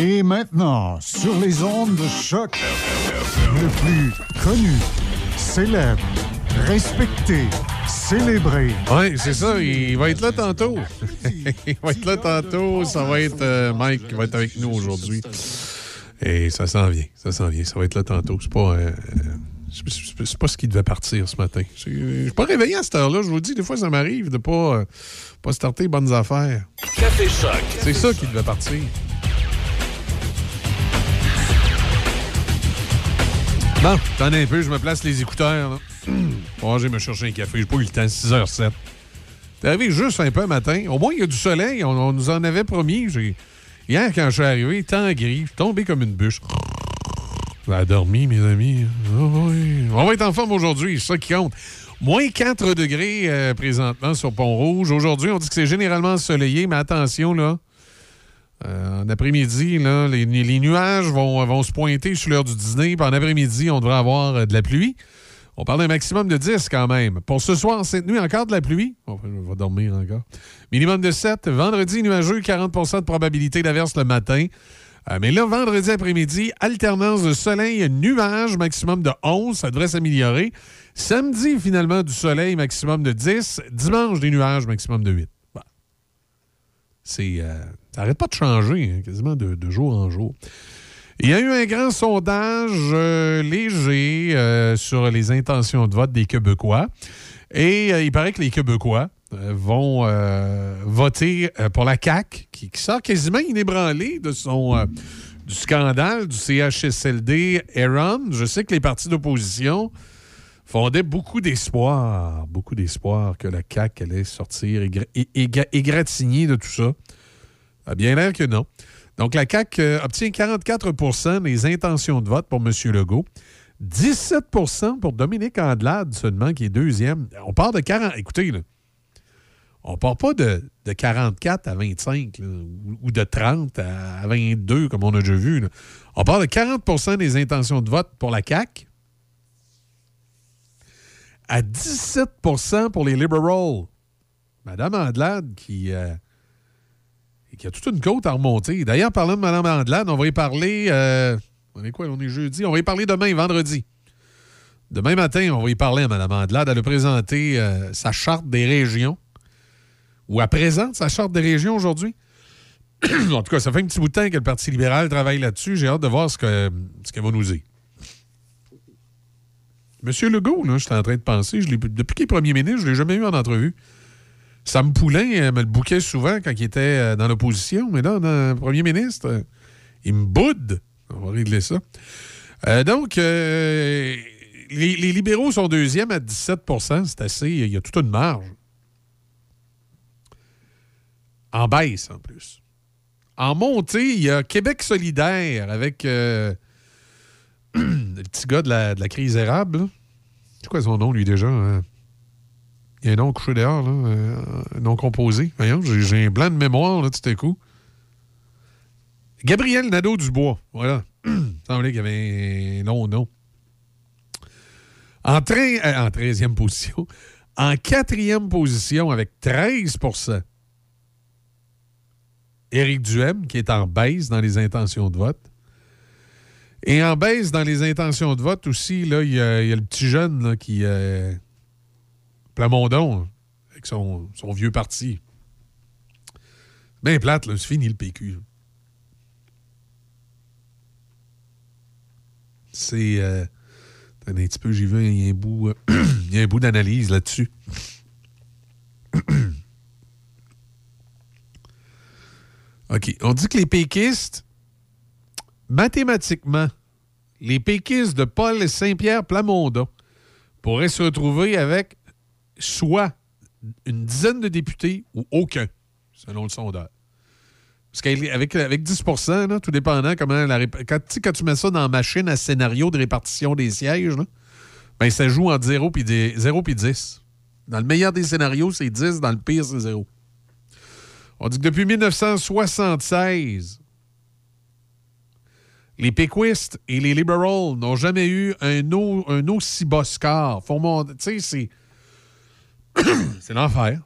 Et maintenant, sur les ondes de choc, le plus connu, célèbre, respecté, célébré. Oui, c'est ça. Il va être là tantôt. il va être là tantôt. Ça va être euh, Mike qui va être avec nous aujourd'hui. Et ça s'en vient. Ça s'en vient. Ça va être là tantôt. C'est pas. euh, c'est c'est pas ce qui devait partir ce matin. C'est- Je suis pas réveillé à cette heure-là. Je vous le dis, des fois, ça m'arrive de pas, euh, pas starter les bonnes affaires. Café Choc. C'est ça qui devait partir. Bon, attendez un peu, je me place les écouteurs. Là. Bon, je vais me chercher un café. J'ai pas eu le temps, 6h07. T'es arrivé juste un peu matin. Au moins, il y a du soleil. On, nous en avait promis. J'ai- Hier, quand je suis arrivé, temps gris, je suis tombé comme une bûche. J'ai dormi, mes amis. Oui. On va être en forme aujourd'hui, c'est ça qui compte. Moins 4 degrés euh, présentement sur Pont-Rouge. Aujourd'hui, on dit que c'est généralement ensoleillé, mais attention, là. Euh, en après-midi, les, nuages vont, se pointer sur l'heure du dîner. En après-midi, on devrait avoir euh, de la pluie. On parle d'un maximum de 10 quand même. Pour ce soir, cette nuit, encore de la pluie. Je vais dormir encore. Minimum de 7. Vendredi, nuageux, 40% de probabilité d'averse le matin. Euh, mais là, vendredi après-midi, alternance de soleil, nuages, maximum de 11. Ça devrait s'améliorer. Samedi, finalement, du soleil, maximum de 10. Dimanche, des nuages, maximum de 8. Bon. C'est, ça n'arrête pas de changer, hein, quasiment de, jour en jour. Il y a eu un grand sondage euh, léger euh, sur les intentions de vote des Québécois. Et euh, il paraît que les Québécois vont voter pour la CAQ, qui, sort quasiment inébranlé de son, du scandale du CHSLD Aaron. Je sais que les partis d'opposition fondaient beaucoup d'espoir, beaucoup d'espoir que la CAQ allait sortir égra- é- éga- égratignée de tout ça. Bien l'air que non. Donc, la CAQ euh, obtient 44% des intentions de vote pour M. Legault. 17% pour Dominique Andelade seulement, qui est deuxième. On part de 40... Écoutez, là, on part pas de, de 44 à 25 là, ou, de 30 à, à 22, comme on a déjà vu. On part de 40% des intentions de vote pour la CAQ à 17% pour les libéraux. Madame Andelade qui... euh, et qui a toute une côte à remonter. D'ailleurs, parlant de Mme Andelade, on va y parler. euh, on est quoi? On est jeudi. On va y parler demain, vendredi. Demain matin, on va y parler à Mme Andelade. Elle a présenté euh, sa charte des régions. Ou elle présente sa charte des régions aujourd'hui. en tout cas, ça fait un petit bout de temps que le Parti libéral travaille là-dessus. J'ai hâte de voir ce que- ce qu'elle va nous dire. Monsieur Legault, là, j'étais en train de penser, depuis qu'il est premier ministre, je ne l'ai jamais eu en entrevue. Sam Poulain euh, me le bouquait souvent quand il était euh, dans l'opposition, mais là, premier ministre, euh, il me boude. On va régler ça. Donc, les, libéraux sont deuxièmes à 17% C'est assez. Il y a toute une marge. En baisse, en plus. En montée, il y a Québec solidaire avec le petit gars de la, crise érable. C'est quoi son nom, lui, déjà? hein? Il y a un nom couché dehors, là, euh, nom composé. Voyons, j'ai un blanc de mémoire, là, tout à coup. Gabriel Nadeau-Dubois, voilà. Il semblait qu'il y avait un nom. En, train, euh, en 13e position. En quatrième position, avec 13% Éric Duhem, qui est en baisse dans les intentions de vote. Et en baisse dans les intentions de vote aussi, là, il y, a il y a le petit jeune là, qui. euh, Plamondon, avec son, son vieux parti. Bien plate, là, c'est fini le PQ. C'est. euh, un petit peu, j'y vais, il y a un bout, euh, bout d'analyse là-dessus. OK. On dit que les péquistes, mathématiquement, les péquistes de Paul Saint-Pierre Plamondon pourraient se retrouver avec soit une dizaine de députés ou aucun, selon le sondage. Parce qu'avec avec 10 là, tout dépendant comment la quand, quand tu mets ça dans la machine à scénario de répartition des sièges, ben, ça joue entre 0 puis des- 0 puis 10. Dans le meilleur des scénarios, c'est 10. Dans le pire, c'est 0. On dit que depuis 1976, les péquistes et les libéraux n'ont jamais eu un, au- un aussi bas score. Font mon- c'est... c'est l'enfer.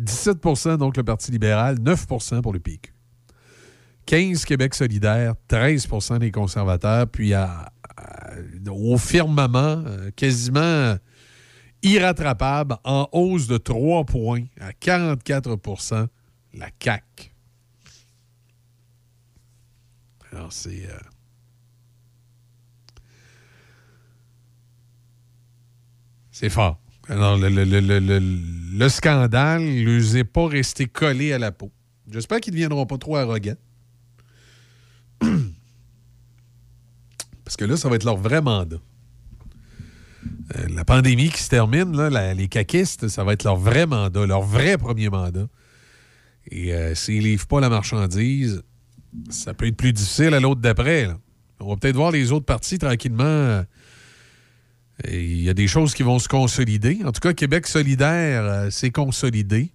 17% donc le Parti libéral, 9% pour le PQ. 15% Québec solidaire, 13% des conservateurs, puis au firmament, euh, quasiment irrattrapable, en hausse de 3 points à 44% la CAQ. Alors, c'est. Euh, c'est fort. Alors, le, le, scandale ne les est pas resté collé à la peau. J'espère qu'ils ne deviendront pas trop arrogants. Parce que là, ça va être leur vrai mandat. Euh, la pandémie qui se termine, les caquistes, ça va être leur vrai mandat, leur vrai premier mandat. Et euh, s'ils ne livrent pas la marchandise, ça peut être plus difficile à l'autre d'après. On va peut-être voir les autres partis tranquillement. Il y a des choses qui vont se consolider. En tout cas, Québec solidaire euh, s'est consolidé.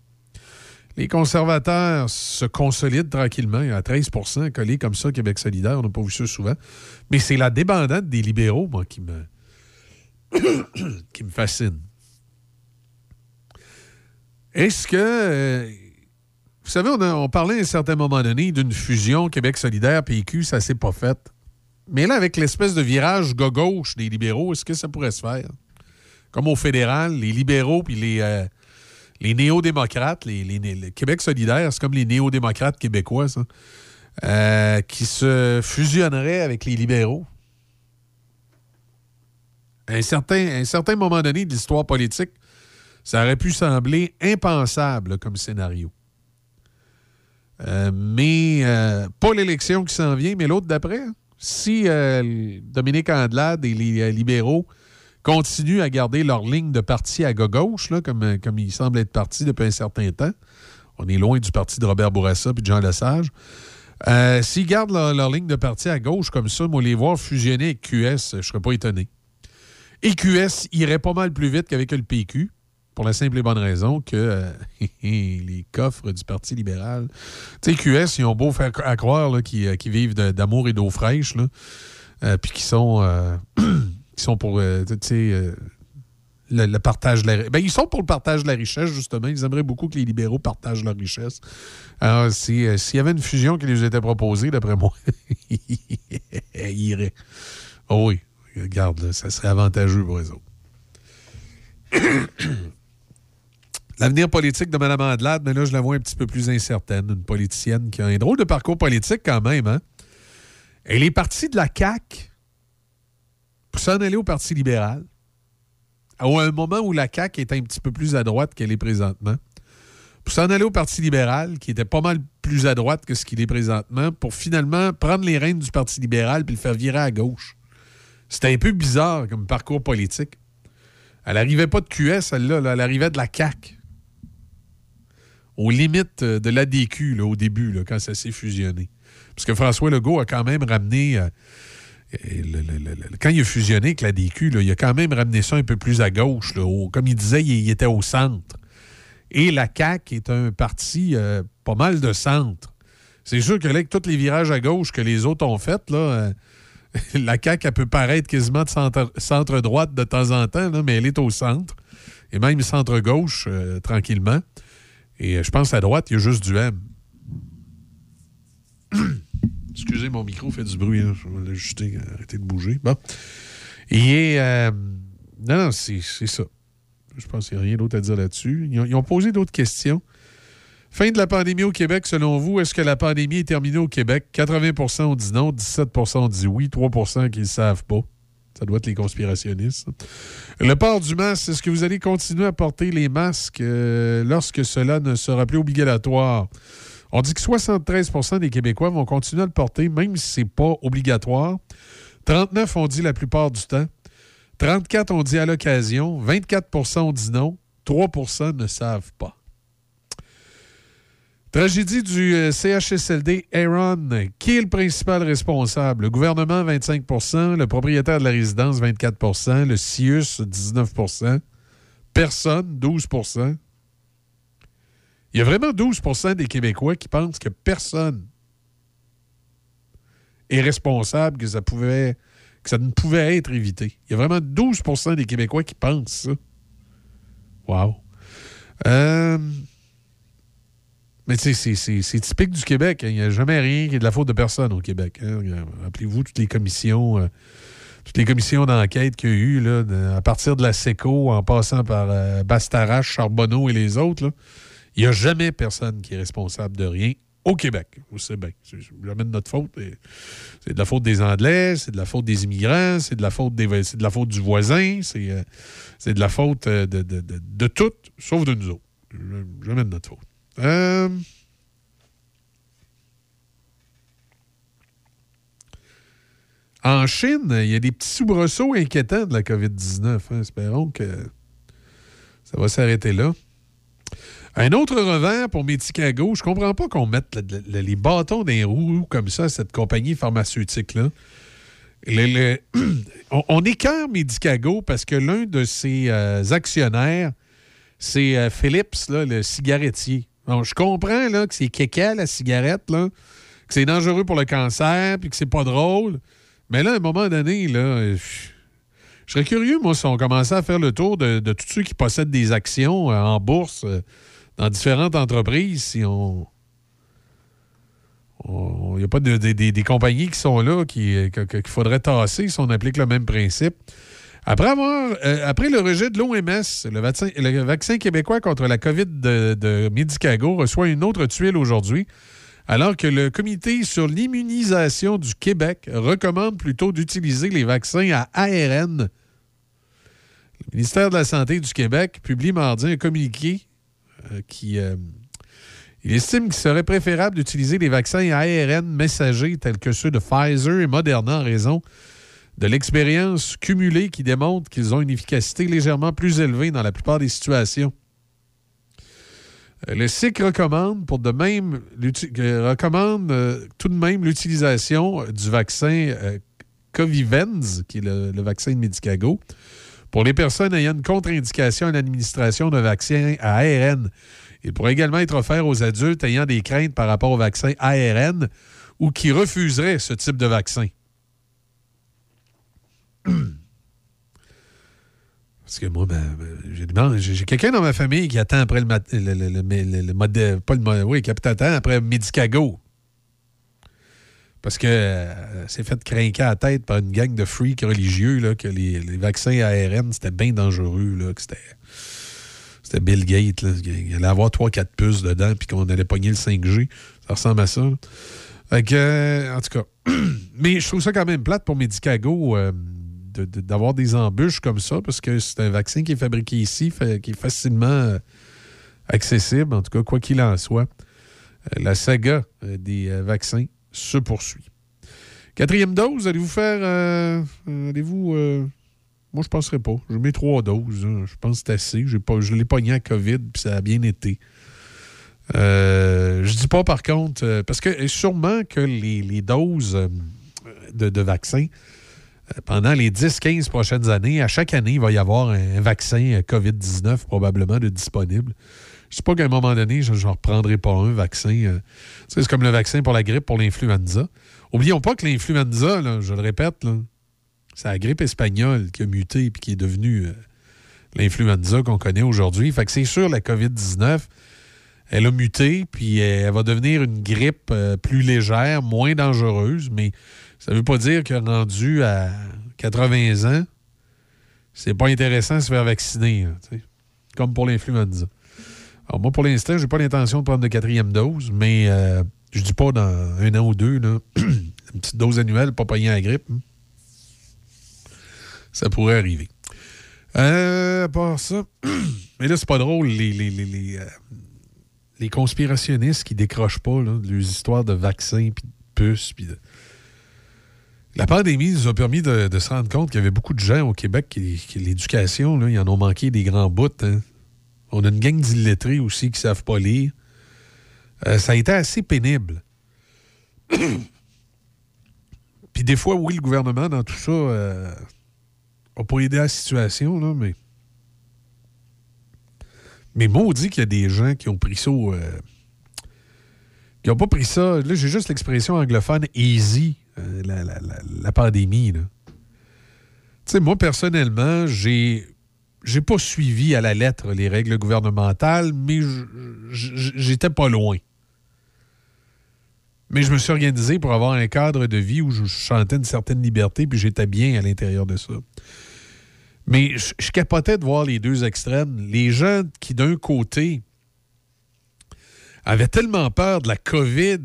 Les conservateurs se consolident tranquillement. Il y a 13% collés comme ça, Québec solidaire. On n'a pas vu ça souvent. Mais c'est la débandade des libéraux, moi, qui me, qui me fascine. Est-ce que. Euh, vous savez, on, parlait à un certain moment donné d'une fusion Québec solidaire PQ, ça s'est pas fait. Mais là, avec l'espèce de virage gauche des libéraux, est-ce que ça pourrait se faire? Comme au fédéral, les libéraux puis les, euh, les néo-démocrates, les, Québec solidaire, c'est comme les néo-démocrates québécois, ça, euh, qui se fusionneraient avec les libéraux. À un certain, un certain moment donné de l'histoire politique, ça aurait pu sembler impensable comme scénario. Euh, mais pas l'élection qui s'en vient, mais l'autre d'après. Si Dominique Andelade et les libéraux continuent à garder leur ligne de parti à gauche, comme, comme ils semblent être partis depuis un certain temps. On est loin du parti de Robert Bourassa et de Jean Lesage. Euh, s'ils gardent leur, ligne de parti à gauche comme ça, moi, les voir fusionner avec QS, je serais pas étonné. Et QS irait pas mal plus vite qu'avec le PQ, pour la simple et bonne raison que euh, les coffres du Parti libéral. Tu sais, QS, ils ont beau faire croire qu'ils vivent d'amour et d'eau fraîche, euh, puis qu'ils sont. qui sont pour euh, euh, le, partage de la ben, Ils sont pour le partage de la richesse, justement. Ils aimeraient beaucoup que les libéraux partagent leur richesse. Alors, euh, s'il y avait une fusion qui les était proposée, d'après moi, ils iraient. Oh oui, regarde, ça serait avantageux pour eux autres. L'avenir politique de Mme Andelade, mais là, je la vois un petit peu plus incertaine. Une politicienne qui a un drôle de parcours politique quand même. Hein? Elle est partie de la CAQ pour s'en aller au Parti libéral, à un moment où la CAQ est un petit peu plus à droite qu'elle est présentement, pour s'en aller au Parti libéral, qui était pas mal plus à droite que ce qu'il est présentement, pour finalement prendre les rênes du Parti libéral puis le faire virer à gauche. C'était un peu bizarre comme parcours politique. Elle n'arrivait pas de QS, celle-là, elle arrivait de la CAQ. Aux limites de l'ADQ, au début, quand ça s'est fusionné. Parce que François Legault a quand même ramené... Euh, quand il a fusionné avec la DQ, il a quand même ramené ça un peu plus à gauche. comme il disait, il, était au centre. Et la CAQ est un parti euh, pas mal de centre. C'est sûr que là, avec tous les virages à gauche que les autres ont fait, là, euh, la CAQ, elle peut paraître quasiment de centre-droite de temps en temps, mais elle est au centre. Et même centre-gauche, euh, tranquillement. Et je pense à droite, il y a juste du M. Excusez, mon micro fait du bruit. Je vais l'ajuster, arrêter de bouger. Bon. Et. Euh, non, non, c'est ça. Je pense qu'il n'y a rien d'autre à dire là-dessus. Ils, ont posé d'autres questions. Fin de la pandémie au Québec, selon vous, est-ce que la pandémie est terminée au Québec? 80% ont dit non, 17% ont dit oui, 3% qui ne savent pas. Ça doit être les conspirationnistes. Le port du masque, est-ce que vous allez continuer à porter les masques euh, lorsque cela ne sera plus obligatoire? On dit que 73% des Québécois vont continuer à le porter, même si ce n'est pas obligatoire. 39 ont dit la plupart du temps. 34 ont dit à l'occasion. 24% ont dit non. 3% ne savent pas. Tragédie du euh, CHSLD Aaron. Qui est le principal responsable? Le gouvernement, 25% le propriétaire de la résidence, 24% le CIUS, 19% personne, 12% il y a vraiment 12% des Québécois qui pensent que personne est responsable, que ça, pouvait, que ça ne pouvait être évité. Il y a vraiment 12% des Québécois qui pensent ça. Wow. Euh, Mais c'est typique du Québec. Hein. Il n'y a jamais rien qui est de la faute de personne au Québec. Hein. Rappelez-vous toutes les commissions, euh, toutes les commissions d'enquête qu'il y a eu, là, à partir de la SECO, en passant par euh, Bastarache, Charbonneau et les autres. Il n'y a jamais personne qui est responsable de rien au Québec. Vous savez bien. C'est jamais de notre faute. C'est de la faute des Anglais, c'est de la faute des immigrants, c'est de la faute des, de la faute du voisin, c'est euh, de la faute de, de, de, de tout, sauf de nous autres. Jamais de notre faute. Euh, en Chine, il y a des petits soubresauts inquiétants de la COVID-19. Hein. Espérons que ça va s'arrêter là. Un autre revers pour Medicago, je comprends pas qu'on mette les bâtons les roues comme ça cette compagnie pharmaceutique-là. on, on écœure Medicago parce que l'un de ses euh, actionnaires, c'est euh, Philips, le cigarettier. Je comprends là, que c'est kéké, la cigarette, là, que c'est dangereux pour le cancer, puis que c'est pas drôle. Mais là, à un moment donné, là, je serais curieux, moi, si on commençait à faire le tour de, tous ceux qui possèdent des actions euh, en bourse dans différentes entreprises si on. Il n'y a pas de, des compagnies qui sont là qu'il faudrait tasser si on applique le même principe. Après, avoir, euh, après le rejet de l'OMS, le vaccin, le vaccin québécois contre la COVID de, de Medicago reçoit une autre tuile aujourd'hui, alors que le Comité sur l'immunisation du Québec recommande plutôt d'utiliser les vaccins à ARN. Le ministère de la Santé du Québec publie mardi un communiqué euh, qui. Euh, il estime qu'il serait préférable d'utiliser les vaccins à ARN messagers tels que ceux de Pfizer et Moderna en raison de l'expérience cumulée qui démontre qu'ils ont une efficacité légèrement plus élevée dans la plupart des situations. Euh, le SIC recommande pour de même recommande tout de même l'utilisation du vaccin Covivens, qui est le, le vaccin de Medicago, pour les personnes ayant une contre-indication à l'administration d'un vaccin à ARN, il pourrait également être offert aux adultes ayant des craintes par rapport au vaccin ARN ou qui refuseraient ce type de vaccin. Parce que moi, ben, ben j'ai quelqu'un dans ma famille qui attend après le, le, le, pas le oui, qui attend après Medicago. Parce que euh, c'est fait craquer à la tête par une gang de freaks religieux là, que les, vaccins ARN, c'était bien dangereux. Là, que c'était, c'était Bill Gates. Là, il allait avoir 3-4 puces dedans puis qu'on allait pogner le 5G. Ça ressemble à ça. Euh, en tout cas, mais je trouve ça quand même plate pour Medicago euh, d'avoir des embûches comme ça parce que c'est un vaccin qui est fabriqué ici, qui est facilement accessible, en tout cas, quoi qu'il en soit. la saga des vaccins se poursuit. Quatrième dose, allez-vous faire. Euh, allez-vous. Euh, moi, je ne penserais pas. Je mets trois doses. Hein. Je pense que c'est assez. Pas, je l'ai pogné à COVID, puis ça a bien été. Euh, je dis pas, par contre, parce que sûrement que les, doses de, vaccins, pendant les 10-15 prochaines années, à chaque année, il va y avoir un, vaccin COVID-19 probablement de disponible. Je ne sais pas qu'à un moment donné, je ne reprendrai pas un vaccin. Euh, c'est comme le vaccin pour la grippe, pour l'influenza. Oublions pas que l'influenza, je le répète, c'est la grippe espagnole qui a muté et qui est devenue euh, l'influenza qu'on connaît aujourd'hui. Fait que c'est sûr, la COVID-19, elle a muté, puis elle va devenir une grippe euh, plus légère, moins dangereuse, mais ça veut pas dire que rendu à 80 ans, c'est pas intéressant de se faire vacciner, comme pour l'influenza. Alors, moi, pour l'instant, je n'ai pas l'intention de prendre de quatrième dose, mais je euh, je dis pas dans un an ou deux, là, une petite dose annuelle, pas payer la grippe. Hein. Ça pourrait arriver. Euh, à part ça, mais là, c'est pas drôle, les, les, les, euh, conspirationnistes qui décrochent pas là, leurs histoires de vaccins, puis de puces, puis de... La pandémie nous a permis de, se rendre compte qu'il y avait beaucoup de gens au Québec qui, l'éducation, ils en ont manqué des grands bouts. Hein. On a une gang d'illettrés aussi qui ne savent pas lire. Euh, ça a été assez pénible. Puis des fois, oui, le gouvernement, dans tout ça, euh, pas aidé à la situation, là, mais. Mais maudit qu'il y a des gens qui ont pris ça. Euh, qui n'ont pas pris ça. Là, j'ai juste l'expression anglophone easy, la, la, pandémie. Tu sais, moi, personnellement, j'ai j'ai pas suivi à la lettre les règles gouvernementales, mais j'étais pas loin. Mais je me suis organisé pour avoir un cadre de vie où je chantais une certaine liberté, puis j'étais bien à l'intérieur de ça. Mais je, capotais de voir les deux extrêmes. Les gens qui, d'un côté, avaient tellement peur de la COVID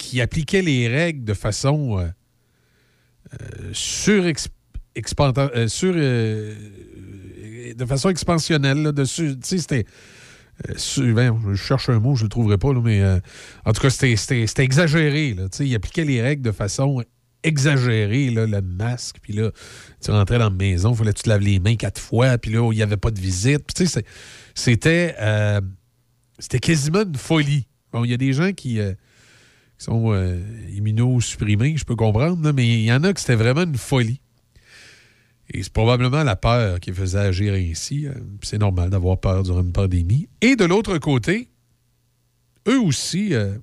qui appliquaient les règles de façon euh, euh, euh, sur de façon expansionnelle. C'était je cherche un mot, je ne le trouverai pas, mais euh, en tout cas, c'était exagéré. Là, il appliquait les règles de façon exagérée, là, le masque, puis là, tu rentrais dans la maison, il fallait que tu te laves les mains quatre fois, puis là, il n'y avait pas de visite. c'était euh, c'était quasiment une folie. Bon, il y a des gens qui, euh, sont immunosupprimés, je peux comprendre, mais il y en a que c'était vraiment une folie. Et c'est probablement la peur qui faisait agir ainsi. Euh, c'est normal d'avoir peur durant une pandémie. Et de l'autre côté, eux aussi euh,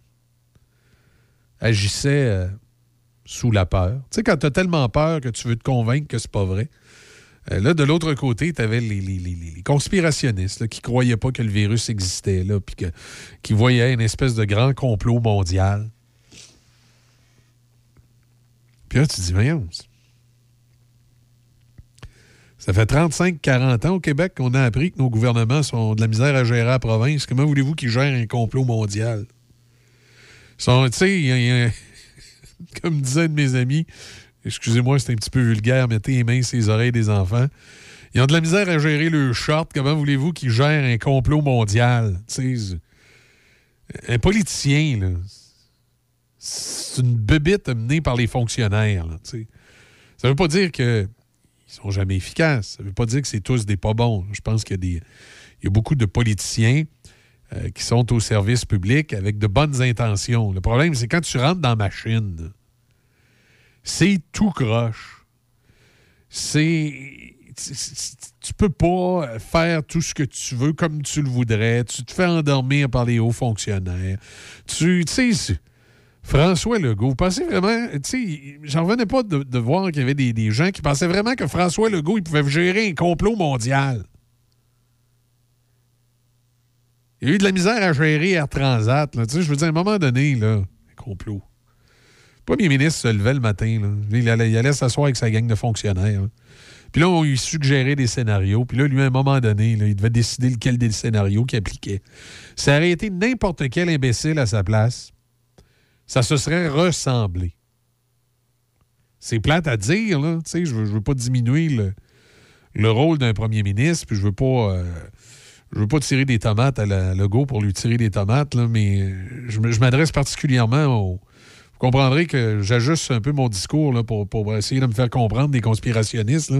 agissaient euh, sous la peur. Tu sais, quand tu as tellement peur que tu veux te convaincre que c'est pas vrai. là, de l'autre côté, tu avais les, conspirationnistes qui qui croyaient pas que le virus existait, là, puis qui voyaient une espèce de grand complot mondial. Là, tu dis, voyons, ça fait 35-40 ans au Québec qu'on a appris que nos gouvernements sont de la misère à gérer la province. Comment voulez-vous qu'ils gèrent un complot mondial? Sont, comme disait un de mes amis, excusez-moi, c'est un petit peu vulgaire, mettez les mains sur les oreilles des enfants. Ils ont de la misère à gérer le short. Comment voulez-vous qu'ils gèrent un complot mondial? un politicien, c'est une bébite menée par les fonctionnaires. ça ne veut pas dire que ils sont jamais efficaces. Ça ne veut pas dire que c'est tous des pas bons. Je pense qu'il y a, des, beaucoup de politiciens euh, qui sont au service public avec de bonnes intentions. Le problème, c'est quand tu rentres dans la machine, c'est tout croche. C'est. Tu peux pas faire tout ce que tu veux comme tu le voudrais. Tu te fais endormir par les hauts fonctionnaires. Tu sais, François Legault, vous pensez vraiment, tu sais, j'en revenais pas de, voir qu'il y avait des, gens qui pensaient vraiment que François Legault, il pouvait gérer un complot mondial. Il y a eu de la misère à gérer Air Transat. Là. Je veux dire, à un moment donné, là, un complot. Le premier ministre se levait le matin. Là. Il allait s'asseoir avec sa gang de fonctionnaires. Puis là, on lui suggérait des scénarios. Puis là, lui, à un moment donné, il devait décider lequel des scénarios qu'il appliquait. Ça aurait été n'importe quel imbécile à sa place ça se serait ressemblé. C'est plate à dire, là. Tu sais, je veux, veux pas diminuer le, rôle d'un premier ministre, puis je veux pas. Euh, je veux pas tirer des tomates à Legault pour lui tirer des tomates, mais je, m'adresse particulièrement au. Vous comprendrez que j'ajuste un peu mon discours pour, pour, essayer de me faire comprendre des conspirationnistes.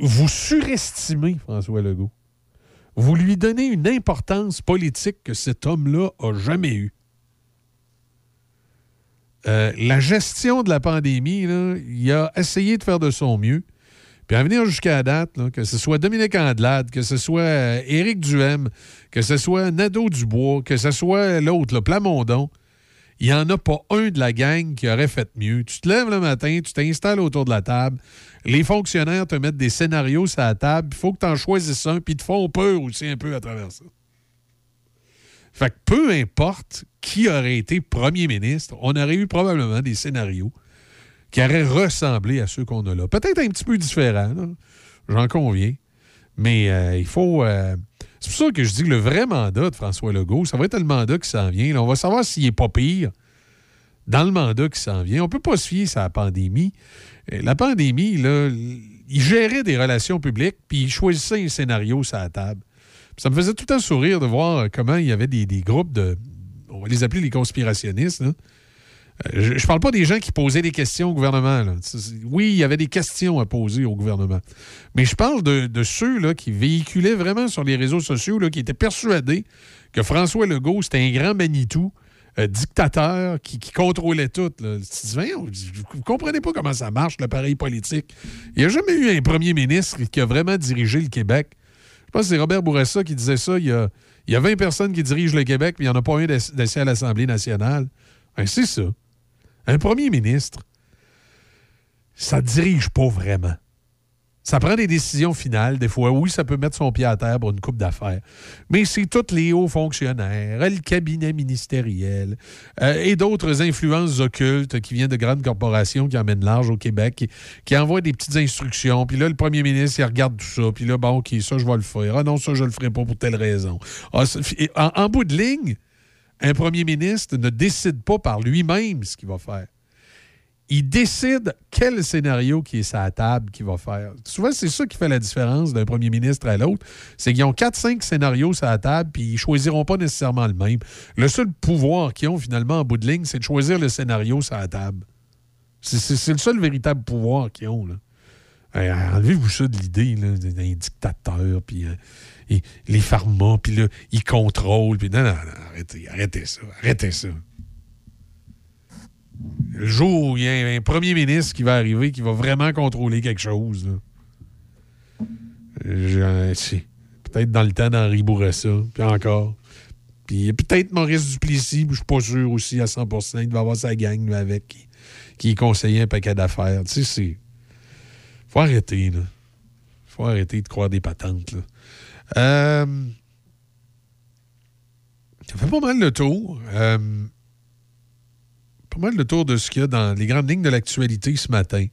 Vous surestimez François Legault. Vous lui donnez une importance politique que cet homme-là a jamais eue. Euh, la gestion de la pandémie, il a essayé de faire de son mieux. Puis à venir jusqu'à la date, que ce soit Dominique Andelade, que ce soit euh, Éric Duhem, que ce soit Nadeau Dubois, que ce soit l'autre, le Plamondon, il n'y en a pas un de la gang qui aurait fait mieux. Tu te lèves le matin, tu t'installes autour de la table, les fonctionnaires te mettent des scénarios sur la table, il faut que tu en choisisses un, puis ils te font peur aussi un peu à travers ça. Fait que peu importe qui aurait été premier ministre, on aurait eu probablement des scénarios qui auraient ressemblé à ceux qu'on a là. Peut-être un petit peu différents, j'en conviens. Mais euh, il faut. Euh, c'est pour ça que je dis que le vrai mandat de François Legault, ça va être le mandat qui s'en vient. on va savoir s'il n'est pas pire dans le mandat qui s'en vient. On ne peut pas se fier à la pandémie. Euh, la pandémie, là, il gérait des relations publiques, puis il choisissait un scénario sur la table. Ça me faisait tout un sourire de voir comment il y avait des, groupes de. On va les appeler les conspirationnistes. Euh, je ne parle pas des gens qui posaient des questions au gouvernement. Oui, il y avait des questions à poser au gouvernement. Mais je parle de, ceux là, qui véhiculaient vraiment sur les réseaux sociaux, là, qui étaient persuadés que François Legault, c'était un grand Manitou, euh, dictateur qui, contrôlait tout. Vous ne comprenez pas comment ça marche, l'appareil politique. Il n'y a jamais eu un premier ministre qui a vraiment dirigé le Québec pense que c'est Robert Bourassa qui disait ça. Il y, a, il y a 20 personnes qui dirigent le Québec, mais il n'y en a pas un d'assis à l'Assemblée nationale. Ben, c'est ça. Un premier ministre, ça ne dirige pas vraiment. Ça prend des décisions finales. Des fois, oui, ça peut mettre son pied à terre pour une coupe d'affaires. Mais c'est tous les hauts fonctionnaires, le cabinet ministériel euh, et d'autres influences occultes qui viennent de grandes corporations qui emmènent large au Québec, qui, envoient des petites instructions. Puis là, le premier ministre, il regarde tout ça. Puis là, bon, OK, ça, je vais le faire. Ah non, ça, je le ferai pas pour telle raison. Ah, en bout de ligne, un premier ministre ne décide pas par lui-même ce qu'il va faire il décide quel scénario qui est sa table qu'il va faire. Souvent, c'est ça qui fait la différence d'un premier ministre à l'autre. C'est qu'ils ont 4-5 scénarios sur la table, puis ils choisiront pas nécessairement le même. Le seul pouvoir qu'ils ont finalement en bout de ligne, c'est de choisir le scénario sur la table. C'est le seul véritable pouvoir qu'ils ont. Enlevez-vous ça de l'idée d'un dictateur, puis euh, les pharma, puis là, ils contrôlent. Non, non, non, arrêtez, arrêtez ça, arrêtez ça le jour où il y a un premier ministre qui va arriver, qui va vraiment contrôler quelque chose, peut-être dans le temps d'Henri Bourassa, puis encore. Puis peut-être Maurice Duplessis, je suis pas sûr aussi à 100% il va avoir sa gang avec qui, qui conseillait un paquet d'affaires. Tu sais, c'est. Faut arrêter, là. Faut arrêter de croire des patentes, là. Euh... Ça fait pas mal le tour. Euh pas mal le tour de ce qu'il y a dans les grandes lignes de l'actualité ce matin.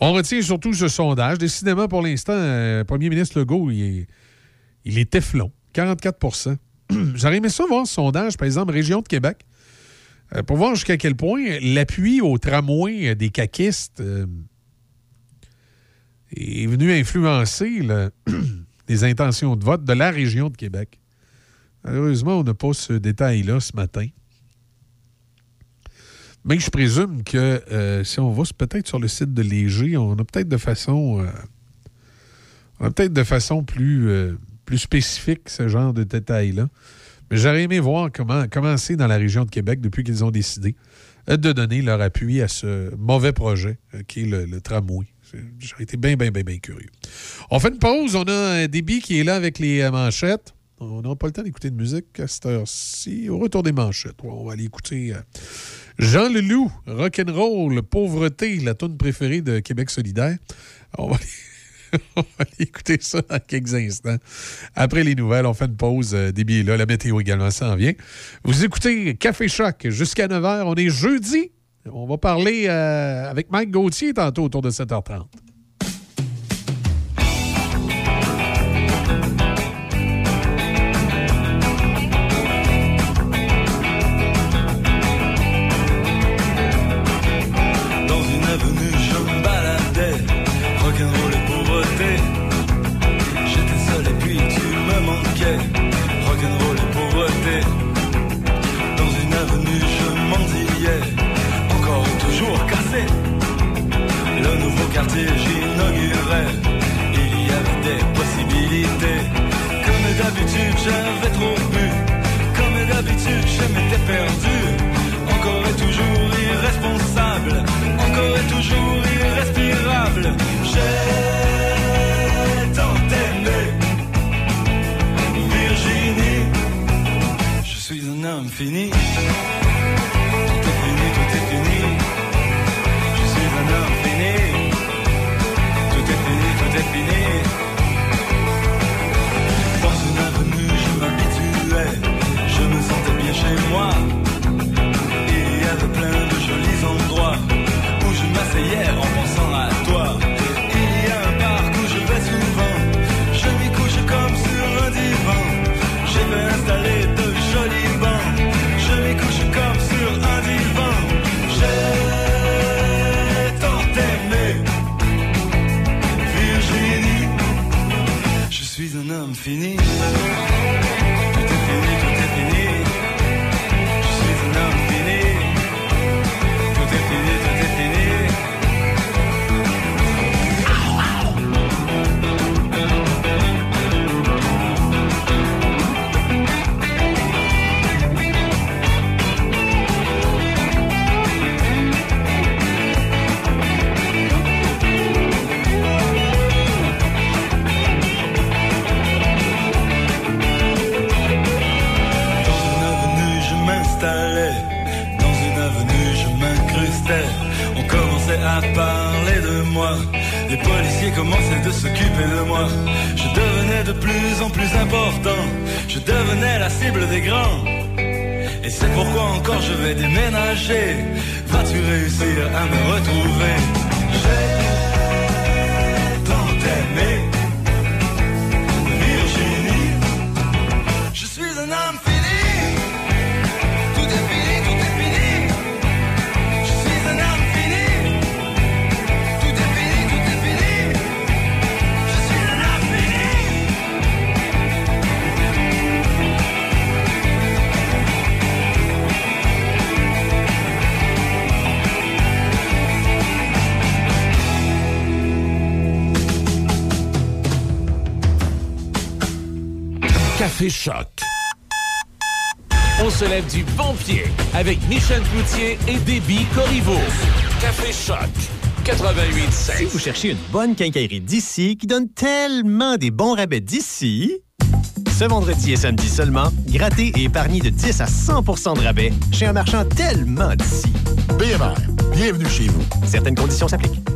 On retient surtout ce sondage. Décidément, pour l'instant, euh, premier ministre Legault, il est, il est Teflon, 44 J'aurais aimé ça voir ce sondage, par exemple, région de Québec, euh, pour voir jusqu'à quel point l'appui au tramway des caquistes euh, est venu influencer les intentions de vote de la région de Québec. Malheureusement, on n'a pas ce détail-là ce matin. Mais je présume que euh, si on va peut-être sur le site de Léger, on a peut-être de façon. Euh, peut-être de façon plus, euh, plus spécifique ce genre de détails-là. Mais j'aurais aimé voir comment, c'est dans la région de Québec depuis qu'ils ont décidé de donner leur appui à ce mauvais projet qui est le, tramway. J'aurais été bien, bien, bien, bien curieux. On fait une pause. On a un débit qui est là avec les manchettes. On n'aura pas le temps d'écouter de musique à cette heure-ci. Au retour des manchettes, on va aller écouter Jean Leloup, Rock'n'Roll, Pauvreté, la tune préférée de Québec solidaire. On va, aller, écouter ça dans quelques instants. Après les nouvelles, on fait une pause euh, des billets là. La météo également s'en vient. Vous écoutez Café Choc jusqu'à 9h. On est jeudi. On va parler euh, avec Mike Gauthier tantôt autour de 7h30. M'étais perdu. Encore et toujours irresponsable. Encore et toujours irrespirable. J'ai tant aimé. Virginie, je suis un homme fini. Il y avait plein de jolis endroits où je m'asseyais en pensant à toi. Il y a un parc où je vais souvent. Je m'y couche comme sur un divan. J'ai fait installer de jolis bancs. Je m'y couche comme sur un divan. J'ai tant aimé Virginie. Je suis un homme fini. Commençaient de s'occuper de moi. Je devenais de plus en plus important. Je devenais la cible des grands. Et c'est pourquoi encore je vais déménager. Vas-tu réussir à me retrouver? Café Choc. On se lève du bon pied avec Michel Cloutier et Déby Corriveau. Café Choc. 88 Si vous cherchez une bonne quincaillerie d'ici qui donne tellement des bons rabais d'ici, ce vendredi et samedi seulement, grattez et épargnez de 10 à 100% de rabais chez un marchand tellement d'ici. BMR, bienvenue chez vous. Certaines conditions s'appliquent.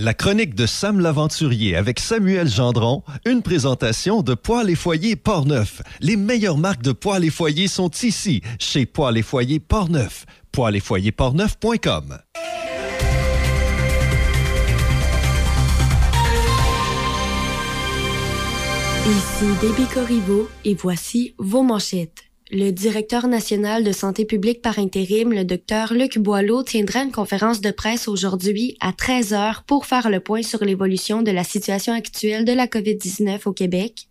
La chronique de Sam l'Aventurier avec Samuel Gendron, une présentation de Poils et Foyers Portneuf. Les meilleures marques de poils et foyers sont ici, chez Poils et Foyers Portneuf. Poils et foyers portneuf.com. Ici Déby Corriveau et voici vos manchettes. Le directeur national de santé publique par intérim, le docteur Luc Boileau, tiendra une conférence de presse aujourd'hui à 13 heures pour faire le point sur l'évolution de la situation actuelle de la COVID-19 au Québec.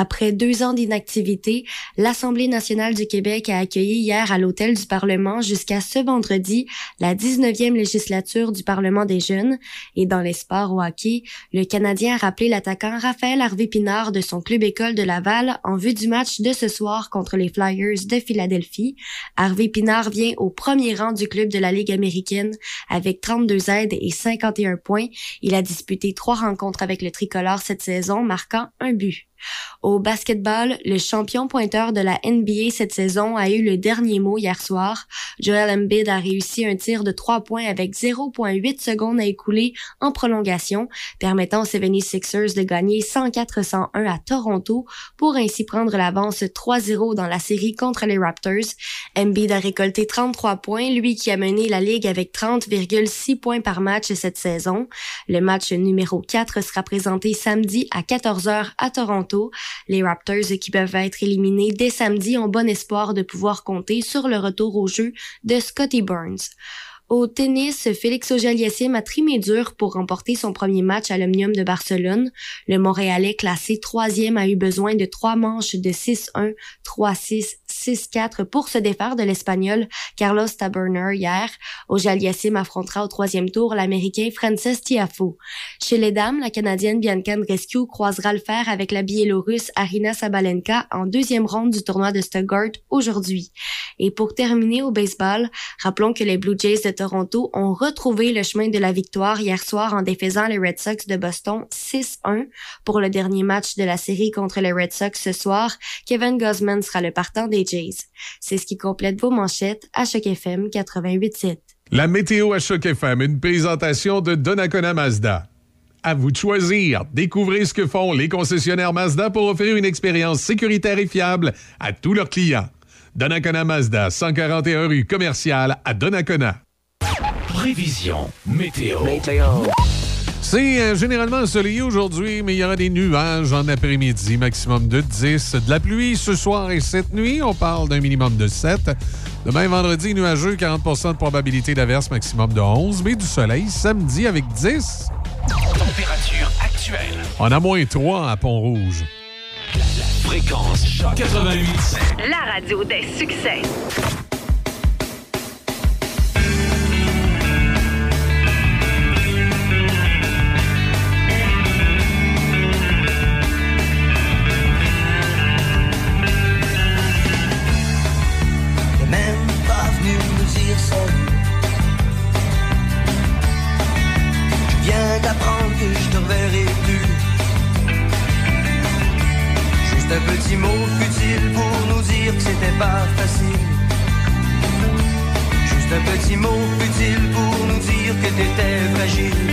Après deux ans d'inactivité, l'Assemblée nationale du Québec a accueilli hier à l'hôtel du Parlement jusqu'à ce vendredi la 19e législature du Parlement des jeunes. Et dans les sports au hockey, le Canadien a rappelé l'attaquant Raphaël Harvey-Pinard de son club école de Laval en vue du match de ce soir contre les Flyers de Philadelphie. Harvey-Pinard vient au premier rang du club de la Ligue américaine avec 32 aides et 51 points. Il a disputé trois rencontres avec le tricolore cette saison, marquant un but. Au basketball, le champion pointeur de la NBA cette saison a eu le dernier mot hier soir. Joel Embiid a réussi un tir de 3 points avec 0.8 secondes à écouler en prolongation, permettant aux 76ers de gagner 104-101 à Toronto pour ainsi prendre l'avance 3-0 dans la série contre les Raptors. Embiid a récolté 33 points, lui qui a mené la ligue avec 30,6 points par match cette saison. Le match numéro 4 sera présenté samedi à 14h à Toronto. Les Raptors qui peuvent être éliminés dès samedi ont bon espoir de pouvoir compter sur le retour au jeu de Scotty Burns. Au tennis, Félix Auger-Aliassime a trimé dur pour remporter son premier match à l'Omnium de Barcelone. Le Montréalais classé troisième a eu besoin de trois manches de 6-1, 3-6, 6-4 pour se défaire de l'Espagnol Carlos Taberner hier. Auger-Aliassime affrontera au troisième tour l'Américain Frances Tiafoe. Chez les dames, la Canadienne Bianca Andreescu croisera le fer avec la Biélorusse Arina Sabalenka en deuxième ronde du tournoi de Stuttgart aujourd'hui. Et pour terminer au baseball, rappelons que les Blue Jays de Toronto ont retrouvé le chemin de la victoire hier soir en défaisant les Red Sox de Boston 6-1 pour le dernier match de la série contre les Red Sox ce soir. Kevin Gosman sera le partant des Jays. C'est ce qui complète vos manchettes à Choc FM 88.7. La météo à Choc FM, une présentation de Donnacona Mazda. À vous de choisir. Découvrez ce que font les concessionnaires Mazda pour offrir une expérience sécuritaire et fiable à tous leurs clients. Donnacona Mazda, 141 rue commerciale à Donnacona. Prévision météo. C'est euh, généralement ensoleillé aujourd'hui, mais il y aura des nuages en après-midi, maximum de 10. De la pluie ce soir et cette nuit, on parle d'un minimum de 7. Demain, vendredi, nuageux, 40% de probabilité d'averse, maximum de 11, mais du soleil. Samedi, avec 10. Température actuelle. On a moins 3 à Pont-Rouge. Fréquence Choc 88. La radio des succès. Même pas venu nous dire salut. Je viens d'apprendre que je te reverrai plus. Juste un petit mot futile pour nous dire que c'était pas facile. Juste un petit mot futile pour nous dire que t'étais fragile.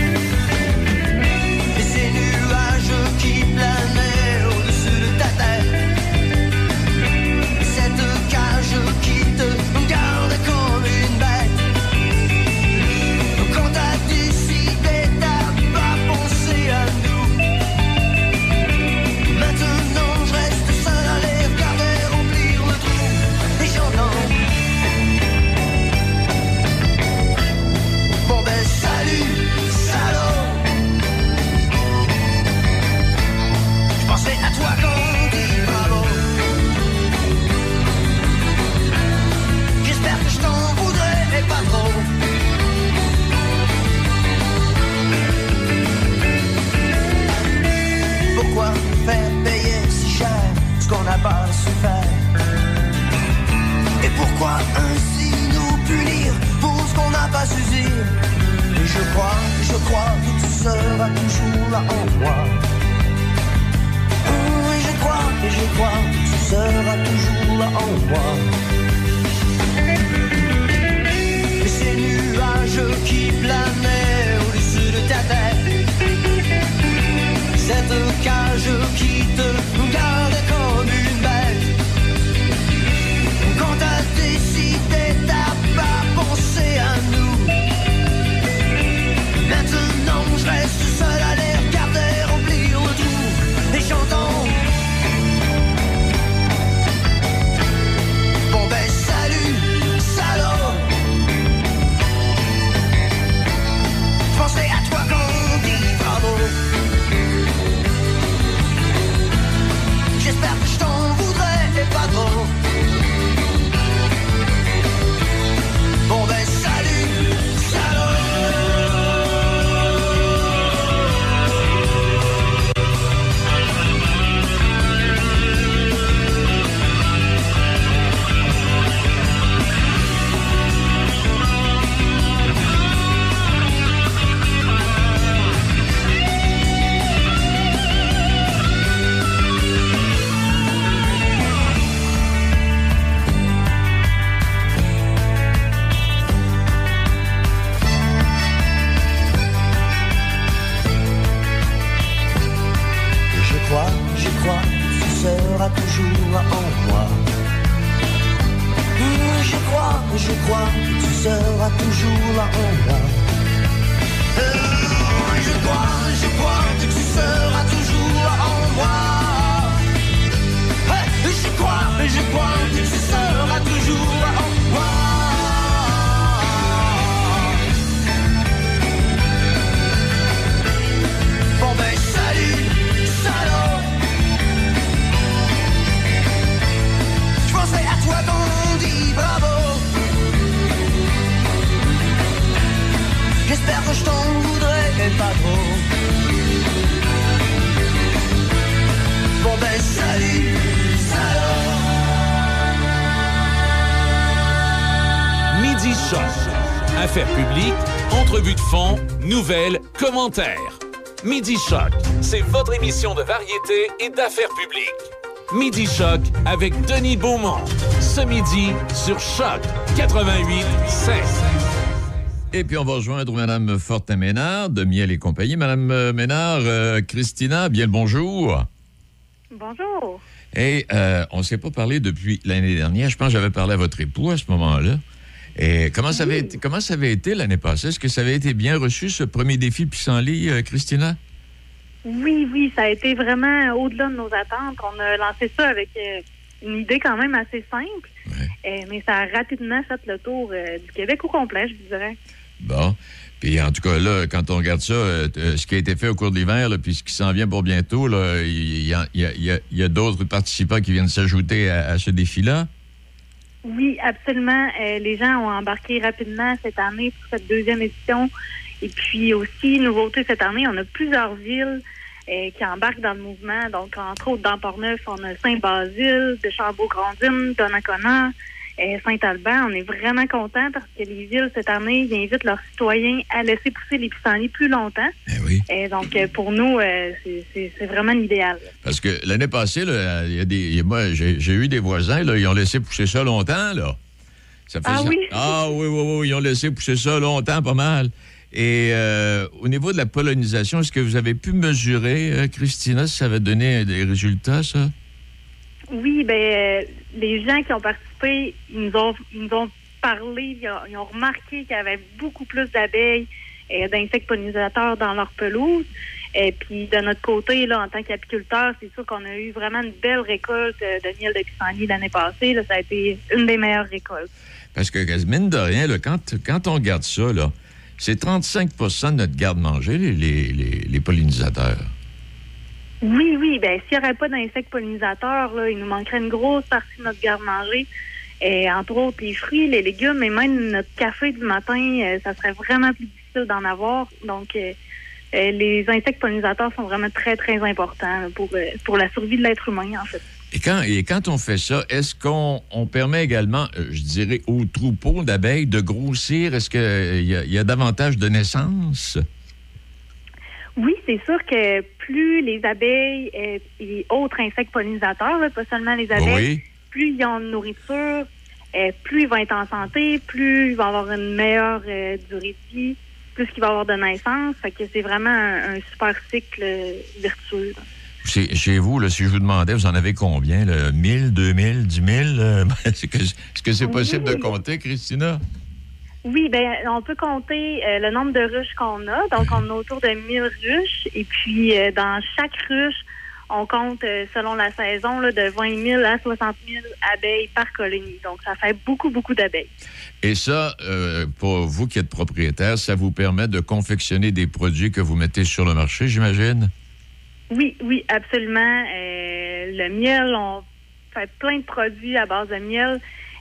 Commentaires. Midi Choc, c'est votre émission de variété et d'affaires publiques. Midi Choc avec Denis Beaumont. Ce midi sur Choc 88 5. Et puis, on va rejoindre Mme Fortin-Ménard de Miel et compagnie. Mme euh, Ménard, euh, Christina, bien le bonjour. Bonjour. Et euh, on ne s'est pas parlé depuis l'année dernière. Je pense que j'avais parlé à votre époux à ce moment-là. Et comment ça avait été, comment ça avait été l'année passée? Est-ce que ça avait été bien reçu, ce premier défi pissenlit, euh, Christina? Oui, oui, ça a été vraiment au-delà de nos attentes. On a lancé ça avec euh, une idée quand même assez simple. Euh, mais ça a rapidement fait le tour euh, du Québec au complet, je vous dirais. Bon. Puis en tout cas, là, quand on regarde ça, euh, ce qui a été fait au cours de l'hiver, puis ce qui s'en vient pour bientôt, il y a, il y a- il y a- il y a d'autres participants qui viennent s'ajouter à, à ce défi-là. Oui, absolument. Euh, les gens ont embarqué rapidement cette année pour cette deuxième édition. Et puis aussi, nouveauté cette année, on a plusieurs villes euh, qui embarquent dans le mouvement. Donc, entre autres, dans Portneuf, on a Saint-Basile, de Chambault-Grandine, Donnacona, Saint-Alban. On est vraiment contents parce que les villes, cette année, ils invitent leurs citoyens à laisser pousser les pissenlits plus longtemps. Et donc, euh, pour nous, euh, c'est- vraiment l'idéal. Parce que l'année passée, là, y a des, moi, j'ai eu des voisins, là, ils ont laissé pousser ça longtemps, là. Ça Ah faisait- oui? Ah oui, oui, oui, ils ont laissé pousser ça longtemps, pas mal. Et euh, au niveau de la pollinisation, est-ce que vous avez pu mesurer, euh, Christina, si ça avait donné des résultats, ça? Oui, ben euh, les gens qui ont participé, ils nous ont, ils nous ont parlé, ils ont, remarqué qu'il y avait beaucoup plus d'abeilles, et d'insectes pollinisateurs dans leur pelouse. Et puis de notre côté, là, en tant qu'apiculteur, c'est sûr qu'on a eu vraiment une belle récolte euh, de miel de pissenlit l'année passée. Là, ça a été une des meilleures récoltes. Parce que, mine de rien, quand, quand on regarde ça, là, c'est 35% de notre garde-manger, les- les pollinisateurs. Oui, oui, ben s'il n'y aurait pas d'insectes pollinisateurs, là, il nous manquerait une grosse partie de notre garde-manger. Et entre autres, les fruits, les légumes et même notre café du matin, euh, ça serait vraiment plus difficile d'en avoir. Donc, euh, euh, les insectes pollinisateurs sont vraiment très, très importants pour, pour la survie de l'être humain, en fait. Et quand, et quand on fait ça, est-ce qu'on on permet également, je dirais, aux troupeaux d'abeilles de grossir? Est-ce qu'il y, y a davantage de naissances? Oui, c'est sûr que plus les abeilles euh, et autres insectes pollinisateurs, là, pas seulement les abeilles, Oui. plus ils ont de nourriture, euh, plus ils vont être en santé, plus ils vont avoir une meilleure euh, durée de vie, plus qu'il va y avoir de naissance. Fait que c'est vraiment un, un super cycle vertueux. là. Chez, chez vous, là, si je vous demandais, vous en avez combien? Là? 1000, 2000, 10 000? euh, Est-ce que est-ce que c'est possible de compter, Christina? Oui, ben on peut compter euh, le nombre de ruches qu'on a. Donc, on a autour de 1000 ruches. Et puis, euh, dans chaque ruche, on compte, euh, selon la saison, là, de 20 000 à 60 000 abeilles par colonie. Donc, ça fait beaucoup, beaucoup d'abeilles. Et ça, euh, pour vous qui êtes propriétaire, ça vous permet de confectionner des produits que vous mettez sur le marché, j'imagine? Oui, oui, absolument. Le miel, on fait plein de produits à base de miel.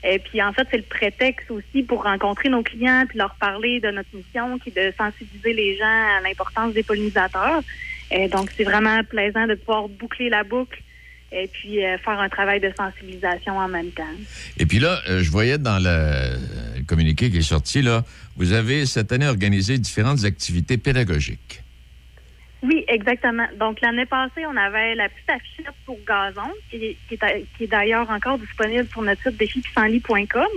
Et puis, en fait, c'est le prétexte aussi pour rencontrer nos clients puis leur parler de notre mission qui est de sensibiliser les gens à l'importance des pollinisateurs. Et donc, c'est vraiment plaisant de pouvoir boucler la boucle et puis euh, faire un travail de sensibilisation en même temps. Et puis là, euh, je voyais dans le, le communiqué qui est sorti, là, vous avez cette année organisé différentes activités pédagogiques. Oui, exactement. Donc, l'année passée, on avait la petite affichette pour gazon, qui est, qui est d'ailleurs encore disponible sur notre site défipissenlit.com.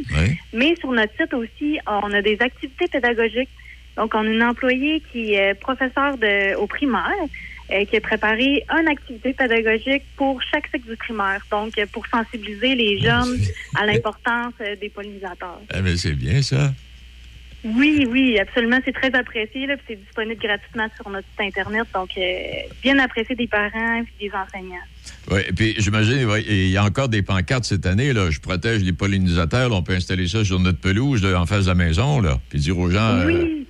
Mais sur notre site aussi, on a des activités pédagogiques. Donc, on a une employée qui est professeure de, au primaire, euh, qui a préparé une activité pédagogique pour chaque cycle du primaire. Donc, pour sensibiliser les jeunes à l'importance euh, des pollinisateurs. Ah, mais c'est bien ça. Oui, oui, absolument. C'est très apprécié. Là, puis c'est disponible gratuitement sur notre site Internet. Donc, euh, bien apprécié des parents et des enseignants. Oui, et puis j'imagine, ouais, il y a encore des pancartes cette année, là. Je protège les pollinisateurs, là, on peut installer ça sur notre pelouse, là, en face de la maison, là. Puis dire aux gens. euh, Oui.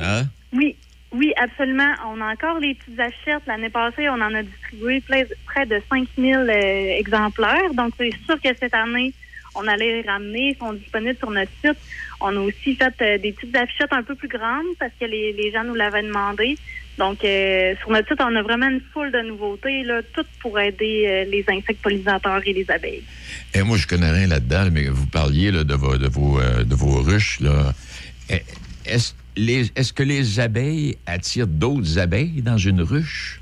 hein? Oui, oui, absolument. On a encore les petites achettes. L'année passée, on en a distribué près près de 5000 euh, exemplaires. Donc, c'est sûr que cette année, on allait les ramener. Ils sont disponibles sur notre site. On a aussi fait euh, des petites affichettes un peu plus grandes parce que les, les gens nous l'avaient demandé. Donc, euh, sur notre site, on a vraiment une foule de nouveautés, là, toutes pour aider euh, les insectes pollinisateurs et les abeilles. Et moi, je connais rien là-dedans, mais vous parliez là, de, vos, de, vos, de vos ruches. Eh, Est-ce est-ce que les abeilles attirent d'autres abeilles dans une ruche?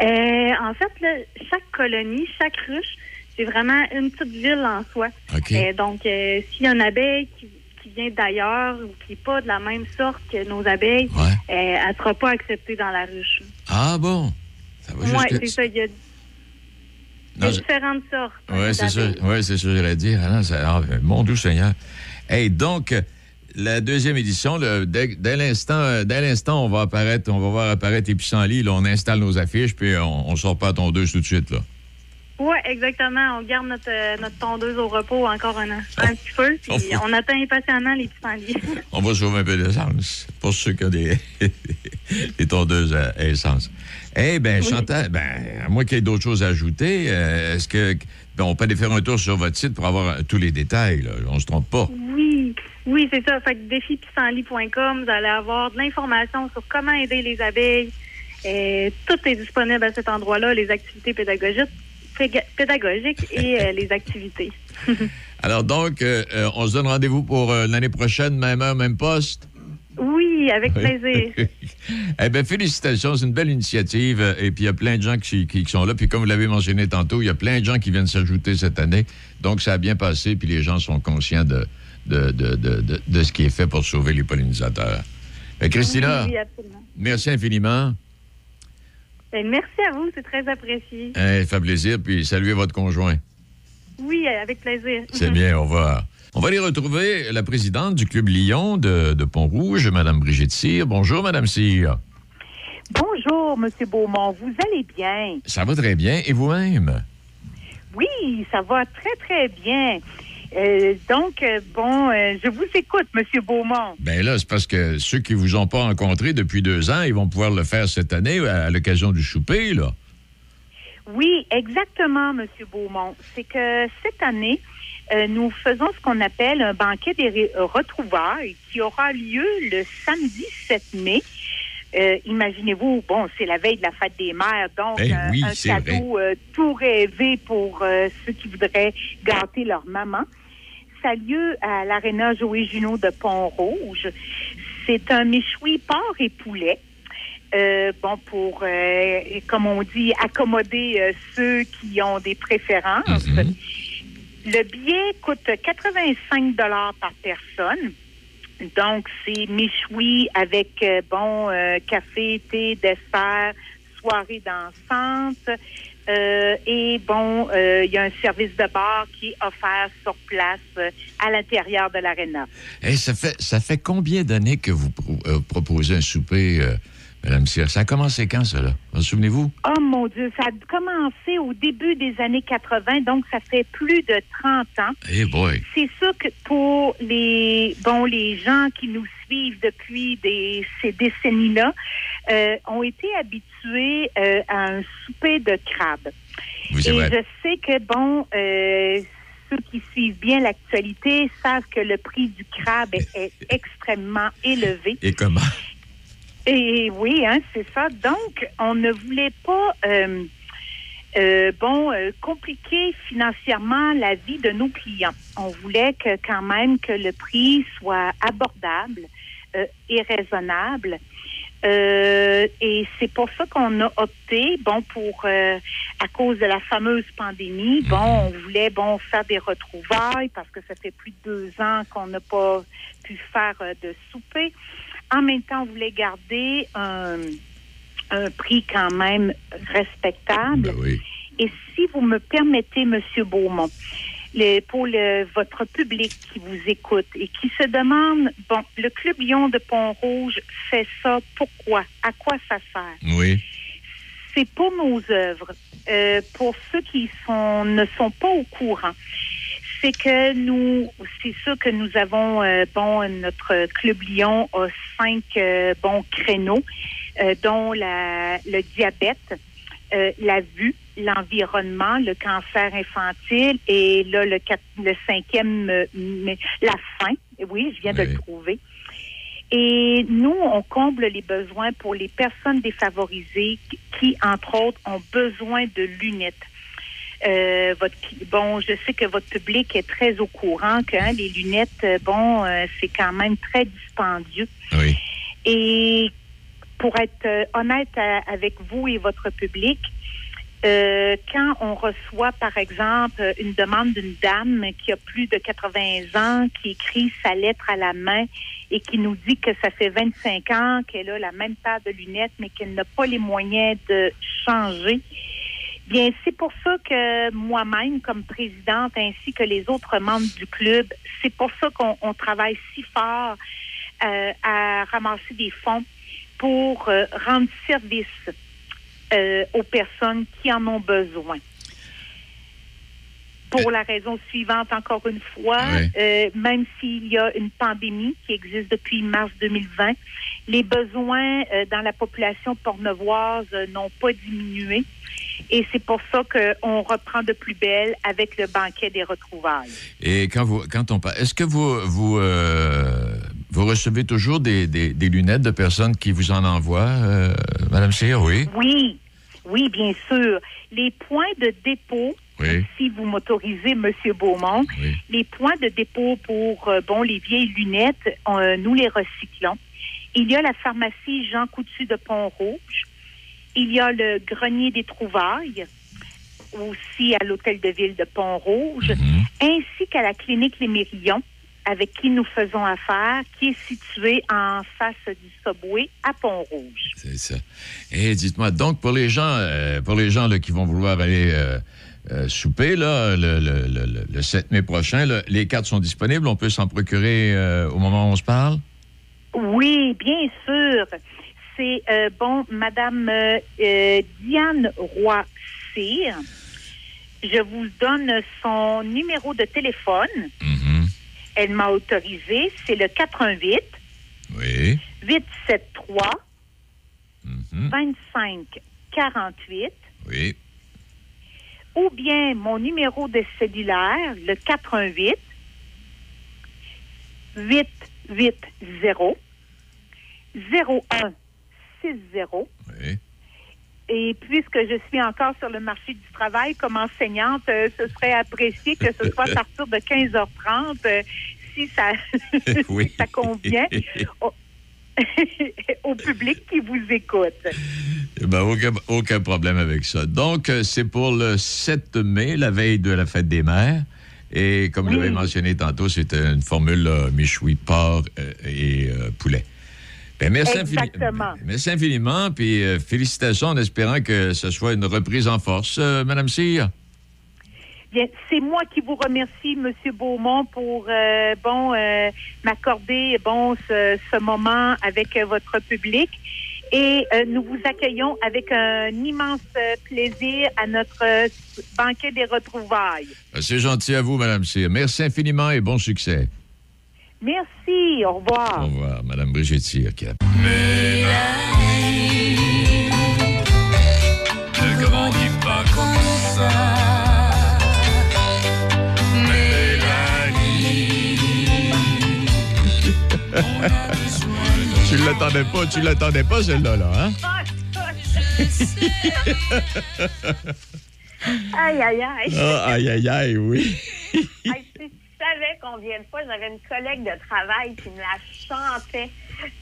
En fait, là, chaque colonie, chaque ruche, c'est vraiment une petite ville en soi. Euh, donc, euh, s'il y a une abeille qui, qui vient d'ailleurs ou qui n'est pas de la même sorte que nos abeilles, euh, elle ne sera pas acceptée dans la ruche. Ah bon? Ça va Oui, jusque- c'est ça. Il y a, Non, différentes sortes. Oui, c'est ça. Ouais, c'est que j'allais dire. Ah non, ça- ah, mon doux Seigneur. Hey, donc, la deuxième édition, dès, dès l'instant, on va apparaître, on va voir apparaître les pissenlits, là, on installe nos affiches, puis on, on sort pas à tondeuse tout de suite, là. Oui, exactement. On garde notre, euh, notre tondeuse au repos encore un, an- un petit peu, puis on attend impatiemment les pissenlits. On va sauver un peu d'essence pour ceux qui ont des, des tondeuses à, essence. Eh bien, Chantal, ben, à moins qu'il y ait d'autres choses à ajouter, euh, est-ce que ben, on peut aller faire un tour sur votre site pour avoir euh, tous les détails? Là. On se trompe pas. Oui, oui, c'est ça. Fait que défipissenlit.com, vous allez avoir de l'information sur comment aider les abeilles. Tout est disponible à cet endroit-là, les activités pédagogiques, pédagogiques et euh, les activités. Alors donc, euh, euh, on se donne rendez-vous pour l'année prochaine, même heure, même poste? Oui, avec plaisir. eh bien, félicitations, c'est une belle initiative. Et puis, il y a plein de gens qui, qui- sont là. Puis, comme vous l'avez mentionné tantôt, il y a plein de gens qui viennent s'ajouter cette année. Donc, ça a bien passé. Puis, les gens sont conscients de, de, de, de, de- ce qui est fait pour sauver les pollinisateurs. Ben, Christina, Oui, merci infiniment. Ben, merci à vous, c'est très apprécié. Eh, fait plaisir. Puis, saluez votre conjoint. Oui, avec plaisir. C'est bien, au revoir. On va aller retrouver la présidente du Club Lyon de, de Pont-Rouge, Mme Brigitte Cyr. Bonjour, Mme Cyr. Bonjour, Monsieur Beaumont. Vous allez bien? Ça va très bien. Et vous-même? Oui, ça va très, très bien. Euh, donc, euh, bon, euh, je vous écoute, Monsieur Beaumont. Ben là, c'est parce que ceux qui vous ont pas rencontré depuis deux ans, ils vont pouvoir le faire cette année à, à l'occasion du souper, là. Oui, exactement, Monsieur Beaumont. C'est que cette année, euh, nous faisons ce qu'on appelle un banquet des retrouvailles qui aura lieu le samedi 7 mai. Euh, Imaginez-vous, bon, c'est la veille de la fête des mères, donc Ben euh, oui, un cadeau euh, tout rêvé pour ceux qui voudraient gâter leur maman. Ça a lieu à l'Arena Joé Junot de Pont-Rouge. C'est un méchoui porc et poulet. Euh, bon, pour, euh, comme on dit, accommoder euh, ceux qui ont des préférences. Le billet coûte 85 dollars par personne. Donc, c'est méchoui avec, bon, café, thé, dessert, soirée dansante. Euh, et bon, euh, il y a un service de bar qui est offert sur place euh, à l'intérieur de l'aréna. Eh, ça, fait, ça fait combien d'années que vous pro- proposez un souper, euh, Mme Cyr? Ça a commencé quand, cela? Vous vous souvenez-vous? Oh mon Dieu, ça a commencé au début des années 80, donc ça fait plus de 30 ans. Eh boy! C'est sûr que pour les bon les gens qui nous suivent depuis des, ces décennies-là euh, ont été habitués euh, à un souper de crabe. Vous Et je sais que bon euh, ceux qui suivent bien l'actualité savent que le prix du crabe est, est extrêmement élevé. Et comment? Et oui, hein, c'est ça. Donc, on ne voulait pas, euh, euh, bon, euh, compliquer financièrement la vie de nos clients. On voulait que quand même que le prix soit abordable euh, et raisonnable. Euh, et c'est pour ça qu'on a opté, bon, pour euh, à cause de la fameuse pandémie, bon, on voulait bon faire des retrouvailles parce que ça fait plus de deux ans qu'on n'a pas pu faire de souper. En même temps, on voulait garder un, un prix quand même respectable. Et si vous me permettez, Monsieur Beaumont, le- pour le- votre public qui vous écoute et qui se demande, bon, le Club Lyon de Pont-Rouge fait ça, pourquoi? À quoi ça sert? Oui. c'est pour nos œuvres. Euh, pour ceux qui sont ne sont pas au courant, c'est que nous, c'est sûr que nous avons euh, bon notre club Lyon a cinq euh, bons créneaux, euh, dont la, le diabète, la vue, l'environnement, le cancer infantile et là le, quatre- le cinquième, mais la faim. Oui, je viens de le trouver. Et nous, on comble les besoins pour les personnes défavorisées qui, entre autres, ont besoin de lunettes. Euh, votre, bon, je sais que votre public est très au courant que hein, les lunettes, euh, bon, euh, c'est quand même très dispendieux. Et pour être honnête avec vous et votre public, euh, quand on reçoit, par exemple, une demande d'une dame qui a plus de 80 ans, qui écrit sa lettre à la main et qui nous dit que ça fait 25 ans qu'elle a la même paire de lunettes, mais qu'elle n'a pas les moyens de changer, bien, c'est pour ça que moi-même, comme présidente, ainsi que les autres membres du club, c'est pour ça qu'on on travaille si fort euh, à ramasser des fonds pour euh, rendre service euh, aux personnes qui en ont besoin. Pour la raison suivante, encore une fois, Oui. euh, même s'il y a une pandémie qui existe depuis mars 2020, les besoins euh, dans la population pornevoise euh, n'ont pas diminué. Et c'est pour ça qu'on reprend de plus belle avec le banquet des retrouvailles. Et quand, vous, quand on parle, est-ce que vous, vous, euh, vous recevez toujours des, des- des lunettes de personnes qui vous en envoient, euh, Madame Cyr, oui? Oui, oui, bien sûr. Les points de dépôt, Oui. si vous m'autorisez, Monsieur Beaumont, les points de dépôt pour euh, bon les vieilles lunettes, euh, nous les recyclons. Il y a la pharmacie Jean Coutu de Pont-Rouge. Il y a le grenier des trouvailles, aussi à l'hôtel de ville de Pont-Rouge, Mhm. ainsi qu'à la clinique Les Mérillons, avec qui nous faisons affaire, qui est située en face du Subway à Pont-Rouge. C'est ça. Et dites-moi, donc, pour les gens, euh, pour les gens là, qui vont vouloir aller euh, souper là, le, le- le- le- le 7 mai prochain, là, les cartes sont disponibles. On peut s'en procurer euh, au moment où on se parle? Oui, bien sûr. C'est, euh, bon, Madame Diane Roy-Cyr. Je vous donne son numéro de téléphone. Elle m'a autorisé. C'est le 88 Oui. 873 25 48 Oui. Ou bien mon numéro de cellulaire, le 88 880 0160. Oui. Et puisque je suis encore sur le marché du travail comme enseignante, euh, ce serait apprécié que ce soit à partir de 15h30, euh, si ça, Oui. si ça convient au, public qui vous écoute. Eh ben, aucun, aucun problème avec ça. Donc, euh, c'est pour le 7 mai, la veille de la fête des mères. Et comme vous l'avez mentionné tantôt, c'est une formule là, méchoui, porc euh, et euh, poulet. Ben, merci, infini- Exactement. merci infiniment, puis euh, félicitations en espérant que ce soit une reprise en force, euh, Madame Cyr. Bien, c'est moi qui vous remercie, Monsieur Beaumont, pour euh, bon euh, m'accorder bon ce, ce moment avec euh, votre public. Et euh, nous vous accueillons avec un immense plaisir à notre banquet des retrouvailles. C'est gentil à vous, Madame Cyr. Merci infiniment et bon succès. Merci, au revoir. Au revoir, Madame Brigitte Cyr. Ne grandis pas comme ça. tu l'attendais pas, tu l'attendais pas, celle-là, là, hein? Aïe, aïe, aïe. Ah, aïe, aïe, aïe, oui. Si tu savais combien de fois j'avais une collègue de travail qui me la chantait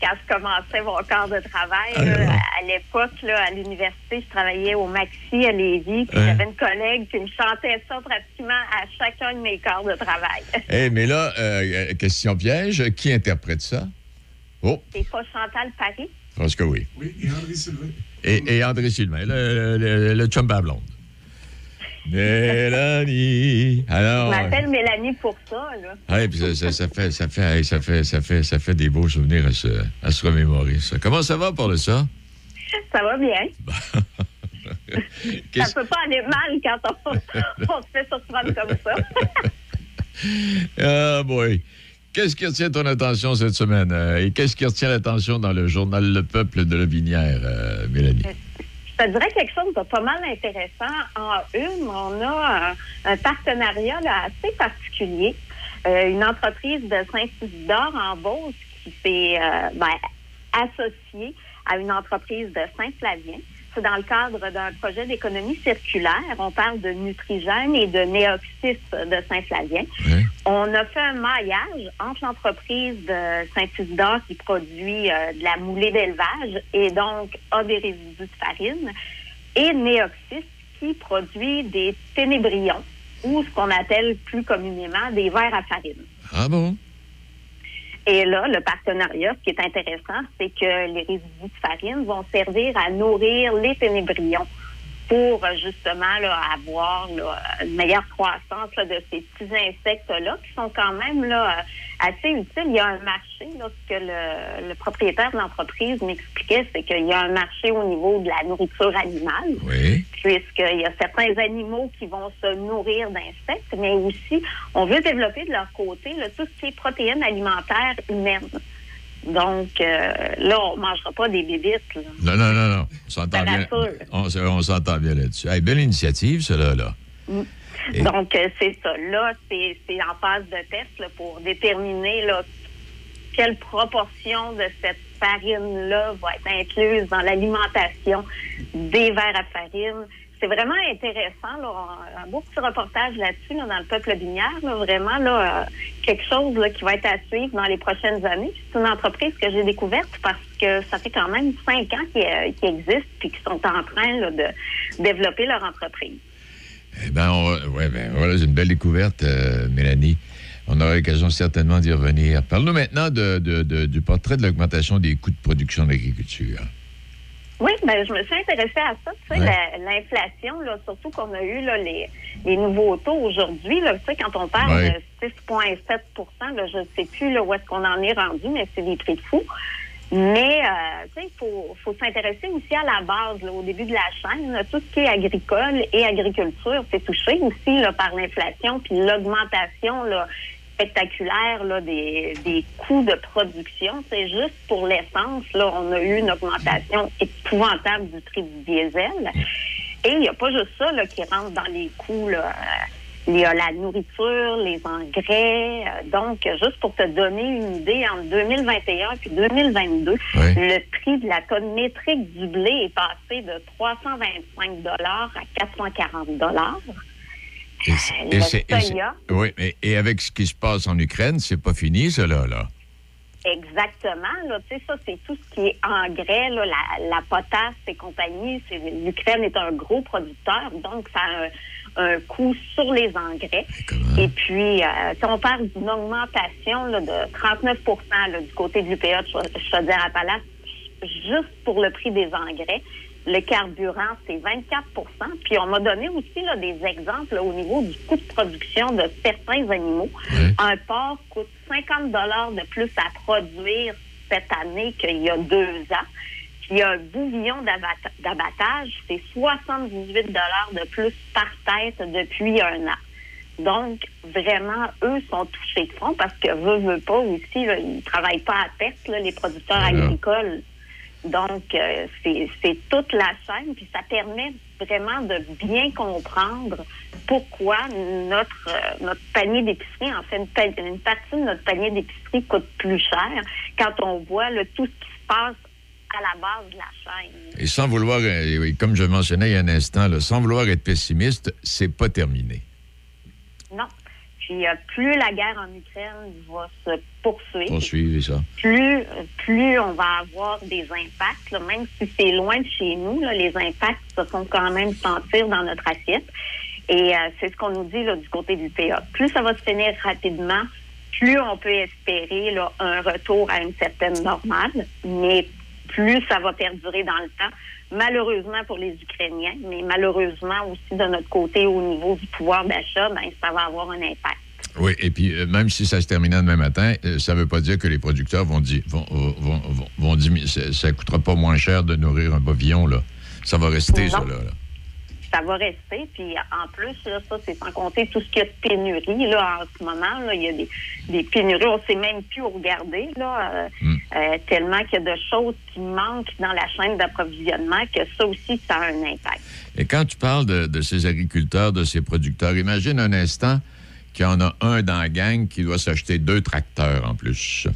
quand je commençais mon corps de travail. là. à l'époque, là, à l'université, je travaillais au Maxi à Lévis, puis Ouais. j'avais une collègue qui me chantait ça pratiquement à chacun de mes corps de travail. Eh, mais là, euh, question piège, qui interprète ça? Oh, C'est pas Chantal Paris? je pense que oui. Oui, et André Sylvain. Et, et André Sylvain, le, le, le chum à blonde. Mélanie. Je Alors. m'appelle Mélanie pour ça, là. Ouais, puis ça, ça- ça fait, ça, fait, ça, fait, ça, fait, ça fait des beaux souvenirs à se, à se remémorer, ça. Comment ça va pour le ça? Ça va bien. Ça peut pas aller mal quand on, on se fait surprendre comme ça. Ah, boy. Qu'est-ce qui retient ton attention cette semaine? euh, et qu'est-ce qui retient l'attention dans le journal Le Peuple de la Binière, euh, Mélanie? Je te dirais quelque chose de pas mal intéressant. En une, on a un, partenariat assez particulier. Euh, une entreprise de Saint-Isidore en Beauce qui s'est euh, ben, associée à une entreprise de Saint-Flavien. C'est dans le cadre d'un projet d'économie circulaire. On parle de Nutrigène et de Néoxys de Saint-Flavien. On a fait un maillage entre l'entreprise de Saint-Isidore qui produit euh, de la moulée d'élevage et donc a des résidus de farine et Néoxys qui produit des ténébrions ou ce qu'on appelle plus communément des verres à farine. Ah bon? Et là, le partenariat, ce qui est intéressant, c'est que les résidus de farine vont servir à nourrir les ténébrions pour justement avoir une meilleure croissance de ces petits insectes-là qui sont quand même là, assez utile. Il y a un marché, là, ce que le, le propriétaire de l'entreprise m'expliquait, c'est qu'il y a un marché au niveau de la nourriture animale, Oui. puisqu'il y a certains animaux qui vont se nourrir d'insectes, mais aussi, on veut développer de leur côté là, tout ce qui est protéines alimentaires humaines. Donc, euh, là, on ne mangera pas des bébites. Là. Non, non, non, non. On s'entend bien. On, on s'entend bien là-dessus. Hey, belle initiative, cela, là. Mm. Donc, euh, c'est ça. Là, c'est en phase de test là, pour déterminer là, quelle proportion de cette farine-là va être incluse dans l'alimentation des verres à farine. C'est vraiment intéressant, là, un, beau petit reportage là-dessus, là, dans le peuple binière, là, vraiment là, euh, quelque chose là, qui va être à suivre dans les prochaines années. C'est une entreprise que j'ai découverte parce que ça fait quand même cinq ans qu'ils qu'ils existent puis qu'ils sont en train là, de développer leur entreprise. Eh va- ouais, ben, voilà, c'est une belle découverte, euh, Mélanie. On aura l'occasion certainement d'y revenir. Parle-nous maintenant de, de- de- du portrait de l'augmentation des coûts de production de l'agriculture. Oui, ben, je me suis intéressée à ça. Tu sais, la- l'inflation, surtout qu'on a eu là, les, les nouveaux taux aujourd'hui. Tu sais, quand on parle Ouais. de 6,7 là, je ne sais plus là, où est-ce qu'on en est rendu, mais c'est des prix de fou. Mais euh, il faut, faut s'intéresser aussi à la base, là, au début de la chaîne. là, tout ce qui est agricole et agriculture, c'est touché aussi là, par l'inflation, puis l'augmentation spectaculaire là, des, des coûts de production. C'est juste pour l'essence, là, on a eu une augmentation épouvantable du prix du diesel. Et il n'y a pas juste ça là, qui rentre dans les coûts. Là. Euh, Il y a la nourriture, les engrais. Euh, Donc, juste pour te donner une idée, en 2021 puis 2022, le prix de la tonne métrique du blé est passé de 325 dollars à 440 dollars. Et c'est- et soya. oui, mais et avec ce qui se passe en Ukraine, c'est pas fini, cela, là? Exactement. Là, tu sais, ça, c'est tout ce qui est engrais, là, la, la potasse et compagnie. L'Ukraine est un gros producteur, donc ça a un, un coût sur les engrais. Et puis, euh, si on parle d'une augmentation là, de 39 là, du côté de l'UPA de Chau- Chaudière-Appalaches, juste pour le prix des engrais. Le carburant, c'est 24% Puis on m'a donné aussi là, des exemples là, au niveau du coût de production de certains animaux. Un porc coûte 50 de plus à produire cette année qu'il y a deux ans. Puis un bouvillon d'abat- d'abattage, c'est 78 de plus par tête depuis un an. Donc, vraiment, eux sont touchés de front parce que, veut, veut pas aussi, là, ils travaillent pas à perte, là, les producteurs agricoles. Donc, euh, c'est c'est toute la chaîne, puis ça permet vraiment de bien comprendre pourquoi notre euh, notre panier d'épicerie, en fait, une, pa- une partie de notre panier d'épicerie coûte plus cher quand on voit là, tout ce qui se passe à la base de la chaîne. Et sans vouloir, euh, comme je mentionnais il y a un instant, là, sans vouloir être pessimiste, c'est pas terminé. Non. Puis euh, plus la guerre en Ukraine va se poursuivre, ça. plus, plus on va avoir des impacts, là, même si c'est loin de chez nous, là, les impacts se font quand même sentir dans notre assiette. Et euh, c'est ce qu'on nous dit là, du côté du PA. Plus ça va se finir rapidement, plus on peut espérer là, un retour à une certaine normale, mais plus ça va perdurer dans le temps, malheureusement pour les Ukrainiens, mais malheureusement aussi de notre côté au niveau du pouvoir d'achat, ben, ça va avoir un impact. Oui, et puis euh, même si ça se terminait demain matin, euh, ça ne veut pas dire que les producteurs vont dire vont, euh, vont, vont, vont. Ça ne coûtera pas moins cher de nourrir un pavillon, là. Ça va rester, Non. ça, là. là. Ça va rester. Puis en plus, là, ça, c'est sans compter tout ce qu'il y a de pénurie là, en ce moment. Là, il y a des, des pénuries. On ne sait même plus où regarder, là, euh, euh, tellement qu'il y a de choses qui manquent dans la chaîne d'approvisionnement que ça aussi, ça a un impact. Et quand tu parles de, de ces agriculteurs, de ces producteurs, imagine un instant qu'il y en a un dans la gang qui doit s'acheter deux tracteurs en plus.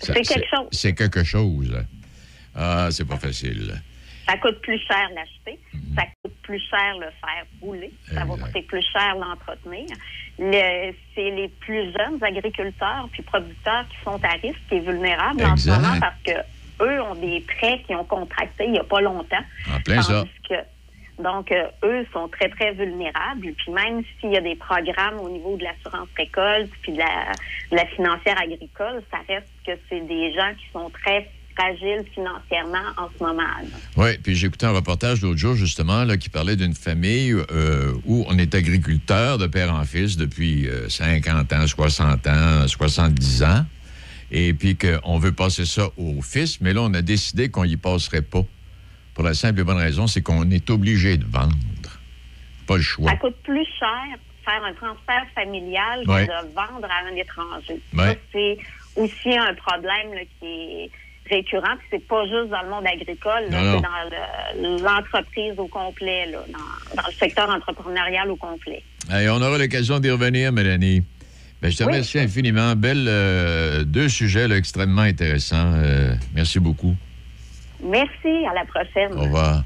C'est quelque chose. C'est quelque chose. Ah, c'est pas facile. Ça coûte plus cher l'acheter, Mhm. ça coûte plus cher le faire rouler, ça va coûter plus cher l'entretenir. Le- C'est les plus jeunes agriculteurs puis producteurs qui sont à risque et vulnérables en ce Exact. moment parce que eux ont des prêts qui ont contractés il n'y a pas longtemps. En plein ça. Que- donc, euh, eux sont très, très vulnérables. Puis même s'il y a des programmes au niveau de l'assurance récolte puis de la, de la financière agricole, ça reste que c'est des gens qui sont très fragiles financièrement en ce moment. Oui, puis j'ai écouté un reportage l'autre jour, justement, là, qui parlait d'une famille euh, où on est agriculteur de père en fils depuis euh, 50 ans, 60 ans, 70 ans, et puis qu'on veut passer ça au fils, mais là, on a décidé qu'on y passerait pas. Pour la simple et bonne raison, c'est qu'on est obligé de vendre. Pas le choix. Ça coûte plus cher faire un transfert familial Ouais. que de vendre à un étranger. Ouais. Ça, c'est aussi un problème là, qui est récurrent. C'est pas juste dans le monde agricole, c'est dans le- l'entreprise au complet, là, dans, dans le secteur entrepreneurial au complet. Et on aura l'occasion d'y revenir, Mélanie. Ben, je te Oui. remercie infiniment. Belle, euh, deux sujets là, extrêmement intéressants. Euh, merci beaucoup. Merci, à la prochaine. Au revoir.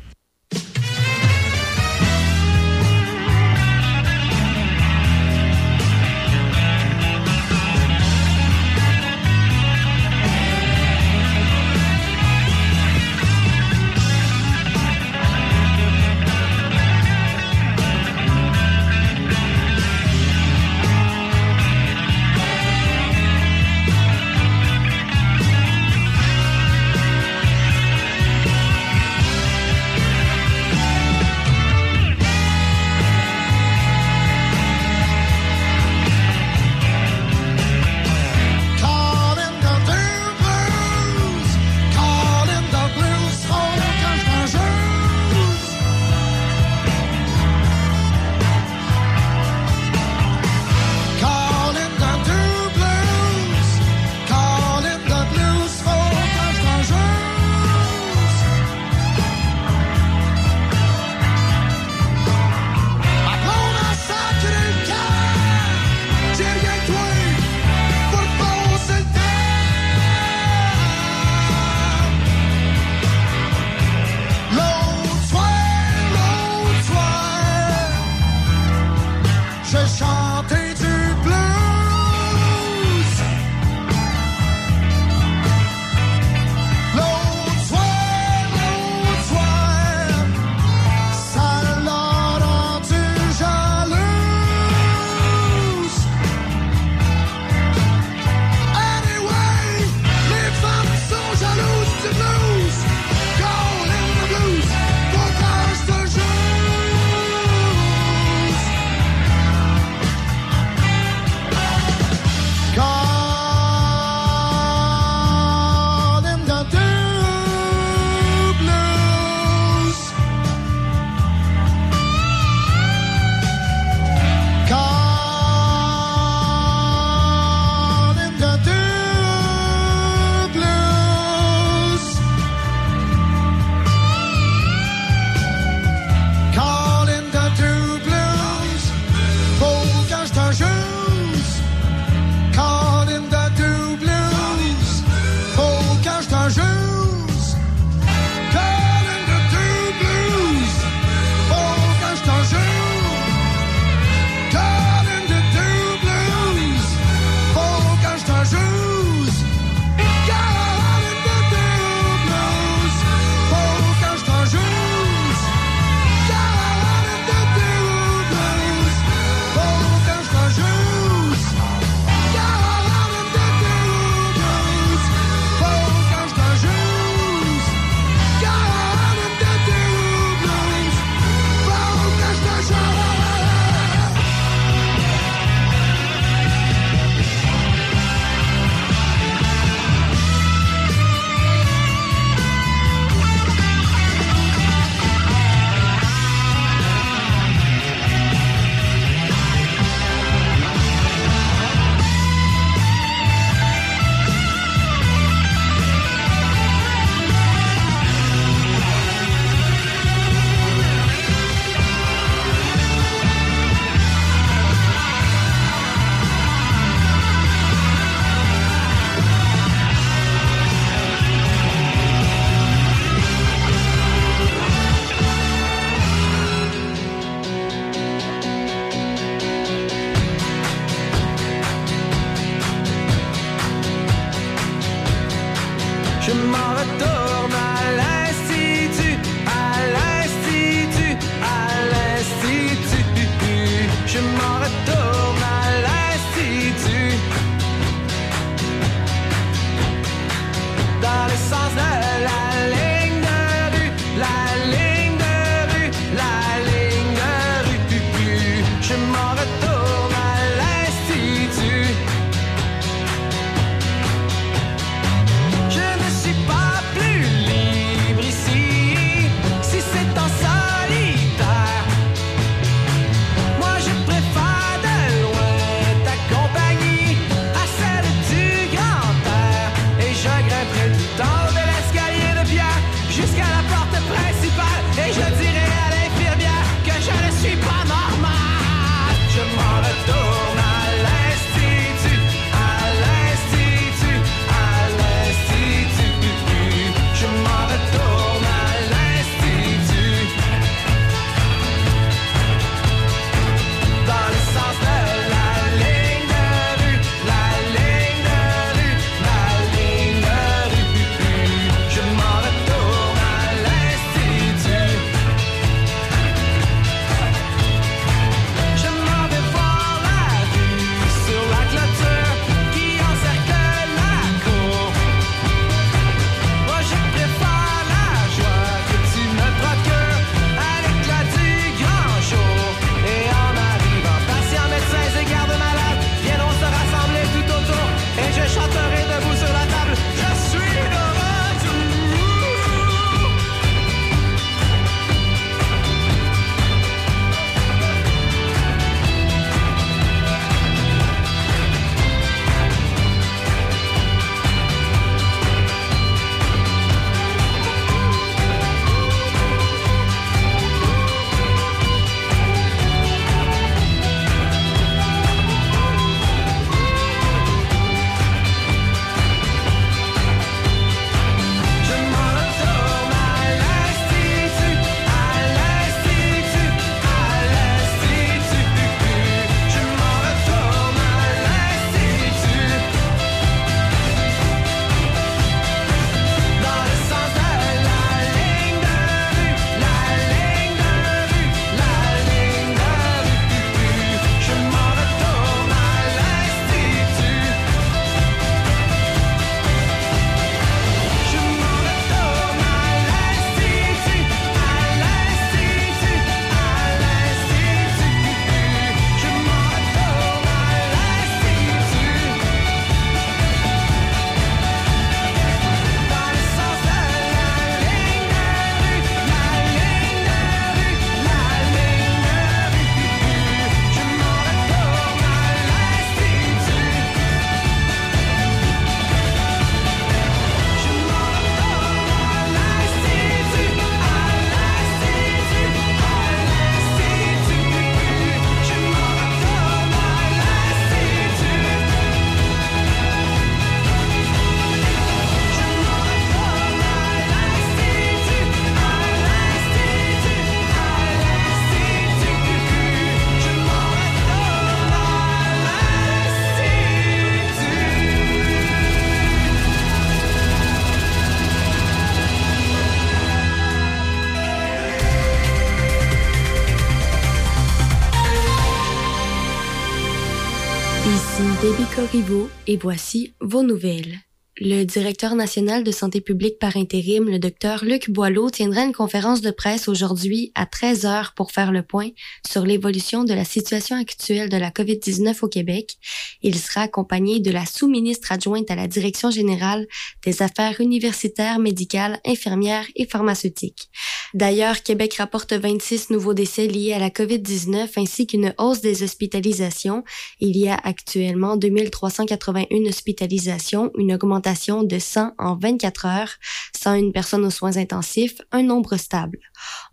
Voici vos nouvelles. Le directeur national de santé publique par intérim, le docteur Luc Boileau, tiendra une conférence de presse aujourd'hui à 13 heures pour faire le point sur l'évolution de la situation actuelle de la COVID-19 au Québec. Il sera accompagné de la sous-ministre adjointe à la direction générale des affaires universitaires, médicales, infirmières et pharmaceutiques. D'ailleurs, Québec rapporte 26 nouveaux décès liés à la COVID-19 ainsi qu'une hausse des hospitalisations. Il y a actuellement 2381 hospitalisations, une augmentation de 100 en 24 heures, 101 personnes aux soins intensifs, un nombre stable.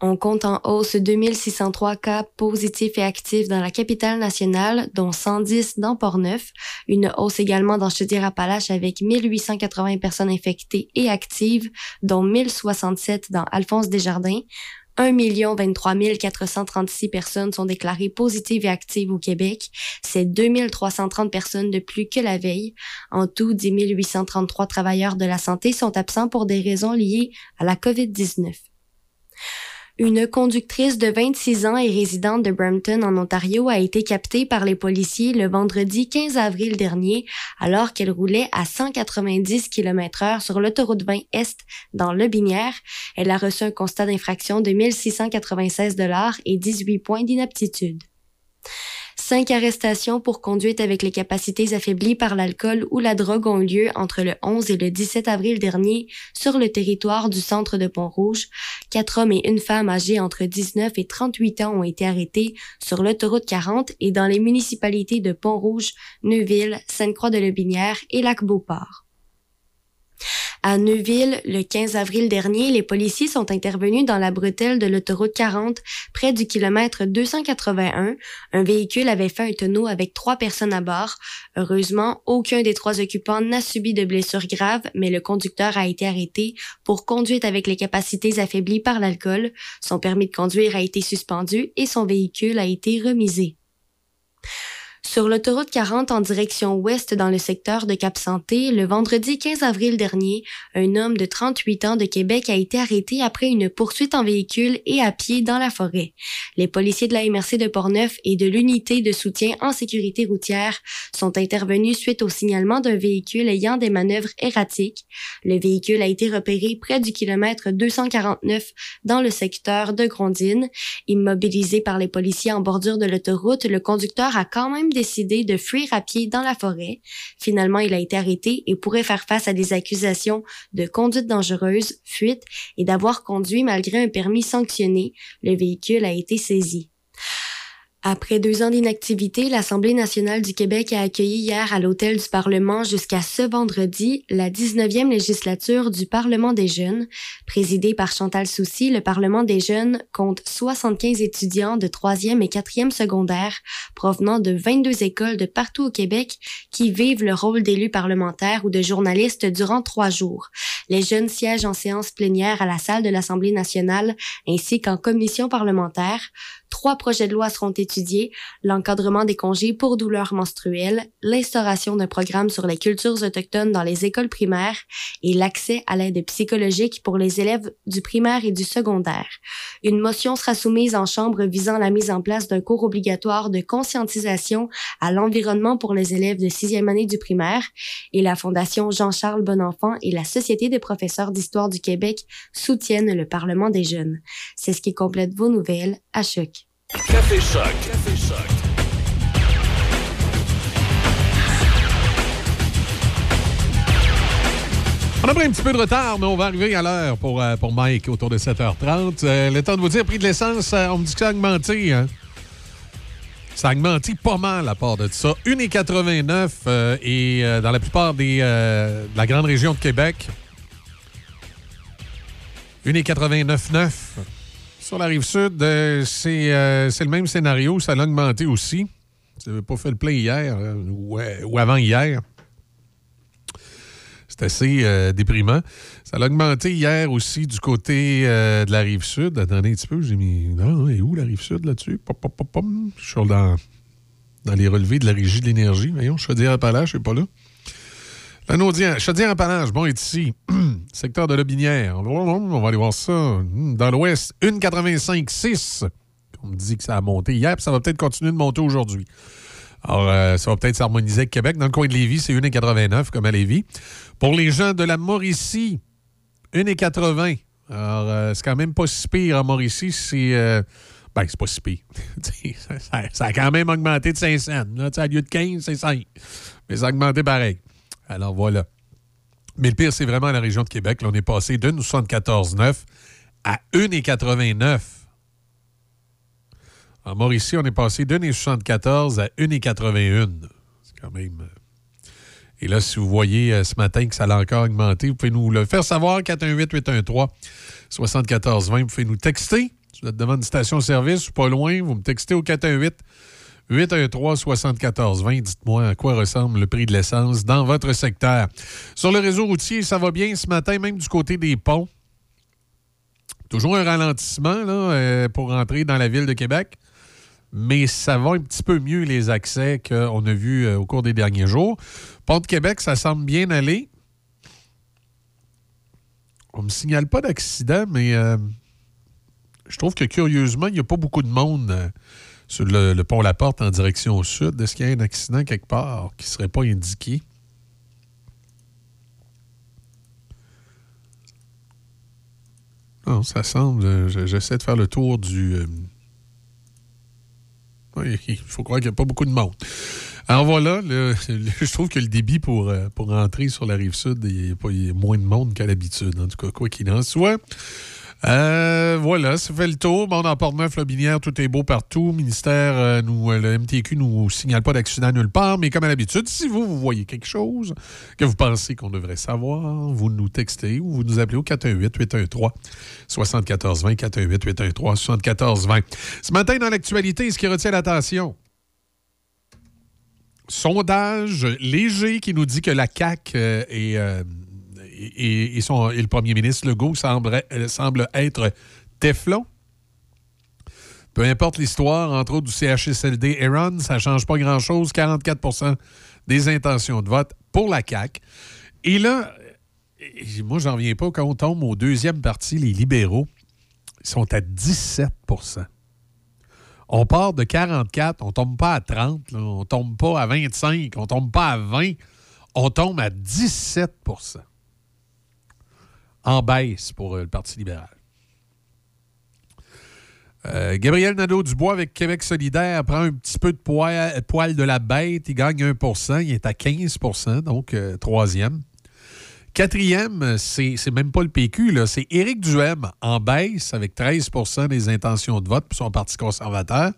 On compte en hausse 2603 cas positifs et actifs dans la capitale nationale, dont 110 dans Port-Neuf, une hausse également dans Chaudière-Appalaches avec 1880 personnes infectées et actives, dont 1067 dans Alphonse Desjardins, 1 23 436 personnes sont déclarées positives et actives au Québec. C'est 2330 personnes de plus que la veille. En tout, 10 833 travailleurs de la santé sont absents pour des raisons liées à la COVID-19. Une conductrice de 26 ans et résidente de Brampton en Ontario a été captée par les policiers le vendredi 15 avril dernier alors qu'elle roulait à 190 km heure sur l'autoroute 20 Est dans Le Binière. Elle a reçu un constat d'infraction de 1696 dollars et 18 points d'inaptitude. Cinq arrestations pour conduite avec les capacités affaiblies par l'alcool ou la drogue ont eu lieu entre le 11 et le 17 avril dernier sur le territoire du centre de Pont-Rouge. Quatre hommes et une femme âgés entre 19 et 38 ans ont été arrêtés sur l'autoroute 40 et dans les municipalités de Pont-Rouge, Neuville, Sainte-Croix-de-Lobinière et Lac-Beauport. À Neuville, le 15 avril dernier, les policiers sont intervenus dans la bretelle de l'autoroute 40, près du kilomètre 281. Un véhicule avait fait un tonneau avec trois personnes à bord. Heureusement, aucun des trois occupants n'a subi de blessures graves, mais le conducteur a été arrêté pour conduite avec les capacités affaiblies par l'alcool. Son permis de conduire a été suspendu et son véhicule a été remisé. Sur l'autoroute 40 en direction ouest dans le secteur de Cap-Santé, le vendredi 15 avril dernier, un homme de 38 ans de Québec a été arrêté après une poursuite en véhicule et à pied dans la forêt. Les policiers de la MRC de Portneuf et de l'unité de soutien en sécurité routière sont intervenus suite au signalement d'un véhicule ayant des manœuvres erratiques. Le véhicule a été repéré près du kilomètre 249 dans le secteur de Grondine. Immobilisé par les policiers en bordure de l'autoroute, le conducteur a quand même décidé de fuir à pied dans la forêt. Finalement, il a été arrêté et pourrait faire face à des accusations de conduite dangereuse, fuite et d'avoir conduit malgré un permis sanctionné. Le véhicule a été saisi. Après deux ans d'inactivité, l'Assemblée nationale du Québec a accueilli hier à l'hôtel du Parlement jusqu'à ce vendredi la 19e législature du Parlement des jeunes. Présidée par Chantal Soucy, le Parlement des jeunes compte 75 étudiants de troisième et quatrième secondaire provenant de 22 écoles de partout au Québec qui vivent le rôle d'élus parlementaires ou de journalistes durant trois jours. Les jeunes siègent en séance plénière à la salle de l'Assemblée nationale ainsi qu'en commission parlementaire. Trois projets de loi seront étudiés, l'encadrement des congés pour douleurs menstruelles, l'instauration d'un programme sur les cultures autochtones dans les écoles primaires et l'accès à l'aide psychologique pour les élèves du primaire et du secondaire. Une motion sera soumise en chambre visant la mise en place d'un cours obligatoire de conscientisation à l'environnement pour les élèves de sixième année du primaire et la Fondation Jean-Charles Bonenfant et la Société des professeurs d'histoire du Québec soutiennent le Parlement des jeunes. C'est ce qui complète vos nouvelles à choc. Café Choc. Café. On a pris un petit peu de retard, mais on va arriver à l'heure pour, euh, pour Mike autour de 7h30. Euh, le temps de vous dire, prix de l'essence, euh, on me dit que ça a augmenté. Hein? Ça a augmenté pas mal à part de ça. 1,89 euh, et dans la plupart des, de la grande région de Québec. 1,89,9. Sur la rive sud, euh, c'est euh, c'est le même scénario. Ça a augmenté aussi. Ça n'avait pas fait le plein hier euh, ou, ou avant-hier. C'est assez déprimant. Ça a augmenté hier aussi du côté de la rive sud. Attendez un petit peu, j'ai mis. Non, et où la rive sud là-dessus? Je suis dans, dans les relevés de la régie de l'énergie. Voyons, Chaudière-Appalaches, je suis pas là. Lanaudière, Chaudière-Appalaches, bon, est ici. Secteur de Lobinière. On va aller voir ça. Dans l'ouest, 1,85,6. On me dit que ça a monté hier, puis ça va peut-être continuer de monter aujourd'hui. Alors, euh, ça va peut-être s'harmoniser avec Québec. Dans le coin de Lévis, c'est 1,89 comme à Lévis. Pour les gens de la Mauricie, 1,80. Alors, euh, c'est quand même pas si pire en Mauricie. C'est. euh, ben, c'est pas si pire. ça, a quand même augmenté de 5 cents. Là, à lieu de 15, c'est 5. Mais ça a augmenté pareil. Alors, voilà. Mais le pire, c'est vraiment la région de Québec. On est passé de 1,74,9 à 1,89. En Mauricie, on est passé de 1,74 à 1,81. C'est quand même. euh, Et là, si vous voyez euh, ce matin que ça a encore augmenté, vous pouvez nous le faire savoir. 418-813-7420. Vous pouvez nous texter. Si vous êtes devant une station-service ou pas loin, vous me textez au 418 813-7420. Dites-moi à quoi ressemble le prix de l'essence dans votre secteur. Sur le réseau routier, ça va bien ce matin, même du côté des ponts. Toujours un ralentissement là, euh, pour rentrer dans la ville de Québec, mais ça va un petit peu mieux les accès qu'on a vus euh, au cours des derniers jours. Pont de Québec, ça semble bien aller. On me signale pas d'accident, mais euh, je trouve que curieusement, il n'y a pas beaucoup de monde sur le, pont La Porte en direction sud. Est-ce qu'il y a un accident quelque part qui ne serait pas indiqué? Non, ça semble. euh, je- J'essaie de faire le tour du. euh, il faut croire qu'il n'y a pas beaucoup de monde. Alors voilà, je trouve que le débit pour, euh, pour rentrer sur la rive sud, il y a, il y a moins de monde qu'à l'habitude. En tout cas, quoi qu'il en soit. Euh, voilà, ça fait le tour. Bon, dans Port-Neuf, tout est beau partout. Ministère, euh, nous, euh, le MTQ nous signale pas d'accident nulle part, mais comme à l'habitude, si vous, vous voyez quelque chose que vous pensez qu'on devrait savoir, vous nous textez ou vous nous appelez au 418-813-7420, 418-813-7420. Ce matin, dans l'actualité, ce qui retient l'attention, sondage léger qui nous dit que la CAQ euh, et- et le premier ministre Legault semble, euh, semble être Teflon. Peu importe l'histoire, entre autres du CHSLD Aaron, ça ne change pas grand-chose. 44% des intentions de vote pour la CAQ. Et là, moi, j'en reviens pas quand on tombe au deuxième parti, les libéraux, ils sont à 17% on part de 44, on tombe pas à 30, là, on tombe pas à 25, on tombe pas à 20, on tombe à 17 en baisse pour euh, le Parti libéral. Euh, Gabriel Nadeau-Dubois avec Québec solidaire prend un petit peu de poil, de la bête. Il gagne 1% Il est à 15% donc euh, troisième. Quatrième, c'est même pas le PQ, c'est Éric Duhem en baisse avec 13% des intentions de vote pour son Parti conservateur.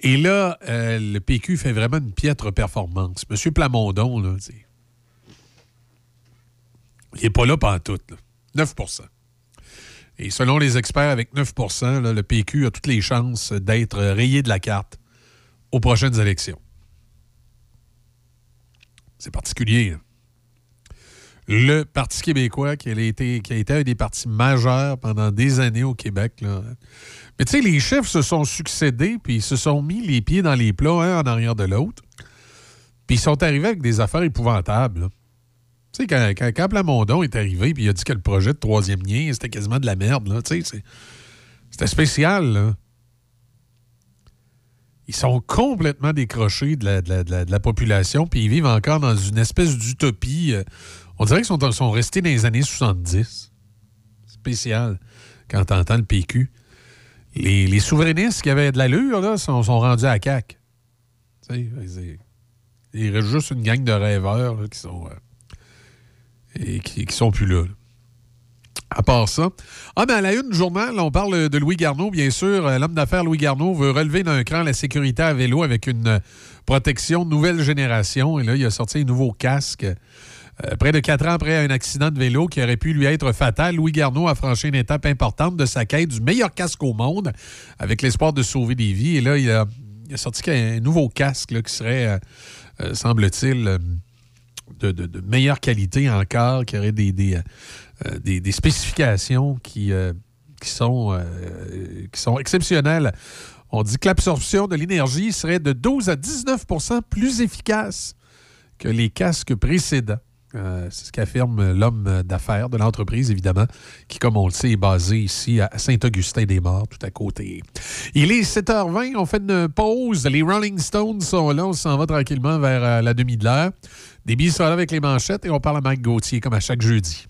Et là, le PQ fait vraiment une piètre performance. Monsieur Plamondon, là, il n'est pas là pantoute. Là. 9% Et selon les experts, avec 9 là, le PQ a toutes les chances d'être rayé de la carte aux prochaines élections. C'est particulier. hein. Le Parti québécois, qui a, été, qui a été un des partis majeurs pendant des années au Québec. là. Mais tu sais, les chefs se sont succédés, puis ils se sont mis les pieds dans les plats, un en arrière de l'autre. Puis ils sont arrivés avec des affaires épouvantables. Sais, quand, quand, Plamondon est arrivé, puis il a dit que le projet de troisième lien, c'était quasiment de la merde, c'était spécial, là. Ils sont complètement décrochés de la, population, puis ils vivent encore dans une espèce d'utopie. euh, On dirait qu'ils sont, restés dans les années 70. Spécial, quand t'entends le PQ. Les, souverainistes qui avaient de l'allure, là, sont, rendus à CAC. Tu sais, c'est- il reste juste une gang de rêveurs qui sont... euh, et qui, sont plus là. À part ça. Ah, mais à la une du journal, on parle de Louis Garneau, bien sûr. Euh, L'homme d'affaires Louis Garneau veut relever d'un cran la sécurité à vélo avec une euh, protection nouvelle génération. Et là, il a sorti un nouveau casque. Euh, près de quatre ans après un accident de vélo qui aurait pu lui être fatal, Louis Garneau a franchi une étape importante de sa quête du meilleur casque au monde avec l'espoir de sauver des vies. Et là, il a, sorti un nouveau casque là, qui serait, semble-t-il, de, meilleure qualité encore, qui aurait des, euh, des- des spécifications qui, euh, qui, sont, euh, qui sont exceptionnelles. On dit que l'absorption de l'énergie serait de 12 à 19% plus efficace que les casques précédents. C'est ce qu'affirme l'homme d'affaires de l'entreprise, évidemment, qui, comme on le sait, est basé ici à Saint-Augustin-des-Morts, tout à côté. Il est 7h20, on fait une pause. Les Rolling Stones sont là, on s'en va tranquillement vers la demi de. Des billets avec les manchettes et on parle à Mike Gauthier, comme à chaque jeudi.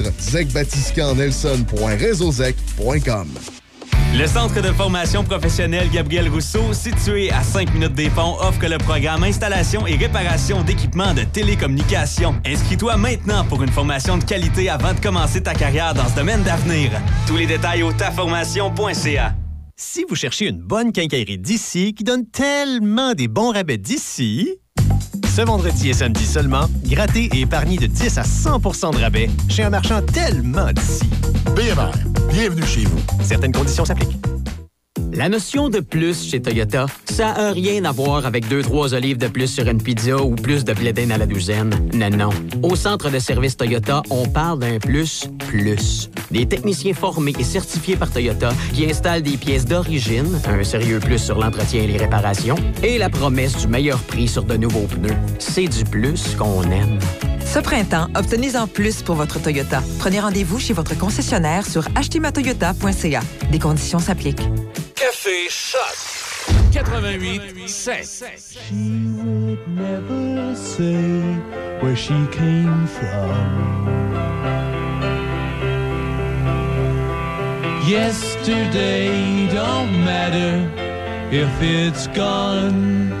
zecbatiscan.nelson.réseauzec.com. Le Centre de formation professionnelle Gabriel Rousseau, situé à 5 minutes des ponts, offre le programme Installation et réparation d'équipements de télécommunications. Inscris-toi maintenant pour une formation de qualité avant de commencer ta carrière dans ce domaine d'avenir. Tous les détails au taformation.ca. Si vous cherchez une bonne quincaillerie d'ici qui donne tellement des bons rabais d'ici, ce vendredi et samedi seulement, grattez et épargnez de 10 à 100% de rabais chez un marchand tellement d'ici. BMR, bienvenue chez vous. Certaines conditions s'appliquent. La notion de plus chez Toyota, ça a rien à voir avec deux, trois olives de plus sur une pizza ou plus de blé à la douzaine. Non, non. Au centre de service Toyota, on parle d'un plus, plus. Des techniciens formés et certifiés par Toyota qui installent des pièces d'origine, un sérieux plus sur l'entretien et les réparations, et la promesse du meilleur prix sur de nouveaux pneus. C'est du plus qu'on aime. Ce printemps, obtenez-en plus pour votre Toyota. Prenez rendez-vous chez votre concessionnaire sur achetezmatoyota.ca. Des conditions s'appliquent. Café Choc 88 7. She would never say where she came from. Yesterday don't matter if it's gone.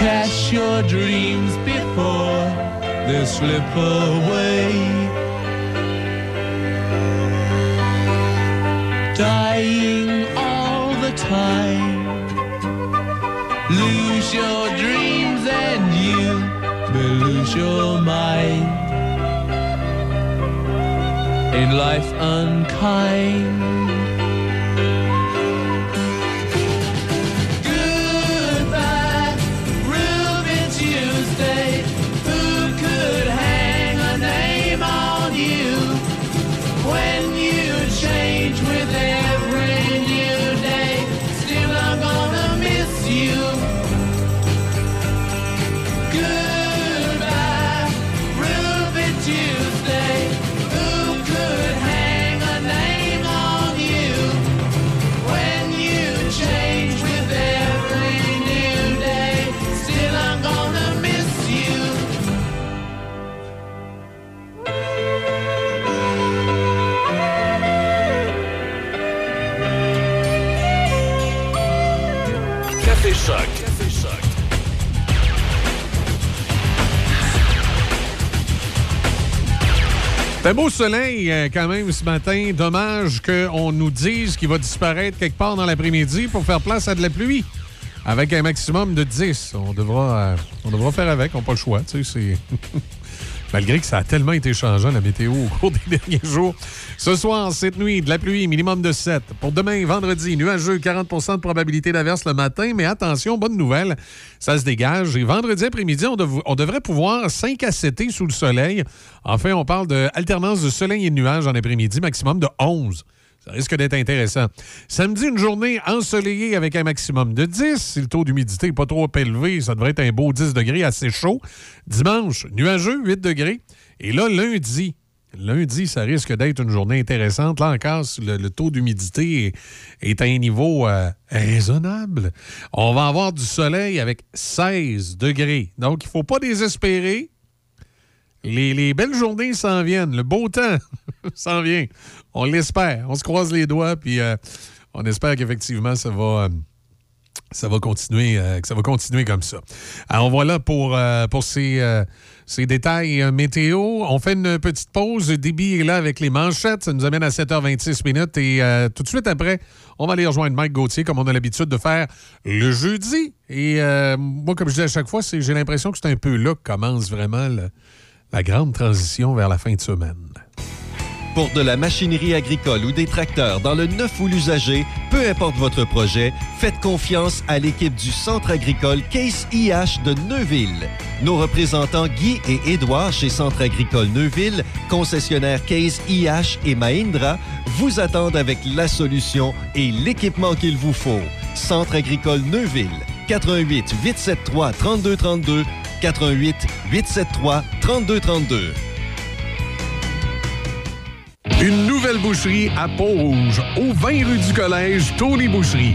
Catch your dreams before they slip away. Dying all the time. Lose your dreams and you may lose your mind in life unkind. Un beau soleil euh, quand même ce matin. Dommage qu'on nous dise qu'il va disparaître quelque part dans l'après-midi pour faire place à de la pluie. Avec un maximum de 10. On devra, euh, on devra faire avec, on n'a pas le choix. Tu sais. Malgré que ça a tellement été changeant, la météo, au cours des derniers jours. Ce soir, cette nuit, de la pluie, minimum de 7. Pour demain, vendredi, nuageux, 40% de probabilité d'averse le matin. Mais attention, bonne nouvelle, ça se dégage. Et vendredi après-midi, on, dev- on devrait pouvoir 5 à 7 sous le soleil. Enfin, on parle d'alternance de soleil et de nuages en après-midi, maximum de 11. Ça risque d'être intéressant. Samedi, une journée ensoleillée avec un maximum de 10. Si le taux d'humidité n'est pas trop élevé, ça devrait être un beau 10 degrés assez chaud. Dimanche, nuageux, 8 degrés. Et là, lundi, lundi, ça risque d'être une journée intéressante. Là encore, le, le taux d'humidité est, est à un niveau euh, raisonnable. On va avoir du soleil avec 16 degrés. Donc, il ne faut pas désespérer. Les, les belles journées s'en viennent. Le beau temps s'en vient. On l'espère. On se croise les doigts, puis euh, on espère qu'effectivement, ça va. euh, ça va continuer, euh, ça va continuer comme ça. Alors voilà pour, ces, détails météo. On fait une petite pause. Déby est là avec les manchettes. Ça nous amène à 7h26 minutes. Et tout de suite après, on va aller rejoindre Mike Gauthier, comme on a l'habitude de faire le jeudi. Et moi, comme je dis à chaque fois, j'ai l'impression que c'est un peu là que commence vraiment le- la grande transition vers la fin de semaine. Pour de la machinerie agricole ou des tracteurs dans le neuf ou l'usager, peu importe votre projet, faites confiance à l'équipe du Centre agricole Case IH de Neuville. Nos représentants Guy et Édouard chez Centre agricole Neuville, concessionnaire Case IH et Mahindra, vous attendent avec la solution et l'équipement qu'il vous faut. Centre agricole Neuville, 88 873 3232, 88 873 3232. Une nouvelle boucherie à Pont-Rouge, au 20 rue du Collège, Tony Boucherie.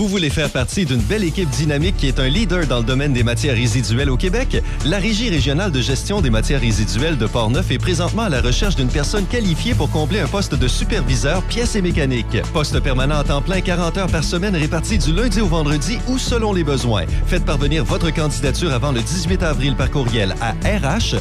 Vous voulez faire partie d'une belle équipe dynamique qui est un leader dans le domaine des matières résiduelles au Québec? La Régie régionale de gestion des matières résiduelles de Portneuf est présentement à la recherche d'une personne qualifiée pour combler un poste de superviseur pièces et mécaniques. Poste permanent à temps plein 40 heures par semaine réparti du lundi au vendredi ou selon les besoins. Faites parvenir votre candidature avant le 18 avril par courriel à rh@rrgmrp.com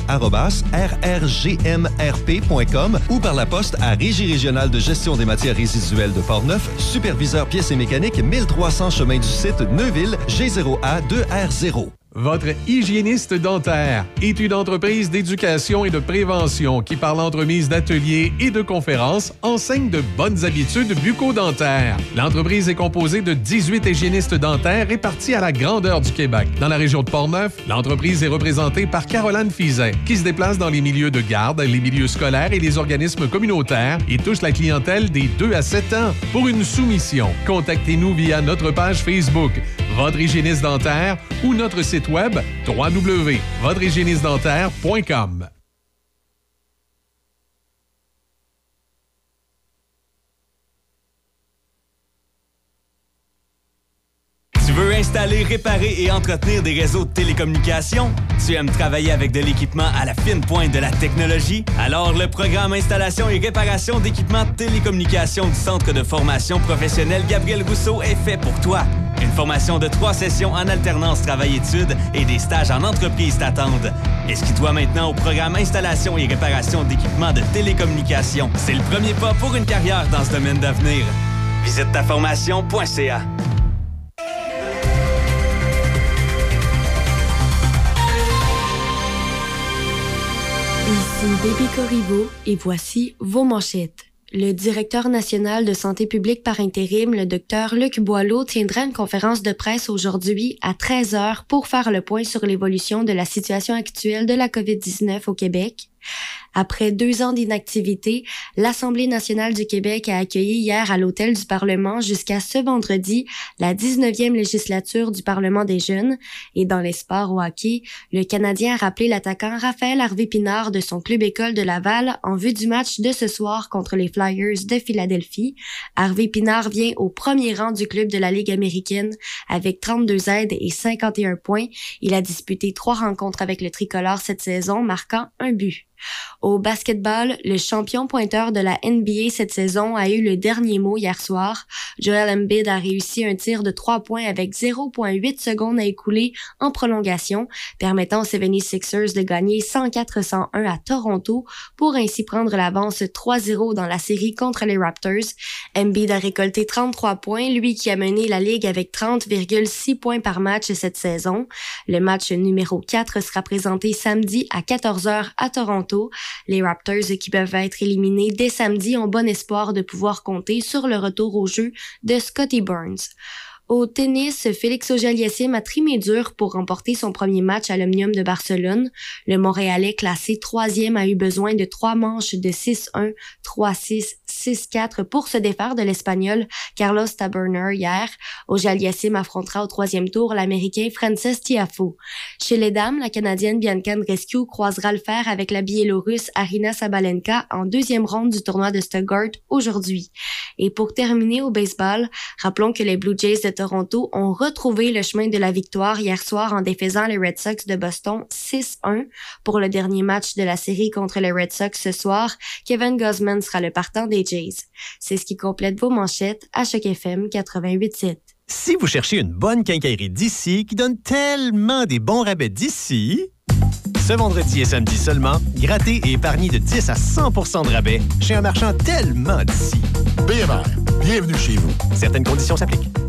ou par la poste à Régie régionale de gestion des matières résiduelles de Portneuf, superviseur pièces et mécaniques 1300 chemin du site Neuville, G0A 2R0. Votre hygiéniste dentaire est une entreprise d'éducation et de prévention qui, par l'entremise d'ateliers et de conférences, enseigne de bonnes habitudes bucco-dentaires. L'entreprise est composée de 18 hygiénistes dentaires répartis à la grandeur du Québec. Dans la région de Portneuf, l'entreprise est représentée par Caroline Fizet, qui se déplace dans les milieux de garde, les milieux scolaires et les organismes communautaires et touche la clientèle des 2 à 7 ans. Pour une soumission, contactez-nous via notre page Facebook, Votre hygiéniste dentaire ou notre site web www.votrehygiénistedentaire.com. Tu veux installer, réparer et entretenir des réseaux de télécommunications? Tu aimes travailler avec de l'équipement à la fine pointe de la technologie? Alors, le programme Installation et réparation d'équipements de télécommunications du Centre de formation professionnelle Gabriel Rousseau est fait pour toi. Une formation de trois sessions en alternance travail-études et des stages en entreprise t'attendent. Inscris-toi maintenant au programme Installation et réparation d'équipements de télécommunications. C'est le premier pas pour une carrière dans ce domaine d'avenir. Visite ta formation.ca. Ici Baby Corriveau et voici vos manchettes. Le directeur national de santé publique par intérim, le docteur Luc Boileau, tiendra une conférence de presse aujourd'hui à 13 heures pour faire le point sur l'évolution de la situation actuelle de la COVID-19 au Québec. Après deux ans d'inactivité, l'Assemblée nationale du Québec a accueilli hier à l'hôtel du Parlement jusqu'à ce vendredi la 19e législature du Parlement des jeunes. Et dans les sports au hockey, le Canadien a rappelé l'attaquant Raphaël Harvey-Pinard de son club école de Laval en vue du match de ce soir contre les Flyers de Philadelphie. Harvey-Pinard vient au premier rang du club de la Ligue américaine avec 32 aides et 51 points. Il a disputé trois rencontres avec le tricolore cette saison, marquant un but. Au basketball, le champion pointeur de la NBA cette saison a eu le dernier mot hier soir. Joel Embiid a réussi un tir de 3 points avec 0.8 secondes à écouler en prolongation, permettant aux 76ers de gagner 104-101 à Toronto pour ainsi prendre l'avance 3-0 dans la série contre les Raptors. Embiid a récolté 33 points, lui qui a mené la ligue avec 30,6 points par match cette saison. Le match numéro 4 sera présenté samedi à 14h à Toronto. Les Raptors qui peuvent être éliminés dès samedi ont bon espoir de pouvoir compter sur le retour au jeu de Scotty Burns. Au tennis, Félix Auger-Aliassime a trimé dur pour remporter son premier match à l'Omnium de Barcelone. Le Montréalais classé troisième a eu besoin de trois manches de 6-1, 3-6, 6-4 pour se défaire de l'Espagnol Carlos Taberner hier. Auger-Aliassime affrontera au troisième tour l'Américain Frances Tiafo. Chez les dames, la Canadienne Bianca Andreescu croisera le fer avec la Biélorusse Arina Sabalenka en deuxième ronde du tournoi de Stuttgart aujourd'hui. Et pour terminer au baseball, rappelons que les Blue Jays de Toronto ont retrouvé le chemin de la victoire hier soir en défaisant les Red Sox de Boston 6-1 pour le dernier match de la série contre les Red Sox ce soir. Kevin Gosman sera le partant des Jays. C'est ce qui complète vos manchettes à chaque FM 88.7. Si vous cherchez une bonne quincaillerie d'ici qui donne tellement des bons rabais d'ici, ce vendredi et samedi seulement, grattez et épargnez de 10 à 100% de rabais chez un marchand tellement d'ici. BMR, bienvenue chez vous. Certaines conditions s'appliquent.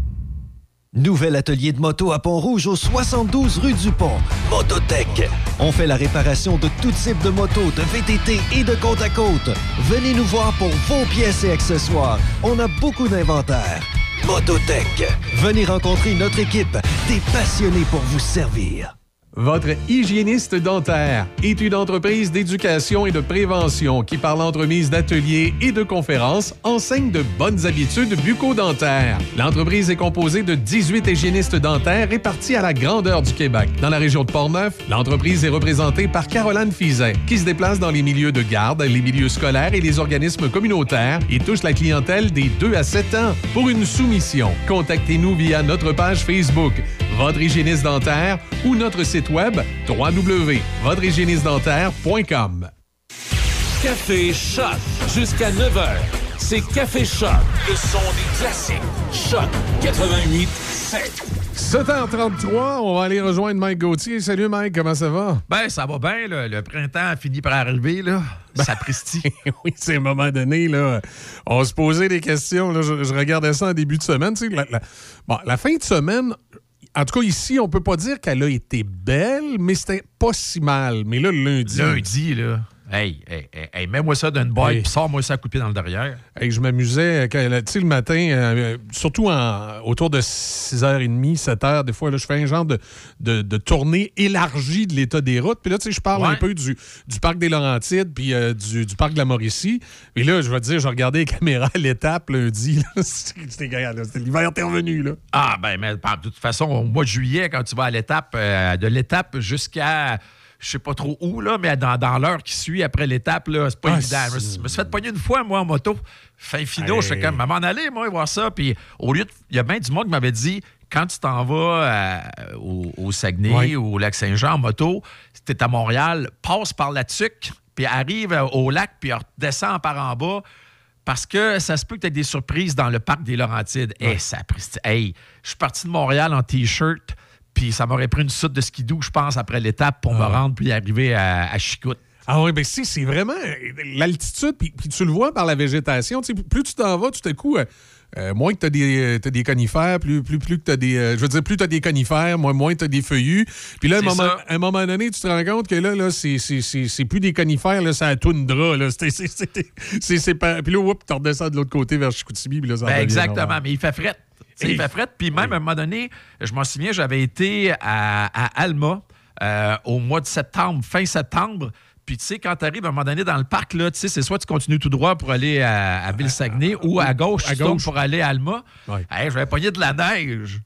Nouvel atelier de moto à Pont-Rouge au 72 rue du Pont. Mototech. On fait la réparation de tout type de motos, de VTT et de côte à côte. Venez nous voir pour vos pièces et accessoires. On a beaucoup d'inventaire. Mototech. Venez rencontrer notre équipe, des passionnés pour vous servir. Votre hygiéniste dentaire est une entreprise d'éducation et de prévention qui, par l'entremise d'ateliers et de conférences, enseigne de bonnes habitudes bucco-dentaires. L'entreprise est composée de 18 hygiénistes dentaires répartis à la grandeur du Québec. Dans la région de Portneuf, l'entreprise est représentée par Caroline Fizet, qui se déplace dans les milieux de garde, les milieux scolaires et les organismes communautaires et touche la clientèle des 2 à 7 ans. Pour une soumission, contactez-nous via notre page Facebook, Votre hygiéniste dentaire ou notre site web www.votrehygiénistedentaire.com. Café Choc jusqu'à 9h. C'est Café Choc, le son des classiques. Choc 88 7. 7h33, on va aller rejoindre Mike Gauthier. Salut Mike, comment ça va? Ben, ça va bien, là. Le printemps a fini par arriver, là. Ça pristille. oui, c'est à un moment donné, là, on se posait des questions. Là, je, je regardais ça en début de semaine. tu sais, La, la- bon, la fin de semaine, en tout cas ici, on peut pas dire qu'elle a été belle, mais c'était pas si mal. Mais là, le lundi... Lundi, là. Hey, hey, hey, hey, mets-moi ça d'une boîte, Hey. puis sors-moi ça à couper dans le derrière. Hey, je m'amusais, quand- tu sais, le matin, euh, surtout en- autour de 6h30, 7h, des fois, là, je fais un genre de, de, de tournée élargie de l'état des routes. Puis là, tu sais, je parle Ouais. un peu du, du parc des Laurentides, puis euh, du, du parc de la Mauricie. Et là, je vais te dire, je regardais les caméras à l'étape lundi. C'était l'hiver était revenu, là. Ah, ben, mais de toute façon, au mois de juillet, quand tu vas à l'étape, euh, de l'étape jusqu'à. Je sais pas trop où, là, mais dans, dans l'heure qui suit après l'étape, là, c'est pas Ah, évident. Je me suis- fait pogner une fois, moi, en moto. Fin finaux, Hey. je fais comme, à m'en aller, moi, voir ça. Puis au lieu de. Il y a bien du monde qui m'avait dit, quand tu t'en vas euh, au, au Saguenay ou au Lac-Saint-Jean en moto, si t'es à Montréal, passe par la tuque, puis arrive euh, au lac, puis redescend par en bas. Parce que ça se peut que tu aies des surprises dans le parc des Laurentides. Hey, ça a pris- Hey, je suis parti de Montréal en T-shirt, Puis ça m'aurait pris une soute de skidoo, je pense, après l'étape pour me rendre puis arriver à, à Chicoute. Ah oui, ben si, c'est vraiment euh, l'altitude, puis, puis tu le vois par la végétation. tu sais, Plus tu t'en vas, tout à coup, euh, euh, moins que tu as, des t'as des conifères, plus, plus, plus que tu as des. euh, je veux dire, plus tu as des conifères, moins, moins tu as des feuillus. Puis là, à un moment, ça. à un moment donné, tu te rends compte que là, là c'est, plus des conifères, là, c'est la toundra. Là. C'est, Puis là, oups, tu redescends de l'autre côté vers Chicoutimi. Puis là, ça Ben, exactement, mais il fait fret. Il fait fret. Puis même à un moment donné, je m'en souviens, j'avais été à, à Alma euh, au mois de septembre, fin septembre. Puis tu sais, quand tu arrives à un moment donné dans le parc, là, tu sais, c'est soit tu continues tout droit pour aller à, à Ville-Saguenay ou à gauche, à gauche. pour aller à Alma. Ouais. Hey, j'avais pogné de la neige.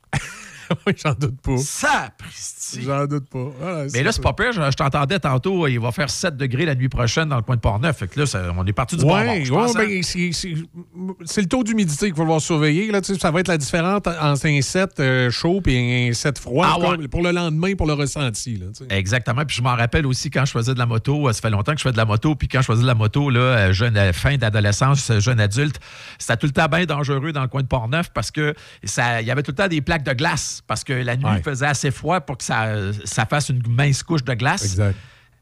oui, j'en doute pas. Sapristi. J'en doute pas. Ah, Mais là, c'est pas pire. Je, je t'entendais tantôt, il va faire 7 degrés la nuit prochaine dans le coin de Port-Neuf. Fait que là, ça- on est parti du je pense, hein? ben, c'est, c'est- c'est le taux d'humidité qu'il va falloir surveiller. Là, ça va être la différence entre un 7 euh, chaud et un 7 froid Ah ouais. pour le lendemain, pour le ressenti. Là. Exactement. Puis je m'en rappelle aussi quand je faisais de la moto. euh, Ça fait longtemps que je fais de la moto. Puis quand je faisais de la moto, là, euh, jeune, fin d'adolescence, jeune adulte, c'était tout le temps bien dangereux dans le coin de Port-Neuf parce que ça, il y avait tout le temps des plaques de glace parce que la nuit Ouais. faisait assez froid pour que ça, ça fasse une mince couche de glace. Exact.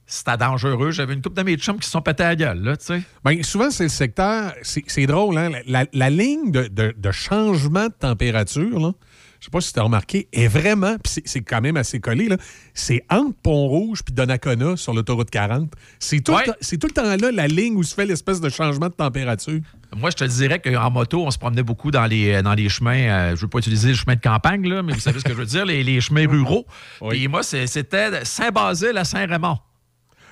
C'était dangereux. J'avais une couple de mes chums qui se sont pétés à la gueule, là, tu sais. Ben, souvent, c'est le secteur. C'est drôle, hein? La, la- la ligne de, de- de changement de température, là, je sais pas si tu as remarqué, est vraiment. puis c'est- quand même assez collé, là. C'est entre Pont-Rouge puis Donnacona sur l'autoroute 40. C'est tout, tout le temps là la ligne où se fait l'espèce de changement de température. Moi, je te dirais qu'en moto, on se promenait beaucoup dans les, dans les chemins. euh, je ne veux pas utiliser les chemins de campagne, là, mais vous savez ce que je veux dire, les, les chemins ruraux. Puis moi, c'est- c'était Saint-Basile à Saint-Raymond.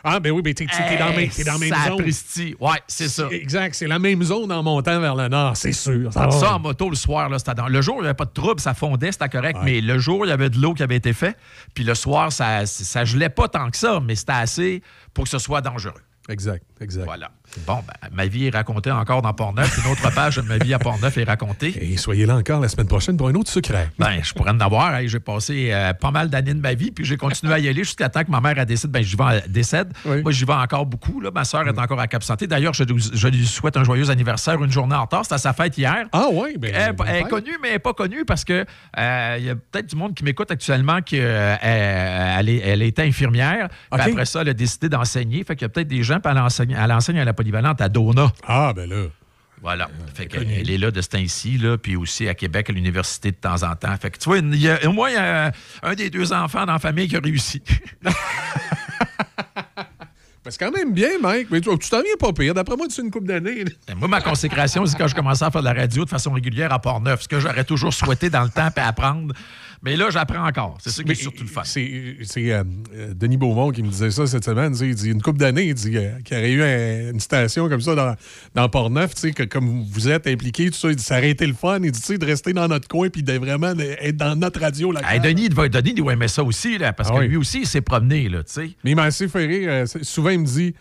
Ah, ben oui, ben t'es t'es dans, dans la même zone. Sapristi. Ouais, c'est ça. Exact, c'est la même zone en montant vers le nord, c'est sûr. Ça, va. en moto le soir, là, c'était dans- le jour, il n'y avait pas de trouble, ça fondait, c'était correct, mais le jour, il y avait de l'eau qui avait été faite. Puis le soir, ça, ça gelait pas tant que ça, mais c'était assez pour que ce soit dangereux. Exact, exact. Voilà. Bon, ben, ma vie est racontée encore dans Port-Neuf. Une autre page de ma vie à Port-Neuf est racontée. Et soyez là encore la semaine prochaine pour un autre secret. Ben, je pourrais en avoir. Hey, j'ai passé euh, pas mal d'années de ma vie, puis j'ai continué à y aller jusqu'à temps que ma mère elle décide. Ben, j'y vais, décède. Moi, j'y vais encore beaucoup. Là. Ma soeur est encore à Cap Santé. D'ailleurs, je, lui- je lui souhaite un joyeux anniversaire, une journée en retard. C'était à sa fête hier. Ah oui, ben. Elle, elle est connue, mais elle n'est pas connue parce que euh, il y a peut-être du monde qui m'écoute actuellement qui euh, elle, était infirmière. Puis après ça, elle a décidé d'enseigner. Fait qu'il y a peut-être des gens, puis elle enseigne, elle enseigne à la polyvalente à Dona. Ah, ben là. Voilà. Fait qu'elle elle est là de ce temps-ci, là, puis aussi à Québec, à l'université de temps en temps. Fait que tu vois, il y a, au moins, il y a un des deux enfants dans la famille qui a réussi. Ben, c'est quand même bien, Mike. Mais tu t'en viens pas pire. D'après moi, tu une coupe d'années. là. Moi, ma consécration, c'est quand je commençais à faire de la radio de façon régulière à Port-Neuf, ce que j'aurais toujours souhaité dans le temps et apprendre. Mais là, j'apprends encore. C'est ça qui est surtout le fun. C'est euh, euh, Denis Beaumont qui me disait ça cette semaine. Il dit une couple d'années, il dit euh, qu'il y aurait eu un- une station comme ça dans, dans Port-Neuf, tu sais, que comme vous êtes impliqués, tout ça, il dit ça aurait été le fun. Il dit, de rester dans notre coin puis de vraiment être dans notre radio. Là, Hey, Denis, il Denis il doit aimer ça aussi, là, parce Ah que oui. lui aussi, il s'est promené, là, tu sais. Mais il m'a assez fait rire. souvent, il me dit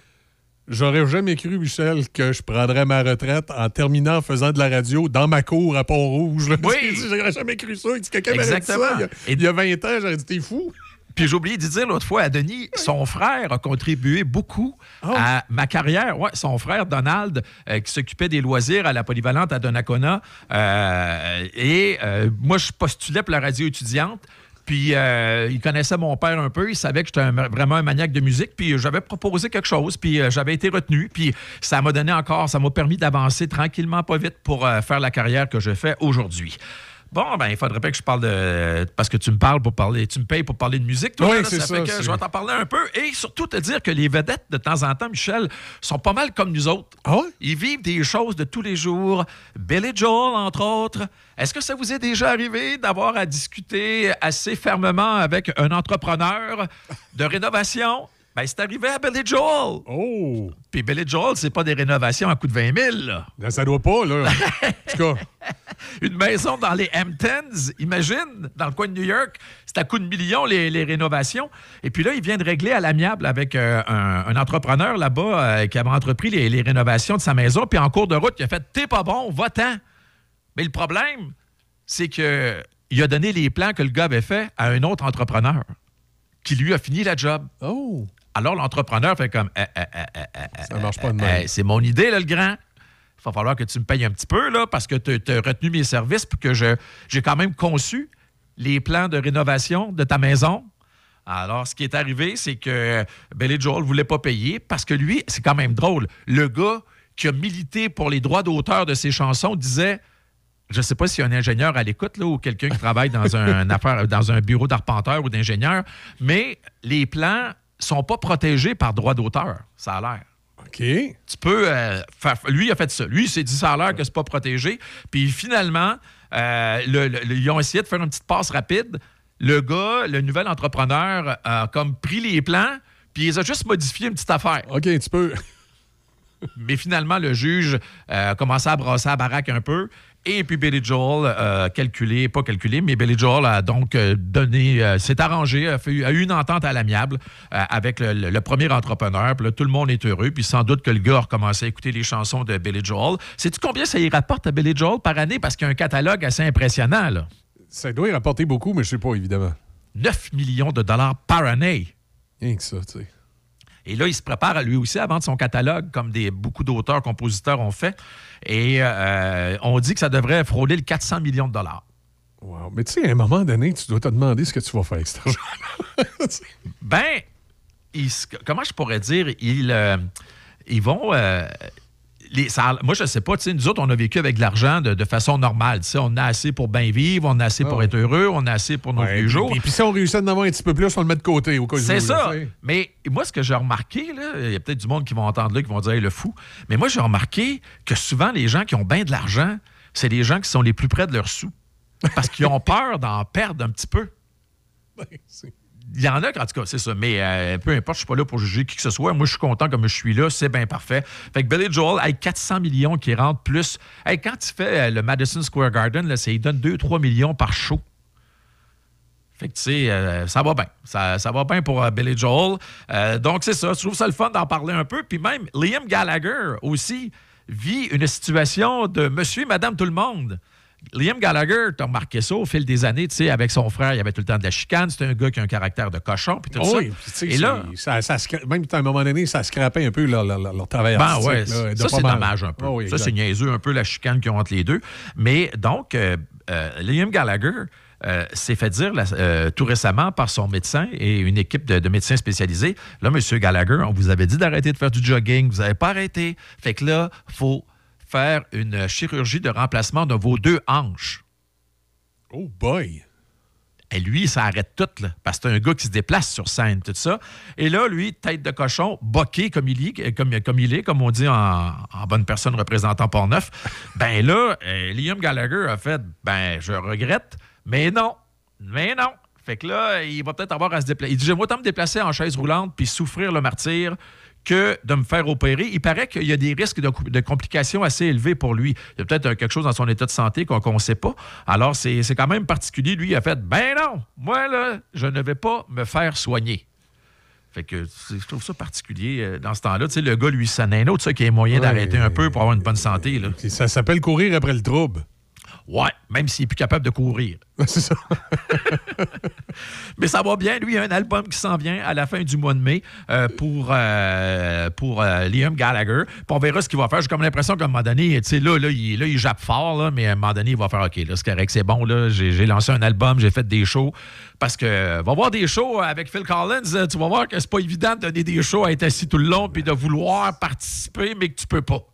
J'aurais jamais cru, Michel, que je prendrais ma retraite en terminant en faisant de la radio dans ma cour à Pont-Rouge. Oui. J'aurais jamais cru ça. Il dit Quelqu'un m'aurait dit ça. Exactement. Il y, a, il y a 20 ans, j'aurais dit T'es fou. Puis j'ai oublié de dire l'autre fois à Denis, son frère a contribué beaucoup à ma carrière. Ouais, son frère Donald, euh, qui s'occupait des loisirs à la polyvalente à Donnacona. Euh, et euh, moi, je postulais pour la radio étudiante. Puis euh, il connaissait mon père un peu, il savait que j'étais vraiment un maniaque de musique, puis j'avais proposé quelque chose, puis euh, j'avais été retenu, puis ça m'a donné encore, ça m'a permis d'avancer tranquillement, pas vite, pour euh, faire la carrière que je fais aujourd'hui. Bon, ben, il faudrait pas que je parle de. Parce que tu me parles pour parler. Tu me payes pour parler de musique, toi. Oui, là, ça ça, fait que je vais t'en parler un peu. Et surtout te dire que les vedettes, de temps en temps, Michel, sont pas mal comme nous autres. Ah Ils vivent des choses de tous les jours. Billy Joel, entre autres. Est-ce que ça vous est déjà arrivé d'avoir à discuter assez fermement avec un entrepreneur de rénovation? Ben, c'est arrivé à Billy Joel. Oh! Puis Billy Joel, c'est pas des rénovations à coût de 20 000, là. Ben, ça doit pas, là. en tout cas. Une maison dans les Hamptons, imagine, dans le coin de New York, c'est à coup de millions les, les rénovations. Et puis là, il vient de régler à l'amiable avec euh, un, un entrepreneur là-bas euh, qui avait entrepris les, les rénovations de sa maison. Puis en cours de route, il a fait T'es pas bon, va-t'en. Mais le problème, c'est que il a donné les plans que le gars avait fait à un autre entrepreneur qui lui a fini la job. Oh! Alors l'entrepreneur fait comme Eh, eh, eh, eh, Ça marche pas de même. C'est mon idée, là, le grand. Il va falloir que tu me payes un petit peu, là, parce que tu as retenu mes services puis que j'ai quand même conçu les plans de rénovation de ta maison. Alors, ce qui est arrivé, c'est que Billy Joel ne voulait pas payer parce que lui, c'est quand même drôle. Le gars qui a milité pour les droits d'auteur de ses chansons disait je ne sais pas s'il y a un ingénieur à l'écoute ou quelqu'un qui travaille dans un, affaire, dans un bureau d'arpenteur ou d'ingénieur, mais les plans sont pas protégés par droit d'auteur, ça a l'air. OK. Tu peux euh, faire. Lui, il a fait ça. Lui, il s'est dit ça a l'air que c'est pas protégé. Puis finalement, euh, le- le- ils ont essayé de faire une petite passe rapide. Le gars, le nouvel entrepreneur, a comme pris les plans, puis il a juste modifié une petite affaire. OK, tu peux. Mais finalement, le juge euh, a commencé à brasser la baraque un peu. Et puis Billy Joel a calculé, pas calculé, mais Billy Joel a donc euh, donné, euh, s'est arrangé, a, fait- a eu une entente à l'amiable euh, avec le, le- le premier entrepreneur. Puis là, tout le monde est heureux. Puis sans doute que le gars a recommencé à écouter les chansons de Billy Joel. Sais-tu combien ça y rapporte à Billy Joel par année? Parce qu'il y a un catalogue assez impressionnant, là. Ça doit y rapporter beaucoup, mais je sais pas, évidemment. 9 millions de dollars par année. Rien que ça, tu sais. Et là, il se prépare à lui aussi à vendre son catalogue, comme des, beaucoup d'auteurs, compositeurs ont fait. Et euh, on dit que ça devrait frauder le 400 millions de dollars. Wow. Mais tu sais, à un moment donné, tu dois te demander ce que tu vas faire avec cet argent. Ben, comment je pourrais dire, ils, euh, ils vont. euh, les, ça- moi, je sais pas, nous autres, on a vécu avec de l'argent de, de façon normale. On a assez pour bien vivre, on a assez pour être heureux, on a assez pour nos Ouais, vieux jours. Puis, puis si on réussit à en avoir un petit peu plus, on le met de côté au cas où. C'est ça. Mais moi, ce que j'ai remarqué, il y a peut-être du monde qui vont entendre là, qui vont dire Hey, le fou. Mais moi, j'ai remarqué que souvent, les gens qui ont bien de l'argent, c'est les gens qui sont les plus près de leurs sous. Parce qu'ils ont peur d'en perdre un petit peu. Il y en a, en tout cas, c'est ça. Mais euh, peu importe, je suis pas là pour juger qui que ce soit. Moi, je suis content comme je suis là. C'est bien parfait. Fait que Billy Joel, avec 400 millions qui rentrent plus. Hey, quand il fait euh, le Madison Square Garden, là, il donne 2-3 millions par show. Fait que, tu sais, euh, ça va bien. Ça, ça va bien pour Billy Joel. Donc, c'est ça. Je trouve ça le fun d'en parler un peu. Puis même, Liam Gallagher aussi vit une situation de monsieur et madame tout le monde. Liam Gallagher, t'as remarqué ça au fil des années, tu sais, avec son frère, il y avait tout le temps de la chicane. C'était un gars qui a un caractère de cochon, puis tout ça. oui, puis tu sais, Et là, ça, ça même à un moment donné, ça scrapait un peu leur, leur- leur travail Ben artistique. ouais, là, de ça c'est dommage un peu. Oh oui, ça c'est niaiseux un peu la chicane qu'ils ont entre les deux. Mais donc, euh, euh, Liam Gallagher euh, s'est fait dire euh, tout récemment par son médecin et une équipe de, de médecins spécialisés, là, Monsieur Gallagher, on vous avait dit d'arrêter de faire du jogging, vous n'avez pas arrêté. Fait que là, faut faire une chirurgie de remplacement de vos deux hanches. Oh boy! Et lui, ça arrête tout, là, parce que c'est un gars qui se déplace sur scène, tout ça. Et là, lui, tête de cochon, boqué comme il, est, comme, comme il est, comme on dit en, en bonne personne représentant Port-Neuf, ben là, euh, Liam Gallagher a fait, ben, je regrette, mais non, mais non. Fait que là, il va peut-être avoir à se déplacer. Il dit, j'aimerais autant me déplacer en chaise roulante puis souffrir le martyr que de me faire opérer. Il paraît qu'il y a des risques de, de complications assez élevés pour lui. Il y a peut-être quelque chose dans son état de santé qu'on ne sait pas. Alors, c'est quand même particulier. Lui, il a fait Ben non, moi, là, je ne vais pas me faire soigner. Fait que c'est- je trouve ça particulier euh, dans ce temps-là. Tu sais, le gars, lui, ça un autre, ça, qui a moyen Ouais. d'arrêter un peu pour avoir une bonne santé. Là. Ça s'appelle courir après le trouble. Ouais, même s'il est plus capable de courir. C'est ça. Mais ça va bien. Lui, il y a un album qui s'en vient à la fin du mois de mai euh, pour, euh, pour euh, Liam Gallagher. Puis on verra ce qu'il va faire. J'ai comme l'impression qu'à un moment donné, tu sais, là, là, il, là, il jappe fort, là, mais à un moment donné, il va faire OK, là, c'est correct, c'est bon. là, J'ai j'ai lancé un album, j'ai fait des shows. Parce que va voir des shows avec Phil Collins, tu vas voir que c'est pas évident de donner des shows à être assis tout le long puis de vouloir participer, mais que tu peux pas.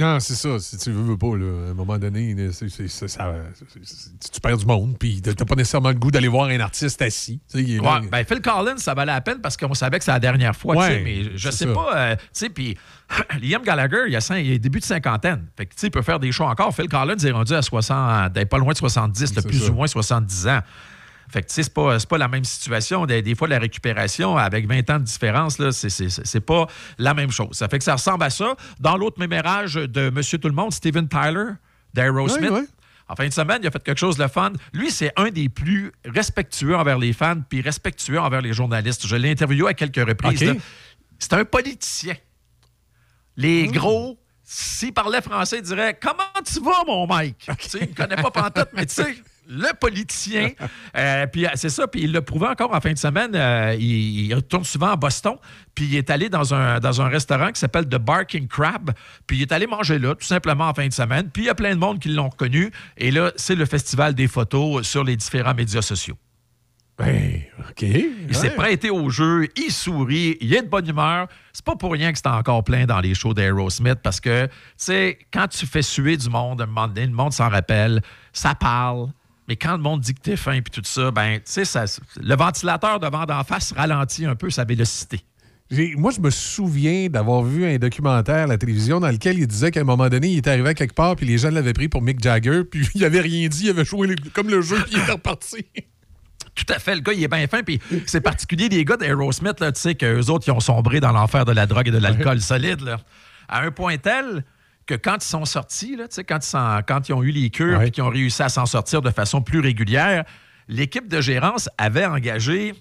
Non, c'est ça. Si tu veux, veux pas, là, à un moment donné, là, c'est- c'est- c'est- ça- c'est- c'est- tu perds du monde, puis t'as pas nécessairement le goût d'aller voir un artiste assis. Là, ben Phil Collins, ça valait la peine parce qu'on savait que c'est la dernière fois, Ouais, mais je sais ça. pas, euh, tu sais, puis Liam Gallagher, il a, cinq- il a début de cinquantaine, fait que tu sais, il peut faire des shows encore. Phil Collins est rendu à 60, d'être pas loin de 70, là, plus ça. ou moins 70 ans. Fait que, tu sais, c'est pas, la même situation. Des, des fois, la récupération, avec 20 ans de différence, là, c'est, pas la même chose. Ça fait que ça ressemble à ça. Dans l'autre mémérage de Monsieur Tout-le-Monde, Steven Tyler, d'Aerosmith, ouais. en fin de semaine, il a fait quelque chose de fun. Lui, c'est un des plus respectueux envers les fans, puis respectueux envers les journalistes. Je l'ai interviewé à quelques reprises. C'est un politicien. Les gros, s'il parlait français, il dirait Comment tu vas, mon Mike Tu sais, Il ne connaît pas pantoute, mais tu sais, le politicien. Euh, puis euh, c'est ça, puis il l'a prouvé encore en fin de semaine. euh, il, il retourne souvent à Boston, puis il est allé dans un, dans un restaurant qui s'appelle The Barking Crab, puis il est allé manger là, tout simplement en fin de semaine. Puis il y a plein de monde qui l'ont reconnu. Et là, c'est le festival des photos sur les différents médias sociaux. Ben, OK. Il s'est Ouais. prêté au jeu, il sourit, il est de bonne humeur. C'est pas pour rien que c'est encore plein dans les shows d'Aerosmith parce que, tu sais, quand tu fais suer du monde, un moment donné, le monde s'en rappelle, ça parle. Mais quand le monde dit que t'es fin puis tout ça, ben, tu sais, ça- le ventilateur devant d'en face ralentit un peu sa vélocité. Moi, je me souviens d'avoir vu un documentaire à la télévision dans lequel il disait qu'à un moment donné, il était arrivé à quelque part, puis les gens l'avaient pris pour Mick Jagger, puis il avait rien dit, il avait joué comme le jeu, puis il était reparti. Tout à fait. Le gars, il est bien fin. Puis c'est particulier des gars d'Aerosmith, tu sais, qu'eux autres, ils ont sombré dans l'enfer de la drogue et de l'alcool solide, là. À un point tel que quand ils sont sortis, là, tu sais, quand, ils quand ils ont eu les cures et qu'ils ont réussi à s'en sortir de façon plus régulière, l'équipe de gérance avait engagé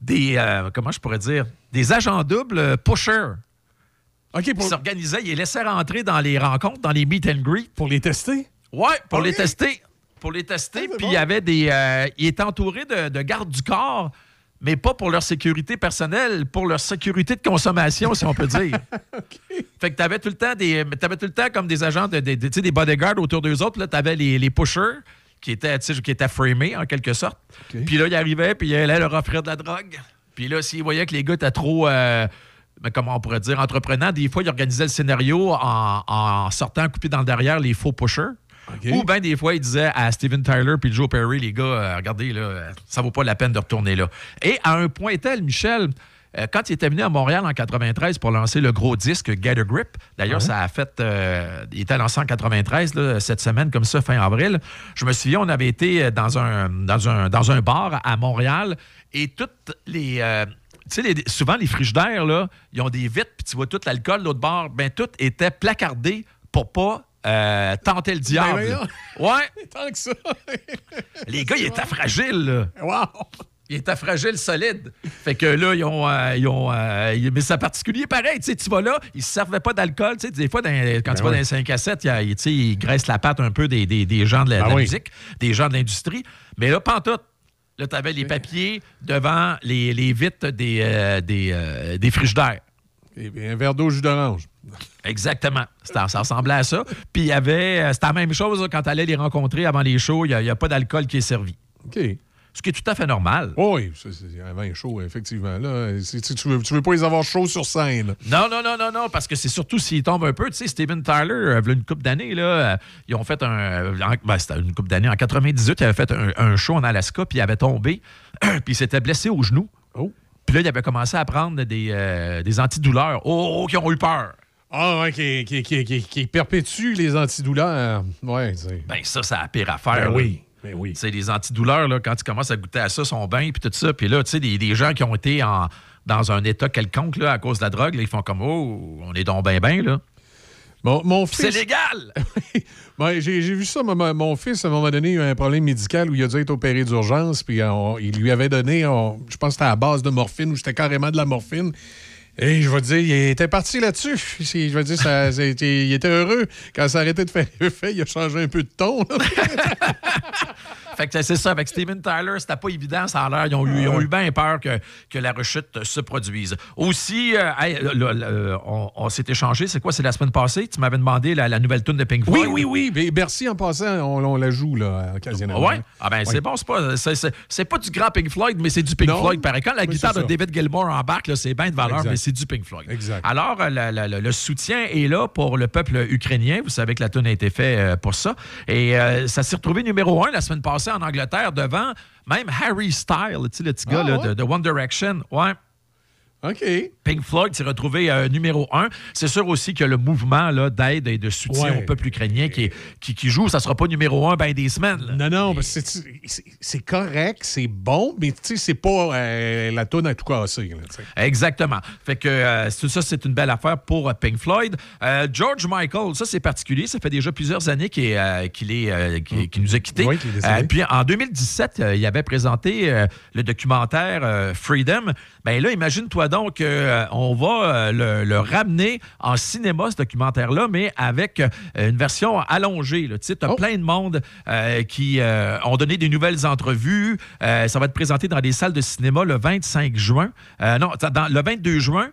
des, euh, comment je pourrais dire, des agents doubles euh, pushers. Ils s'organisaient, ils les laissaient rentrer dans les rencontres, dans les meet and greet. Pour les tester? Ouais, pour Ok. les tester. Pour les tester. Puis il y avait des. euh, ils étaient entourés de, de gardes du corps, mais pas pour leur sécurité personnelle, pour leur sécurité de consommation, si on peut dire. Fait que t'avais tout le temps des. T'avais tout le temps comme des agents de, de- des bodyguards autour d'eux autres. Là, t'avais les, les pushers qui étaient, qui étaient framés en quelque sorte. Puis là, ils arrivaient, puis ils allaient leur offrir de la drogue. Puis là, s'ils voyaient que les gars étaient trop. euh, mais comment on pourrait dire, entreprenants, des fois, ils organisaient le scénario en, en sortant coupé dans le derrière les faux pushers. Ou bien des fois, ils disaient à Steven Tyler puis Joe Perry, les gars, euh, regardez, là, ça vaut pas la peine de retourner là. Et à un point tel, Michel, euh, quand il était venu à Montréal en 93 pour lancer le gros disque Get a Grip, d'ailleurs, ça a fait. euh, il était lancé en 93, là, cette semaine, comme ça, fin avril. Je me souviens, on avait été dans un, dans un, dans un bar à Montréal et toutes les. euh, tu sais, souvent, les frigidaires, là, ils ont des vitres, puis tu vois tout l'alcool, l'autre bar, ben tout était placardé pour pas euh, tenter le diable. Ben ouais. Tant que ça. Les gars, ils étaient fragiles. Wow. Ils étaient fragiles, solides. Fait que là, ils ont. euh, ils ont euh, mais c'est particulier pareil. Tu sais, tu vas là, ils ne servaient pas d'alcool. Des fois, dans- quand tu vas dans les 5 à 7, il y a- tu sais, ils graissent la patte un peu des, des- des gens de la, de Ben la oui. musique, des gens de l'industrie. Mais là, tout. Là, tu avais les papiers devant les, les vitres des, euh, des, des frigidaires. Et puis un verre d'eau jus d'orange. Exactement. Ça ressemblait à ça. Puis il y avait. euh, C'était la même chose quand tu allais les rencontrer avant les shows. Il n'y a, pas d'alcool qui est servi. OK. Ce qui est tout à fait normal. Oui, c'est un vin chaud, effectivement. Là, tu, tu veux, tu veux pas les avoir chauds sur scène. Non, non, non, non, non, parce que c'est surtout s'ils tombent un peu. Tu sais, Steven Tyler, euh, il y a une couple d'années, là, euh, ils ont fait un. en- ben, c'était une couple d'années. En 98, il avait fait un, un show en Alaska, puis il avait tombé, puis il s'était blessé au genou. Puis là, il avait commencé à prendre des, euh, des antidouleurs. Oh, oh, qui ont eu peur. Ah, ouais, qui, qui, qui, qui, perpétue les antidouleurs. Ouais, c'est. Ben, ça, c'est la pire affaire. Ben oui, ben oui. Tu sais, les antidouleurs, là, quand tu commences à goûter à ça, sont bien, puis tout ça. Puis là, tu sais, des, des gens qui ont été en, dans un état quelconque là, à cause de la drogue, là, ils font comme Oh, on est donc bien, bien, là. Mon, mon C'est légal! Ouais, j'ai vu ça. Mon, mon fils, à un moment donné, il a eu un problème médical où il a dû être opéré d'urgence. Puis on- il lui avait donné, on- je pense que c'était à base de morphine ou c'était carrément de la morphine. Et je veux dire, il était parti là-dessus. Je veux dire, ça, il était heureux. Quand ça arrêtait de faire effet, il a changé un peu de ton. Fait que c'est ça, avec Steven Tyler, c'était pas évident, ça a l'air. Ils ont eu, ils ont eu bien peur que, que la rechute se produise. Aussi, euh, hey, on, on s'est échangé, c'est quoi, c'est la semaine passée? Tu m'avais demandé la, la nouvelle tune de Pink Oui, Floyd. oui, oui. Mais Bercy, en passant, on, on la joue là, occasionnellement. Ouais. Ah ben c'est bon, c'est pas, c'est, c'est- c'est pas du grand Pink Floyd, mais c'est du Pink Non, Floyd. Pareil. Quand la guitare de. David Gilmour embarque, là, c'est bien de valeur, Exact. mais c'est du Pink Floyd. Exact. Alors, euh, la- la- la- le soutien est là pour le peuple ukrainien. Vous savez que la tune a été faite euh, pour ça. Et euh, ça s'est retrouvé numéro un la semaine passée en Angleterre devant même Harry Styles, le petit gars Ah, là, ouais? de, de One Direction. Ouais. OK. Pink Floyd s'est retrouvé euh, numéro un. C'est sûr aussi que le mouvement là, d'aide et de soutien Ouais. au peuple ukrainien qui, qui, qui joue, ça sera pas numéro un ben des semaines. là. Non, non, que c'est- correct, c'est bon, mais tu sais, c'est pas euh, la tonne à tout casser. là. Exactement. Fait que euh, c'est- ça, c'est une belle affaire pour Pink Floyd. George Michael, ça, c'est particulier. Ça fait déjà plusieurs années qu'il nous a quittés. Oui, qu'il est décédé. Puis en 2017, euh, il avait présenté le documentaire Freedom. Ben là, imagine-toi donc euh, on va euh, le, le ramener en cinéma, ce documentaire-là, mais avec euh, une version allongée. Tu sais, Oh. plein de monde euh, qui ont donné des nouvelles entrevues. Ça va être présenté dans des salles de cinéma le 25 juin. Non, dans, le 22 juin,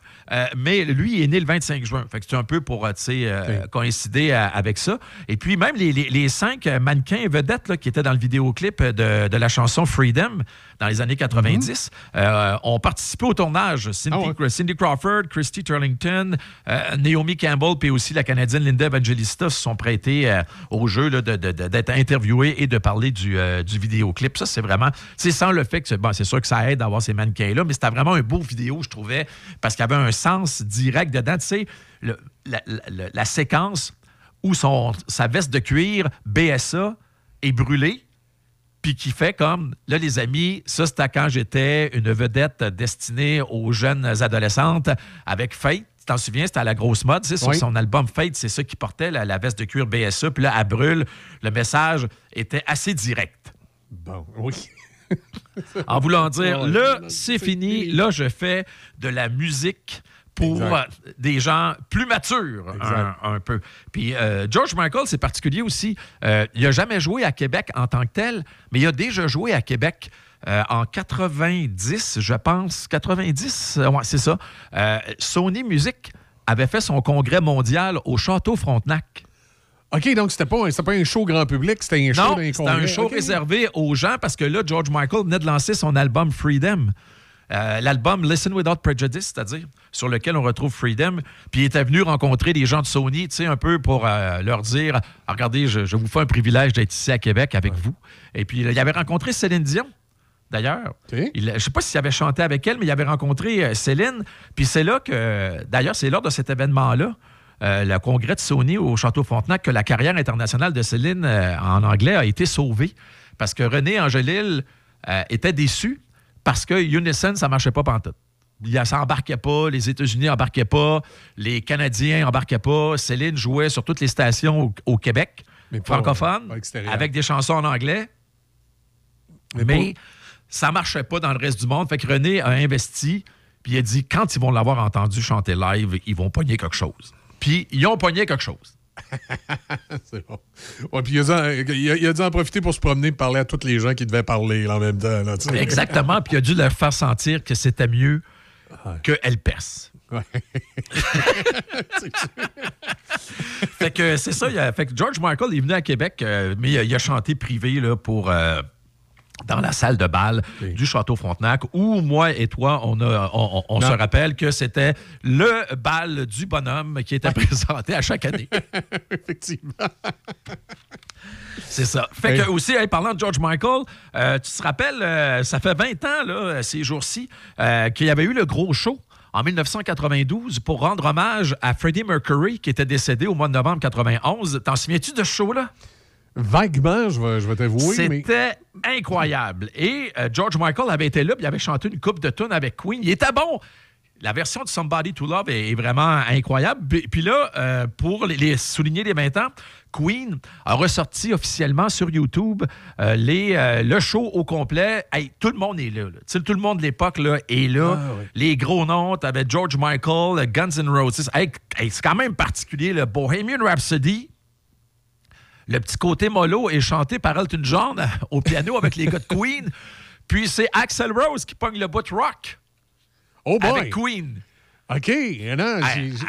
mais lui il est né le 25 juin. Fait que c'est un peu pour tu sais, coïncider avec ça. Et puis même les, les- les cinq mannequins vedettes là, qui étaient dans le vidéoclip de, de la chanson Freedom dans les années 90 euh, ont participé au tournage. Cindy, Cindy Crawford, Christy Turlington, euh, Naomi Campbell, puis aussi la Canadienne Linda Evangelista se sont prêtés euh, au jeu d'être interviewés et de parler du, euh, du vidéoclip. Ça, c'est vraiment... C'est sans le fait que... Bon, c'est sûr que ça aide d'avoir ces mannequins-là, mais c'était vraiment un beau vidéo, je trouvais, parce qu'il y avait un sens direct dedans. Tu sais, le- la, la- la séquence où son, sa veste de cuir BSA est brûlée, puis qui fait comme, là, les amis, ça, c'était quand j'étais une vedette destinée aux jeunes adolescentes avec Fate. Tu t'en souviens, c'était à la grosse mode, sur Oui. son album Fate, c'est ça qui portait, la, la veste de cuir BSA. Puis là, elle brûle. Le message était assez direct. Bon, oui. En voulant dire, là, c'est fini, là, je fais de la musique pour Exact. euh, des gens plus matures, un, un peu. Puis euh, George Michael, c'est particulier aussi. Euh, il n'a jamais joué à Québec en tant que tel, mais il a déjà joué à Québec. euh, en 90, je pense, 90, euh, ouais, c'est ça. Sony Music avait fait son congrès mondial au Château Frontenac. OK, donc c'était pas, pas un show grand public, c'était un show Non, c'était un show réservé aux gens parce que là, George Michael venait de lancer son album Freedom. Euh, L'album Listen Without Prejudice, c'est-à-dire sur lequel on retrouve Freedom. Puis il était venu rencontrer des gens de Sony, tu sais, un peu pour euh, leur dire Ah, Regardez, je, je vous fais un privilège d'être ici à Québec avec vous. Et puis il avait rencontré Céline Dion. D'ailleurs, Il- je ne sais pas s'il avait chanté avec elle, mais il avait rencontré euh, Céline. Puis c'est là que, d'ailleurs, c'est lors de cet événement-là, euh, le congrès de Sony au Château Frontenac, que la carrière internationale de Céline euh, en anglais a été sauvée. Parce que René Angélil euh, était déçu parce que Unison, ça ne marchait pas pantoute. Ça embarquait pas, les États-Unis embarquaient pas, les Canadiens embarquaient pas. Céline jouait sur toutes les stations au, au Québec, Mais extérieur. avec des chansons en anglais. Mais Mais ça marchait pas dans le reste du monde. Fait que René a investi, puis il a dit quand ils vont l'avoir entendu chanter live, ils vont pogner quelque chose. Puis ils ont pogné quelque chose. C'est bon. Ouais, puis il a, dû en- il a- il a dû en profiter pour se promener et parler à tous les gens qui devaient parler là, en même temps. là. Exactement. Puis il a dû leur faire sentir que c'était mieux qu'elle perce. fait que c'est ça. il a- fait que George Michael est venu à Québec, euh, mais il a, il a chanté privé là, pour. euh, dans la salle de bal du Château Frontenac, où moi et toi, on, a, on, on- on se rappelle que c'était le bal du bonhomme qui était présenté à chaque année. Effectivement. C'est ça. Fait que aussi, hey, parlant de George Michael, euh, tu te rappelles, euh, ça fait 20 ans, là, ces jours-ci, euh, qu'il y avait eu le gros show en 1992 pour rendre hommage à Freddie Mercury, qui était décédé au mois de novembre 91. T'en souviens-tu de ce show-là? Vaguement, je vais, je vais t'avouer. mais- C'était incroyable. Et euh, George Michael avait été là, puis il avait chanté une coupe de tunes avec Queen. Il était bon. La version de Somebody to Love est, est vraiment incroyable. Puis, puis là, euh, pour les, les- souligner les 20 ans, Queen a ressorti officiellement sur YouTube euh, les, le show au complet. Hey, tout le monde est là. tout le monde de l'époque là, est là. Ah. Les gros noms, avais George Michael, Guns N' Roses. Hey, hey, c'est quand même particulier. Le Bohemian Rhapsody, le petit côté mollo est chanté par Elton John au piano avec les gars de Queen. Puis c'est Axel Rose qui pogne le bout rock. Oh boy! Avec Queen. OK. Non,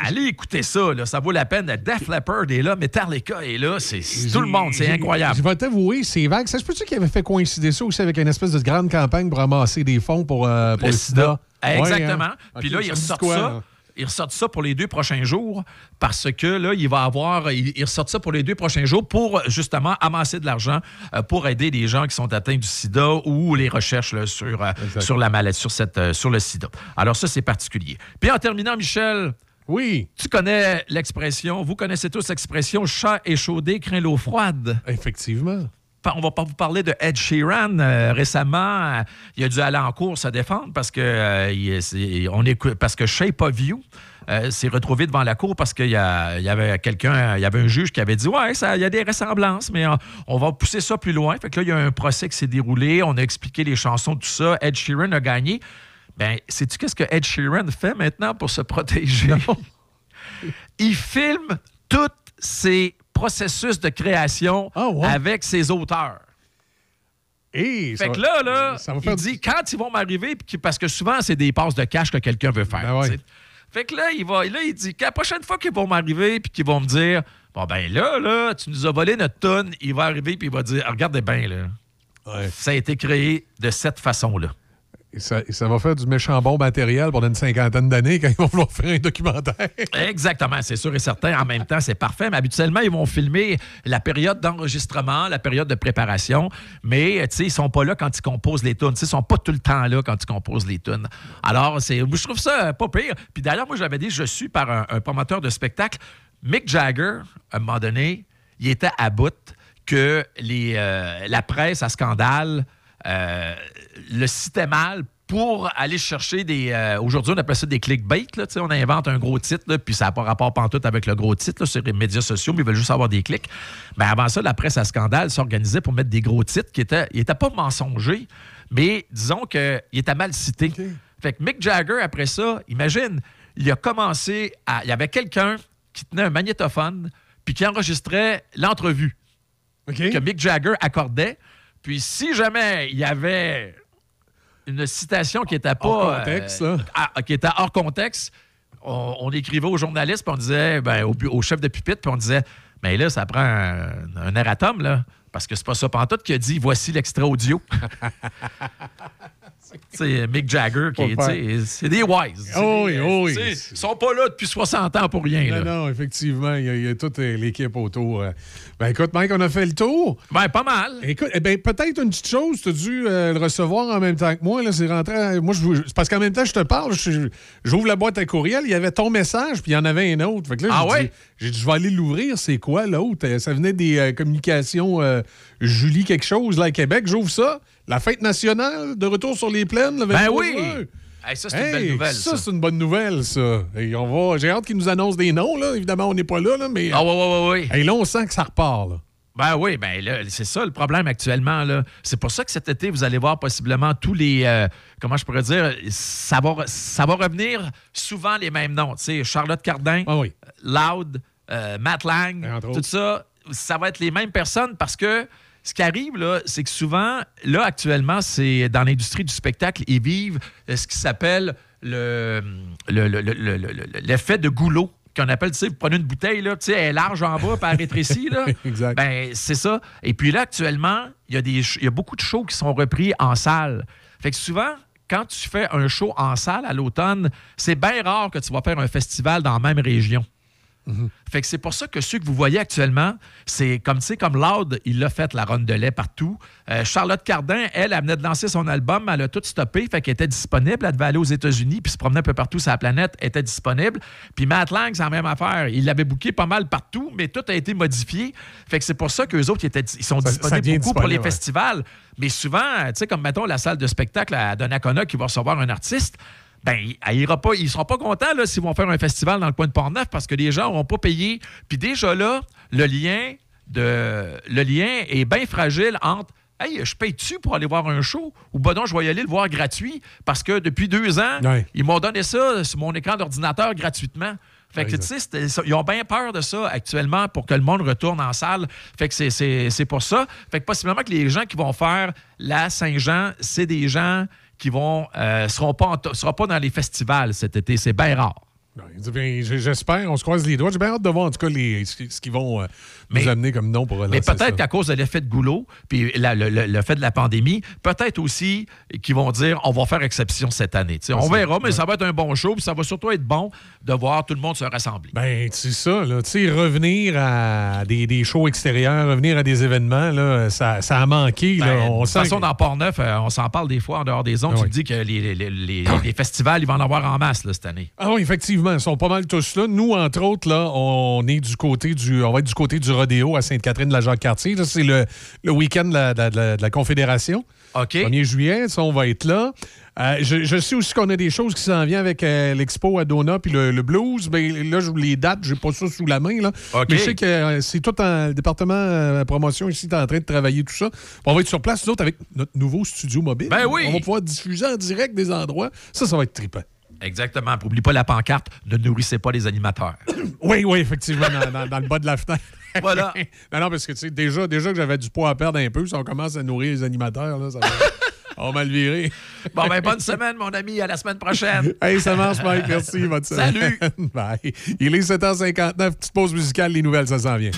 allez écouter ça, là, ça vaut la peine. Def Leppard est là, Metallica est là, c'est tout le monde, c'est incroyable. Je vais t'avouer, c'est vague. Ça se peut-tu qu'il avait fait coïncider ça aussi avec une espèce de grande campagne pour ramasser des fonds pour, euh, pour Le le, sida? sida. Exactement. Ouais, hein? Puis là, dit ressortent quoi, ça. Ils ressortent ça pour les deux prochains jours parce que là, il va avoir. Ils ils ressortent ça pour les deux prochains jours pour justement amasser de l'argent euh, pour aider les gens qui sont atteints du sida ou les recherches là, sur, euh, sur la maladie, sur, cette, euh, sur le sida. Alors, ça, c'est particulier. Puis en terminant, Michel. Oui. Tu connais l'expression, vous connaissez tous l'expression chat échaudé craint l'eau froide. Effectivement. On va pas vous parler de Ed Sheeran. Euh, récemment, euh, il a dû aller en cours se défendre parce que, euh, il- on écoute, parce que Shape of You s'est retrouvé devant la cour parce qu'il y, avait quelqu'un, il y avait un juge qui avait dit Ouais, ça- il y a des ressemblances, mais on va pousser ça plus loin. Fait que là, il y a un procès qui s'est déroulé. On a expliqué les chansons, tout ça. Ed Sheeran a gagné. Ben, sais-tu qu'est-ce que Ed Sheeran fait maintenant pour se protéger? Il filme tous ses processus de création avec ses auteurs. Et Fait que va- là, là, ça il dit quand ils vont m'arriver, parce que souvent, c'est des passes de cash que quelqu'un veut faire. Ben ouais. Fait que là, il va, là, il dit la prochaine fois qu'ils vont m'arriver, puis qu'ils vont me dire Bon, ben là, là, tu nous as volé notre tonne, il va arriver, puis il va dire Regardez bien, là. Ça a été créé de cette façon-là. Ça, va faire du méchant bon matériel pendant une cinquantaine d'années quand ils vont vouloir faire un documentaire. Exactement, c'est sûr et certain. En même temps, c'est parfait. Mais habituellement, ils vont filmer la période d'enregistrement, la période de préparation. Mais, ils sont pas là quand ils composent les tunes. Ils sont pas tout le temps là quand ils composent les tunes. Alors, je trouve ça euh, pas pire. Puis d'ailleurs, moi, j'avais dit, je suis par un, promoteur de spectacle. Mick Jagger, à un moment donné, il était à bout que euh, la presse à scandale euh, le citait mal pour aller chercher des. euh, Aujourd'hui, on appelle ça des clickbait. Là, on invente un gros titre, là, puis ça n'a pas rapport pantoute avec le gros titre là, sur les médias sociaux, mais ils veulent juste avoir des clics. Mais avant ça, la presse à scandale s'organisait pour mettre des gros titres qui étaient, ils étaient pas mensongers, mais disons qu'ils étaient mal cités. Fait que Mick Jagger, après ça, imagine, il a commencé à. Il y avait quelqu'un qui tenait un magnétophone puis qui enregistrait l'entrevue que Mick Jagger accordait. Puis si jamais il y avait une citation qui n'était pas. Hors contexte, euh, à- qui était hors contexte, on, on écrivait aux journalistes, puis on disait, ben, au, au chef de pupitre, puis on disait, mais là, ça prend un, un erratum, là. Parce que c'est pas ça pantoute qui a dit voici l'extrait audio. C'est Mick Jagger c'est des wise. Oh oui, oh oui. Ils sont pas là depuis 60 ans pour rien. Non, là. non, effectivement, il y, a- il y a toute l'équipe autour. euh. Ben écoute, Mike, on a fait le tour. Ben, pas mal. Écoute, eh ben, peut-être une petite chose, tu as dû euh, le recevoir en même temps que moi. Là, c'est rentré. Moi, je, parce qu'en même temps, je te parle, j'ouvre la boîte à courriel, il y avait ton message, puis il y en avait un autre. Fait que là, Ah ouais? J'ai dit, je vais aller l'ouvrir. C'est quoi l'autre? Euh, Ça venait des euh, communications euh, Julie quelque chose, là, à Québec. J'ouvre ça. La fête nationale de retour sur les plaines, le 23 Ben oui! Hey, ça, c'est une belle nouvelle. Ça, ça. c'est une bonne nouvelle, ça. Et on va... J'ai hâte qu'ils nous annoncent des noms, là. Évidemment, on n'est pas là, là, mais... Ah, ouais, ouais, ouais, ouais. Hey, là, on sent que ça repart, là. Ben oui, ben là, c'est ça le problème actuellement. Là. C'est pour ça que cet été, vous allez voir possiblement tous les. euh, comment je pourrais dire ça va, re- ça va revenir souvent les mêmes noms. Tu sais, Charlotte Cardin, Loud, euh, Matt Lang, tout ça, ça va être les mêmes personnes parce que ce qui arrive, là, c'est que souvent, là, actuellement, c'est dans l'industrie du spectacle, ils vivent euh, ce qui s'appelle le, le- le- le- le- le- le- l'effet de goulot qu'on appelle, tu sais, vous prenez une bouteille, là, tu sais, elle est large en bas, puis elle rétrécit, là. exact. Ben, c'est ça. Et puis là, actuellement, il y, a des y a beaucoup de shows qui sont repris en salle. Fait que souvent, quand tu fais un show en salle à l'automne, c'est bien rare que tu vas faire un festival dans la même région. Fait que c'est pour ça que ceux que vous voyez actuellement, c'est comme, tu sais, comme Loud, il l'a fait, la ronde de lait partout. Euh, Charlotte Cardin, elle, elle venait de lancer son album, elle a tout stoppé, fait qu'elle était disponible. Elle devait aller aux États-Unis, puis se promener un peu partout sur la planète, elle était disponible. Puis Matt Lang, c'est la même affaire. Il l'avait booké pas mal partout, mais tout a été modifié. Fait que c'est pour ça qu'eux autres, ils, étaient, ils sont Ça- disponibles beaucoup pour les ouais. festivals. Mais souvent, tu sais, comme mettons la salle de spectacle à Donnacona qui va recevoir un artiste, ben, elle ira pas, ils seront pas contents là, s'ils vont faire un festival dans le coin de Port-Neuf parce que les gens n'auront pas payé. Puis déjà là, le lien, de, le lien est bien fragile entre Hey, je paye-tu pour aller voir un show? Ou ben non, je vais y aller le voir gratuit parce que depuis deux ans, ils m'ont donné ça sur mon écran d'ordinateur gratuitement. Fait que, tu sais, ils ont bien peur de ça actuellement pour que le monde retourne en salle. Fait que c'est pour ça. Fait que possiblement que les gens qui vont faire la Saint-Jean, c'est des gens qui vont euh, seront seront pas dans les festivals cet été. C'est bien rare. Ben, J'espère, on se croise les doigts. J'ai bien hâte de voir en tout cas les, ce qu'ils vont euh, nous amener comme nom pour relancer Mais peut-être qu'à cause de l'effet de goulot, puis la- le, le- le fait de la pandémie, peut-être aussi qu'ils vont dire on va faire exception cette année. On verra, mais ouais. ça va être un bon show, puis ça va surtout être bon de voir tout le monde se rassembler. Ben, c'est ça, là. Tu sais, revenir à des, des shows extérieurs, revenir à des événements, là, ça, ça a manqué. là. Ben, on de toute façon, que- dans Port-Neuf, euh, on s'en parle des fois en dehors des ondes. Ah tu oui. dis que les, les- les- les- les festivals, ils vont en avoir en masse là, cette année. Ah oui, effectivement, ils sont pas mal tous là. Nous, entre autres, là, on est du côté du. On va être du côté du rodéo à Sainte-Catherine de la Jacques-Cartier. Ça, C'est le, le week-end de la, de la- de la- de la Confédération. OK. 1er juillet, ça, on va être là. Euh, je, je sais aussi qu'on a des choses qui s'en viennent avec euh, l'expo à Dona puis le, le blues. Ben, là, je- les dates, j'ai pas ça sous la main. Là. Mais je sais que euh, c'est tout en le département euh, promotion ici, est en train de travailler tout ça. On va être sur place, nous autres, avec notre nouveau studio mobile. Ben oui. On va pouvoir diffuser en direct des endroits. Ça, ça va être trippant. Exactement. Puis Oublie pas la pancarte. Ne nourrissez pas les animateurs. Oui, oui, effectivement, dans, dans- dans le bas de la fenêtre. Voilà. non, non, parce que tu sais, déjà, déjà que j'avais du poids à perdre un peu, si on commence à nourrir les animateurs, là, ça va. on va mal virer. Bon, ben, bonne semaine, mon ami. À la semaine prochaine. Hey, ça marche, Mike. Merci. Bonne semaine. Salut. Bye. Il est 7h59. Petite pause musicale. Les nouvelles, ça s'en vient.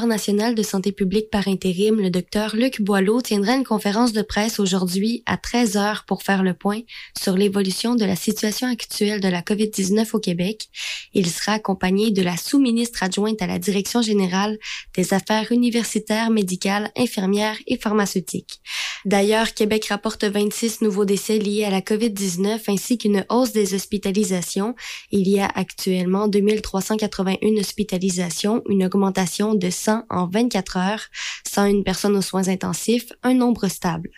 National de santé publique par intérim, le docteur Luc Boileau, tiendra une conférence de presse aujourd'hui à 13 heures pour faire le point sur l'évolution de la situation actuelle de la COVID-19 au Québec. Il sera accompagné de la sous-ministre adjointe à la direction générale des affaires universitaires, médicales, infirmières et pharmaceutiques. D'ailleurs, Québec rapporte 26 nouveaux décès liés à la COVID-19 ainsi qu'une hausse des hospitalisations. Il y a actuellement 2381 hospitalisations, une augmentation de 100 en 24 heures, 101 personnes aux soins intensifs, un nombre stable.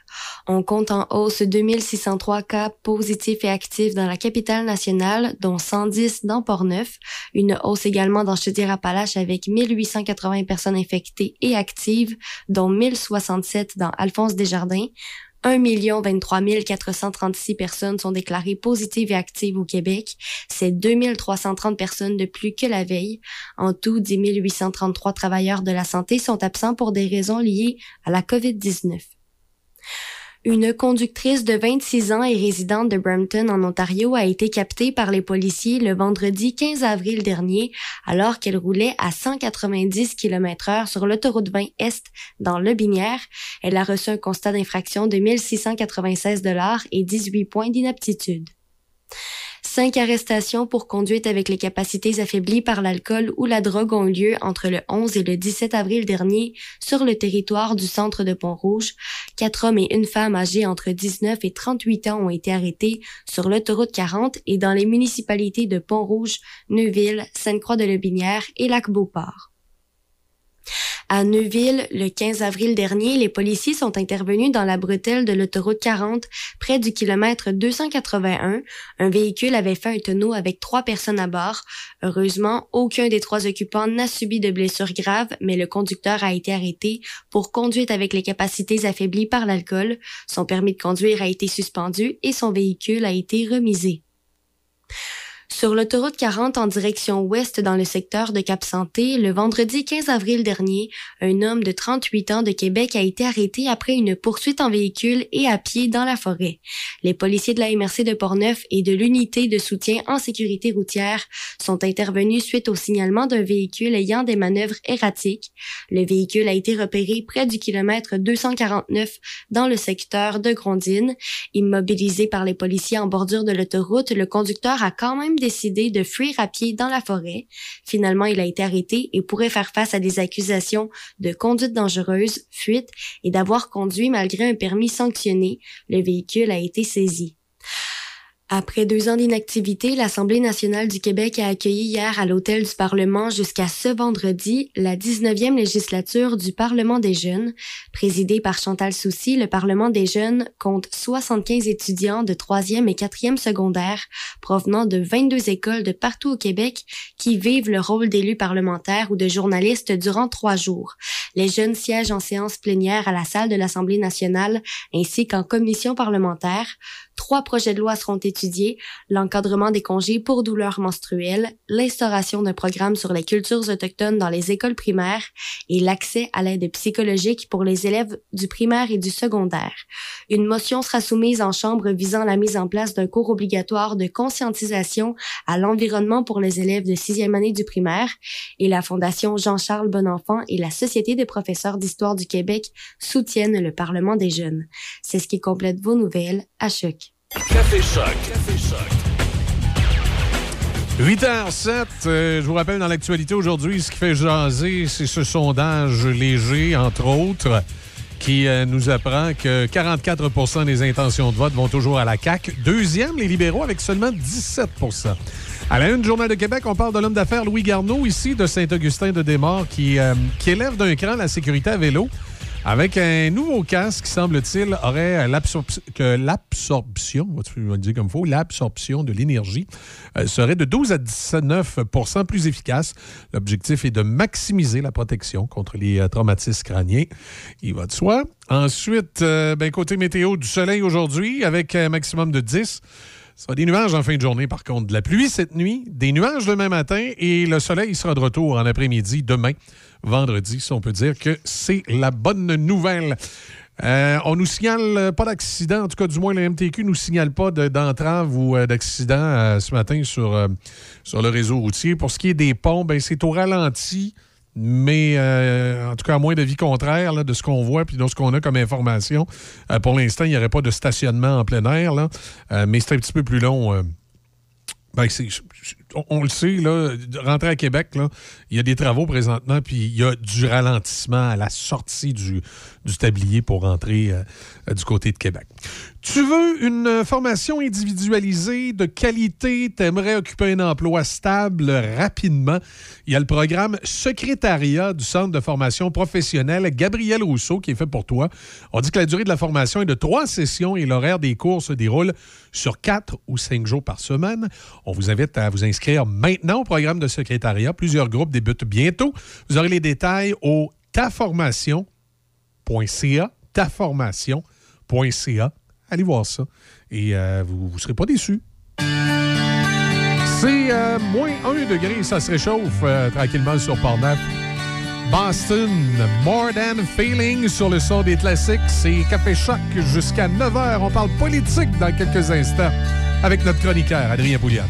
On compte en hausse 2603 cas positifs et actifs dans la capitale nationale, dont 110 dans Port-Neuf, une hausse également dans Chaudière-Appalaches avec 1880 personnes infectées et actives, dont 1067 dans Alphonse Desjardins, 1 23 436 personnes sont déclarées positives et actives au Québec. C'est 2330 personnes de plus que la veille. En tout, 10 833 travailleurs de la santé sont absents pour des raisons liées à la COVID-19. Une conductrice de 26 ans et résidente de Brampton en Ontario a été captée par les policiers le vendredi 15 avril dernier alors qu'elle roulait à 190 km heure sur l'autoroute 20 Est dans Le Binière. Elle a reçu un constat d'infraction de 1696 dollars et 18 points d'inaptitude. Cinq arrestations pour conduite avec les capacités affaiblies par l'alcool ou la drogue ont eu lieu entre le 11 et le 17 avril dernier sur le territoire du centre de Pont-Rouge. Quatre hommes et une femme âgés entre 19 et 38 ans ont été arrêtés sur l'autoroute 40 et dans les municipalités de Pont-Rouge, Neuville, Sainte-Croix-de-Lobinière et Lac-Beauport. À Neuville, le 15 avril dernier, les policiers sont intervenus dans la bretelle de l'autoroute 40, près du kilomètre 281. Un véhicule avait fait un tonneau avec trois personnes à bord. Heureusement, aucun des trois occupants n'a subi de blessures graves, mais le conducteur a été arrêté pour conduite avec les capacités affaiblies par l'alcool. Son permis de conduire a été suspendu et son véhicule a été remisé. Sur l'autoroute 40 en direction ouest dans le secteur de Cap-Santé, le vendredi 15 avril dernier, un homme de 38 ans de Québec a été arrêté après une poursuite en véhicule et à pied dans la forêt. Les policiers de la MRC de Portneuf et de l'unité de soutien en sécurité routière sont intervenus suite au signalement d'un véhicule ayant des manœuvres erratiques. Le véhicule a été repéré près du kilomètre 249 dans le secteur de Grondine. Immobilisé par les policiers en bordure de l'autoroute, le conducteur a quand même décidé de fuir à pied dans la forêt. Finalement, il a été arrêté et pourrait faire face à des accusations de conduite dangereuse, fuite et d'avoir conduit malgré un permis sanctionné. Le véhicule a été saisi. Après deux ans d'inactivité, l'Assemblée nationale du Québec a accueilli hier à l'hôtel du Parlement jusqu'à ce vendredi la 19e législature du Parlement des jeunes. Présidée par Chantal Soucy, le Parlement des jeunes compte 75 étudiants de troisième et quatrième secondaire provenant de 22 écoles de partout au Québec qui vivent le rôle d'élus parlementaires ou de journalistes durant trois jours. Les jeunes siègent en séance plénière à la salle de l'Assemblée nationale ainsi qu'en commission parlementaire. Trois projets de loi seront étudiés, l'encadrement des congés pour douleurs menstruelles, l'instauration d'un programme sur les cultures autochtones dans les écoles primaires et l'accès à l'aide psychologique pour les élèves du primaire et du secondaire. Une motion sera soumise en chambre visant la mise en place d'un cours obligatoire de conscientisation à l'environnement pour les élèves de sixième année du primaire et la Fondation Jean-Charles Bonenfant et la Société des professeurs d'histoire du Québec soutiennent le Parlement des jeunes. C'est ce qui complète vos nouvelles à choc. Café Choc. Café Choc. 8h07, euh, je vous rappelle dans l'actualité aujourd'hui, ce qui fait jaser, c'est ce sondage léger, entre autres, qui euh, nous apprend que 44% des intentions de vote vont toujours à la CAQ. Deuxième, les libéraux, avec seulement 17% à la une Journal de Québec, on parle de l'homme d'affaires Louis Garneau, ici de Saint-Augustin-de-Desmaures, qui, euh, qui élève d'un cran la sécurité à vélo. Avec un nouveau casque, semble-t-il, aurait l'absorption, de l'énergie euh, serait de 12 à 19% plus efficace. L'objectif est de maximiser la protection contre les euh, traumatismes crâniens. Il va de soi. Ensuite, euh, ben, côté météo, du soleil aujourd'hui avec un maximum de 10. Ça sera des nuages en fin de journée, par contre. De la pluie cette nuit, des nuages demain matin et le soleil sera de retour en après-midi demain, vendredi, si on peut dire que c'est la bonne nouvelle. Euh, on nous signale pas d'accident, en tout cas, du moins, le MTQ nous signale pas de- d'entrave ou euh, d'accident euh, ce matin sur, euh, le réseau routier. Pour ce qui est des ponts, ben, c'est au ralenti, mais euh, en tout cas, à moins de vie contraire de ce qu'on voit puis de ce qu'on a comme information. Euh, pour l'instant, il n'y aurait pas de stationnement en plein air, Euh, mais c'est un petit peu plus long. euh, ben, on, on le sait, là, rentrer à Québec, là, il y a des travaux présentement, puis il y a du ralentissement à la sortie du, tablier pour rentrer euh, euh, du côté de Québec. Tu veux une formation individualisée de qualité, t'aimerais occuper un emploi stable rapidement? Il y a le programme secrétariat du Centre de formation professionnelle Gabriel Rousseau qui est fait pour toi. On dit que la durée de la formation est de trois sessions et l'horaire des cours se déroule sur quatre ou cinq jours par semaine. On vous invite à vous inscrire maintenant au programme de secrétariat. Plusieurs groupes bientôt. Vous aurez les détails au taformation.ca, taformation.ca. Allez voir ça et euh, vous ne serez pas déçus. C'est euh, moins 1 degré, ça se réchauffe euh, tranquillement sur Port-Neuf. Boston, More Than Feeling sur le son des classiques. C'est Café Choc jusqu'à 9h. On parle politique dans quelques instants avec notre chroniqueur, Adrien Pouliot.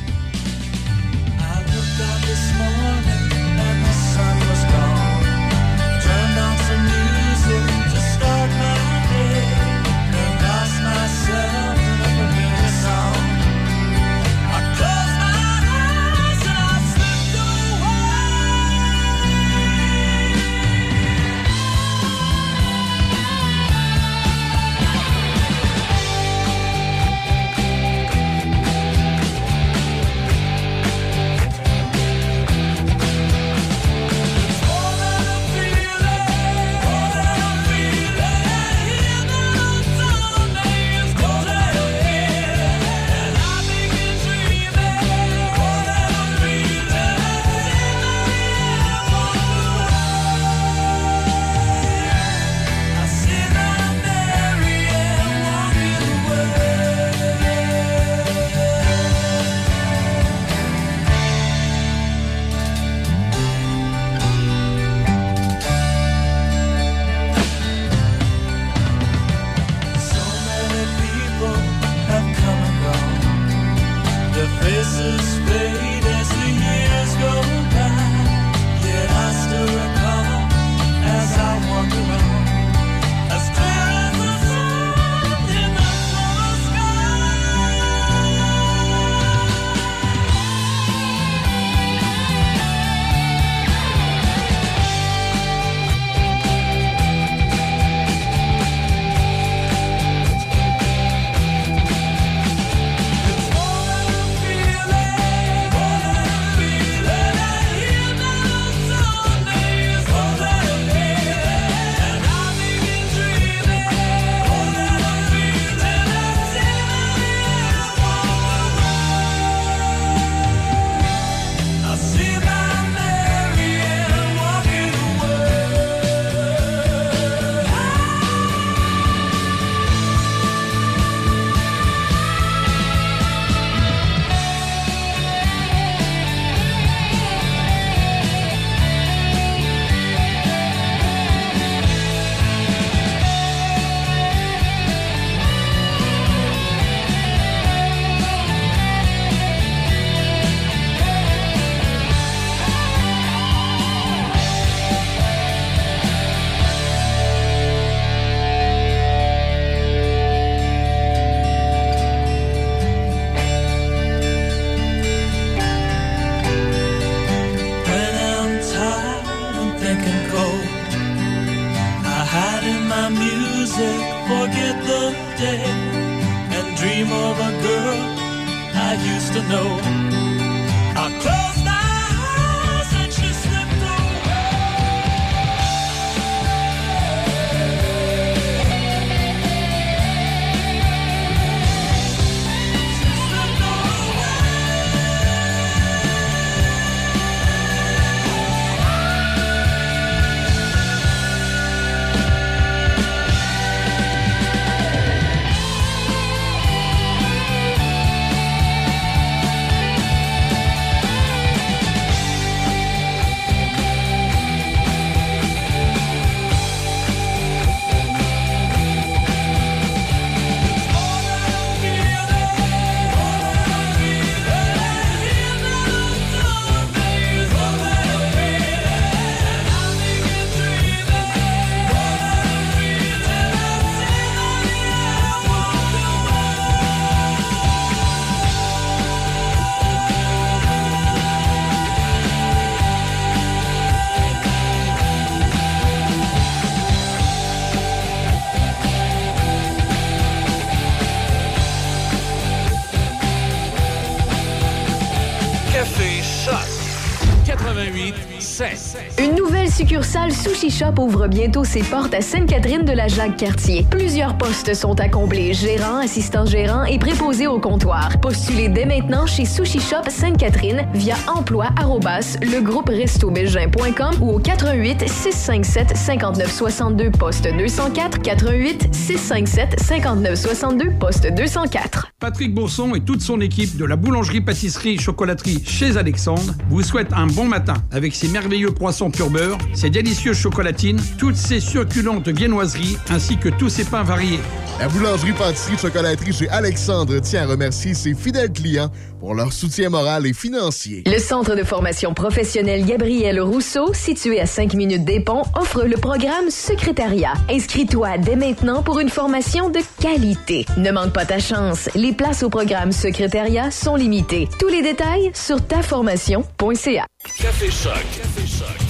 Succursale Sushi Shop ouvre bientôt ses portes à Sainte-Catherine de la Jacques-Cartier. Plusieurs postes sont à combler, gérant, assistant gérant et préposé au comptoir. Postulez dès maintenant chez Sushi Shop Sainte-Catherine via emploi arrobas legrouperestobelgin.com ou au 88 657 59 62 poste 204 88 657 59 62 poste 204. Patrick Bourson et toute son équipe de la boulangerie-pâtisserie chocolaterie chez Alexandre vous souhaitent un bon matin avec ses merveilleux poissons pur beurre, délicieuses chocolatines, toutes ses succulentes viennoiseries ainsi que tous ses pains variés. La boulangerie-pâtisserie-chocolaterie chez Alexandre tient à remercier ses fidèles clients pour leur soutien moral et financier. Le Centre de formation professionnelle Gabriel Rousseau, situé à 5 minutes des ponts, offre le programme Secrétariat. Inscris-toi dès maintenant pour une formation de qualité. Ne manque pas ta chance. Les places au programme Secrétariat sont limitées. Tous les détails sur taformation.ca. Café Choc. Café Choc.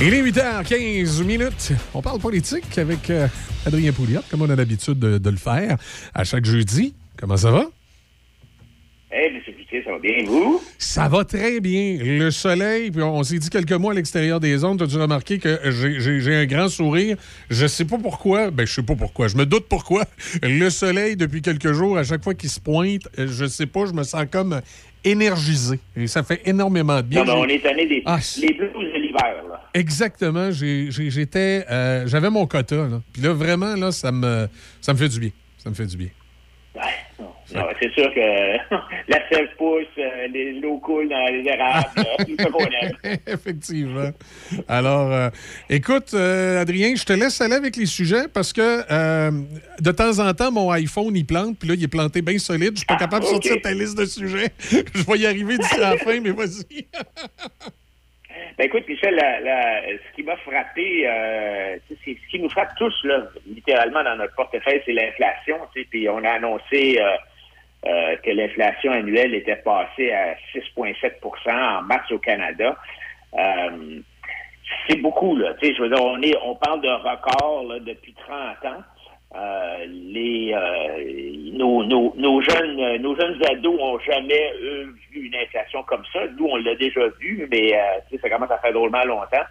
Il est 8h15 minutes. On parle politique avec euh, Adrien Pouliot, comme on a l'habitude de, de le faire à chaque jeudi. Comment ça va? Eh, M. Cloutier, ça va bien, vous? Ça va très bien. Le soleil, puis on, on s'est dit quelques mois à l'extérieur des ondes. As-tu remarqué que j'ai- un grand sourire? Je sais pas pourquoi. Ben, je sais pas pourquoi. Je me doute pourquoi. Le soleil, depuis quelques jours, à chaque fois qu'il se pointe, je sais pas, je me sens comme énergisé. Et ça fait énormément de bien. Non, on est tanné des Ah, les blues l'hiver. Exactement. J'étais, euh, j'avais mon quota. Là. Puis là, vraiment, là, ça me, ça me fait du bien. Ça me fait du bien. Non, c'est sûr que la sève pousse, euh, les- l'eau coule dans les érables, tout ça qu'on aime. Effectivement. Alors, euh, écoute, euh, Adrien, je te laisse aller avec les sujets parce que de temps en temps, mon iPhone, il plante, puis là, il est planté bien solide. Je suis pas capable de sortir ta liste de sujets. je vais y arriver d'ici la fin, mais vas-y. Ben écoute, Michel, la- la- ce qui m'a frappé, euh, c'est ce qui nous frappe tous, là, littéralement dans notre portefeuille, c'est l'inflation. Puis on a annoncé euh, euh, que l'inflation annuelle était passée à 6,7% en mars au Canada. Euh, c'est beaucoup, là. Je veux dire, on, est, on parle de record là, depuis 30 ans. Euh, les, euh, nos, nos, nos jeunes euh, nos jeunes ados ont jamais eux, vu une inflation comme ça. Nous, on l'a déjà vu, mais euh, ça commence à faire drôlement longtemps.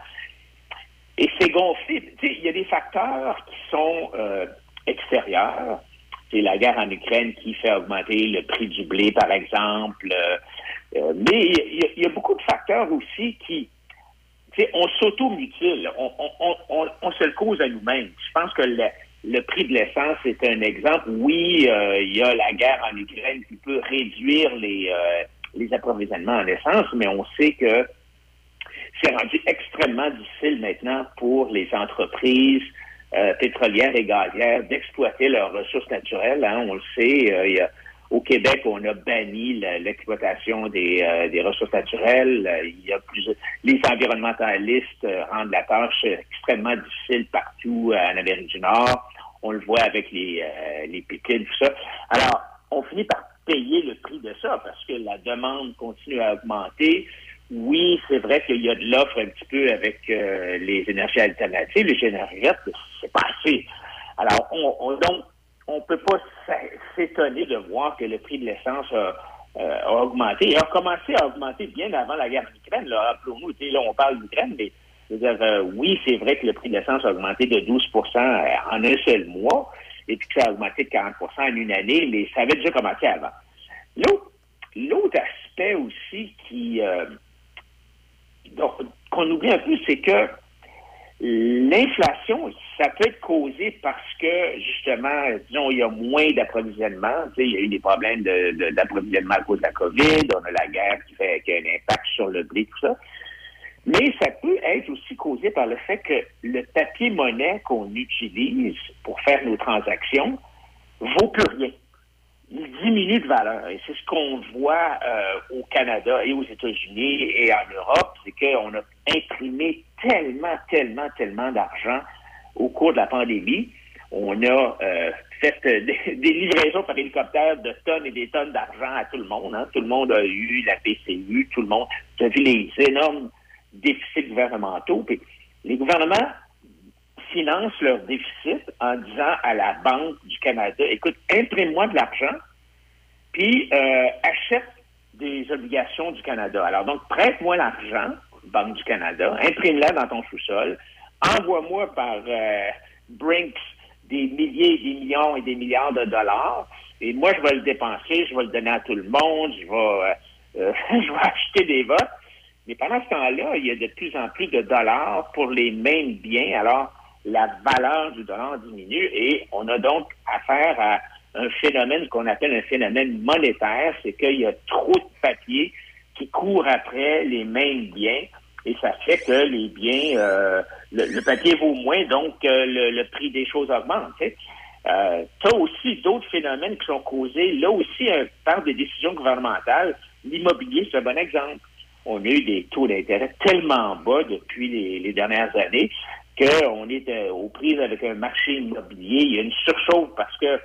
Et c'est gonflé. Il y a des facteurs qui sont euh, extérieurs. C'est la guerre en Ukraine qui fait augmenter le prix du blé, par exemple. Mais il y, a- beaucoup de facteurs aussi qui, on s'auto-mutile. On, on, on, on, se le cause à nous-mêmes. Je pense que le, le prix de l'essence est un exemple. Oui, euh, il y a la guerre en Ukraine qui peut réduire les, euh, les approvisionnements en essence, mais on sait que c'est rendu extrêmement difficile maintenant pour les entreprises euh, pétrolières et gazières d'exploiter leurs ressources naturelles. hein. on le sait, il y a- au Québec, on a banni l'exploitation des, des ressources naturelles. Il y a plusieurs, les environnementalistes rendent la tâche extrêmement difficile partout en Amérique du Nord. On le voit avec les, euh, les piquets, tout ça. Alors, on finit par payer le prix de ça parce que la demande continue à augmenter. Oui, c'est vrai qu'il y a de l'offre un petit peu avec euh, les énergies alternatives, les vertes, c'est pas assez. Alors, on, on- donc, on peut pas s'étonner de voir que le prix de l'essence a, euh, augmenté. Il a commencé à augmenter bien avant la guerre en Ukraine. Là, sais, là, on parle d'Ukraine, mais je veux dire, euh, oui, c'est vrai que le prix de l'essence a augmenté de 12 en un seul mois, et puis que ça a augmenté de 40 en une année, mais ça avait déjà commencé avant. L'autre, aspect aussi qui euh, qu'on oublie un peu, c'est que l'inflation, ça peut être causé parce que, justement, disons, il y a moins d'approvisionnement. Tu sais, il y a eu des problèmes d'approvisionnement à cause de la COVID, on a la guerre qui, fait, qui a un impact sur le blé, tout ça. Mais ça peut être aussi causé par le fait que le papier-monnaie qu'on utilise pour faire nos transactions vaut plus rien. Il diminue de valeur. Et c'est ce qu'on voit euh, au Canada et aux États-Unis et en Europe, c'est qu'on a imprimé tellement, tellement, tellement d'argent au cours de la pandémie. On a euh, fait euh, des, livraisons par hélicoptère de tonnes et des tonnes d'argent à tout le monde. hein. Tout le monde a eu la PCU, tout le monde a vu les énormes déficits gouvernementaux. Puis les gouvernements financent leur déficit en disant à la Banque du Canada, écoute, imprime-moi de l'argent, puis euh, achète des obligations du Canada. Alors donc, prête-moi l'argent, Banque du Canada, imprime-la dans ton sous-sol, envoie-moi par euh, Brinks des milliers, des millions et des milliards de dollars, et moi, je vais le dépenser, je vais le donner à tout le monde, je vais, euh, je vais acheter des votes. Mais pendant ce temps-là, il y a de plus en plus de dollars pour les mêmes biens. Alors, la valeur du dollar diminue et on a donc affaire à un phénomène qu'on appelle un phénomène monétaire, c'est qu'il y a trop de papier qui court après les mêmes biens et ça fait que les biens, euh, le, papier vaut moins, donc euh, le, prix des choses augmente. tu. Euh, as aussi d'autres phénomènes qui sont causés, là aussi, euh, par des décisions gouvernementales. L'immobilier, c'est un bon exemple. On a eu des taux d'intérêt tellement bas depuis les, dernières années qu'on est euh, aux prises avec un marché immobilier. Il y a une surchauffe parce que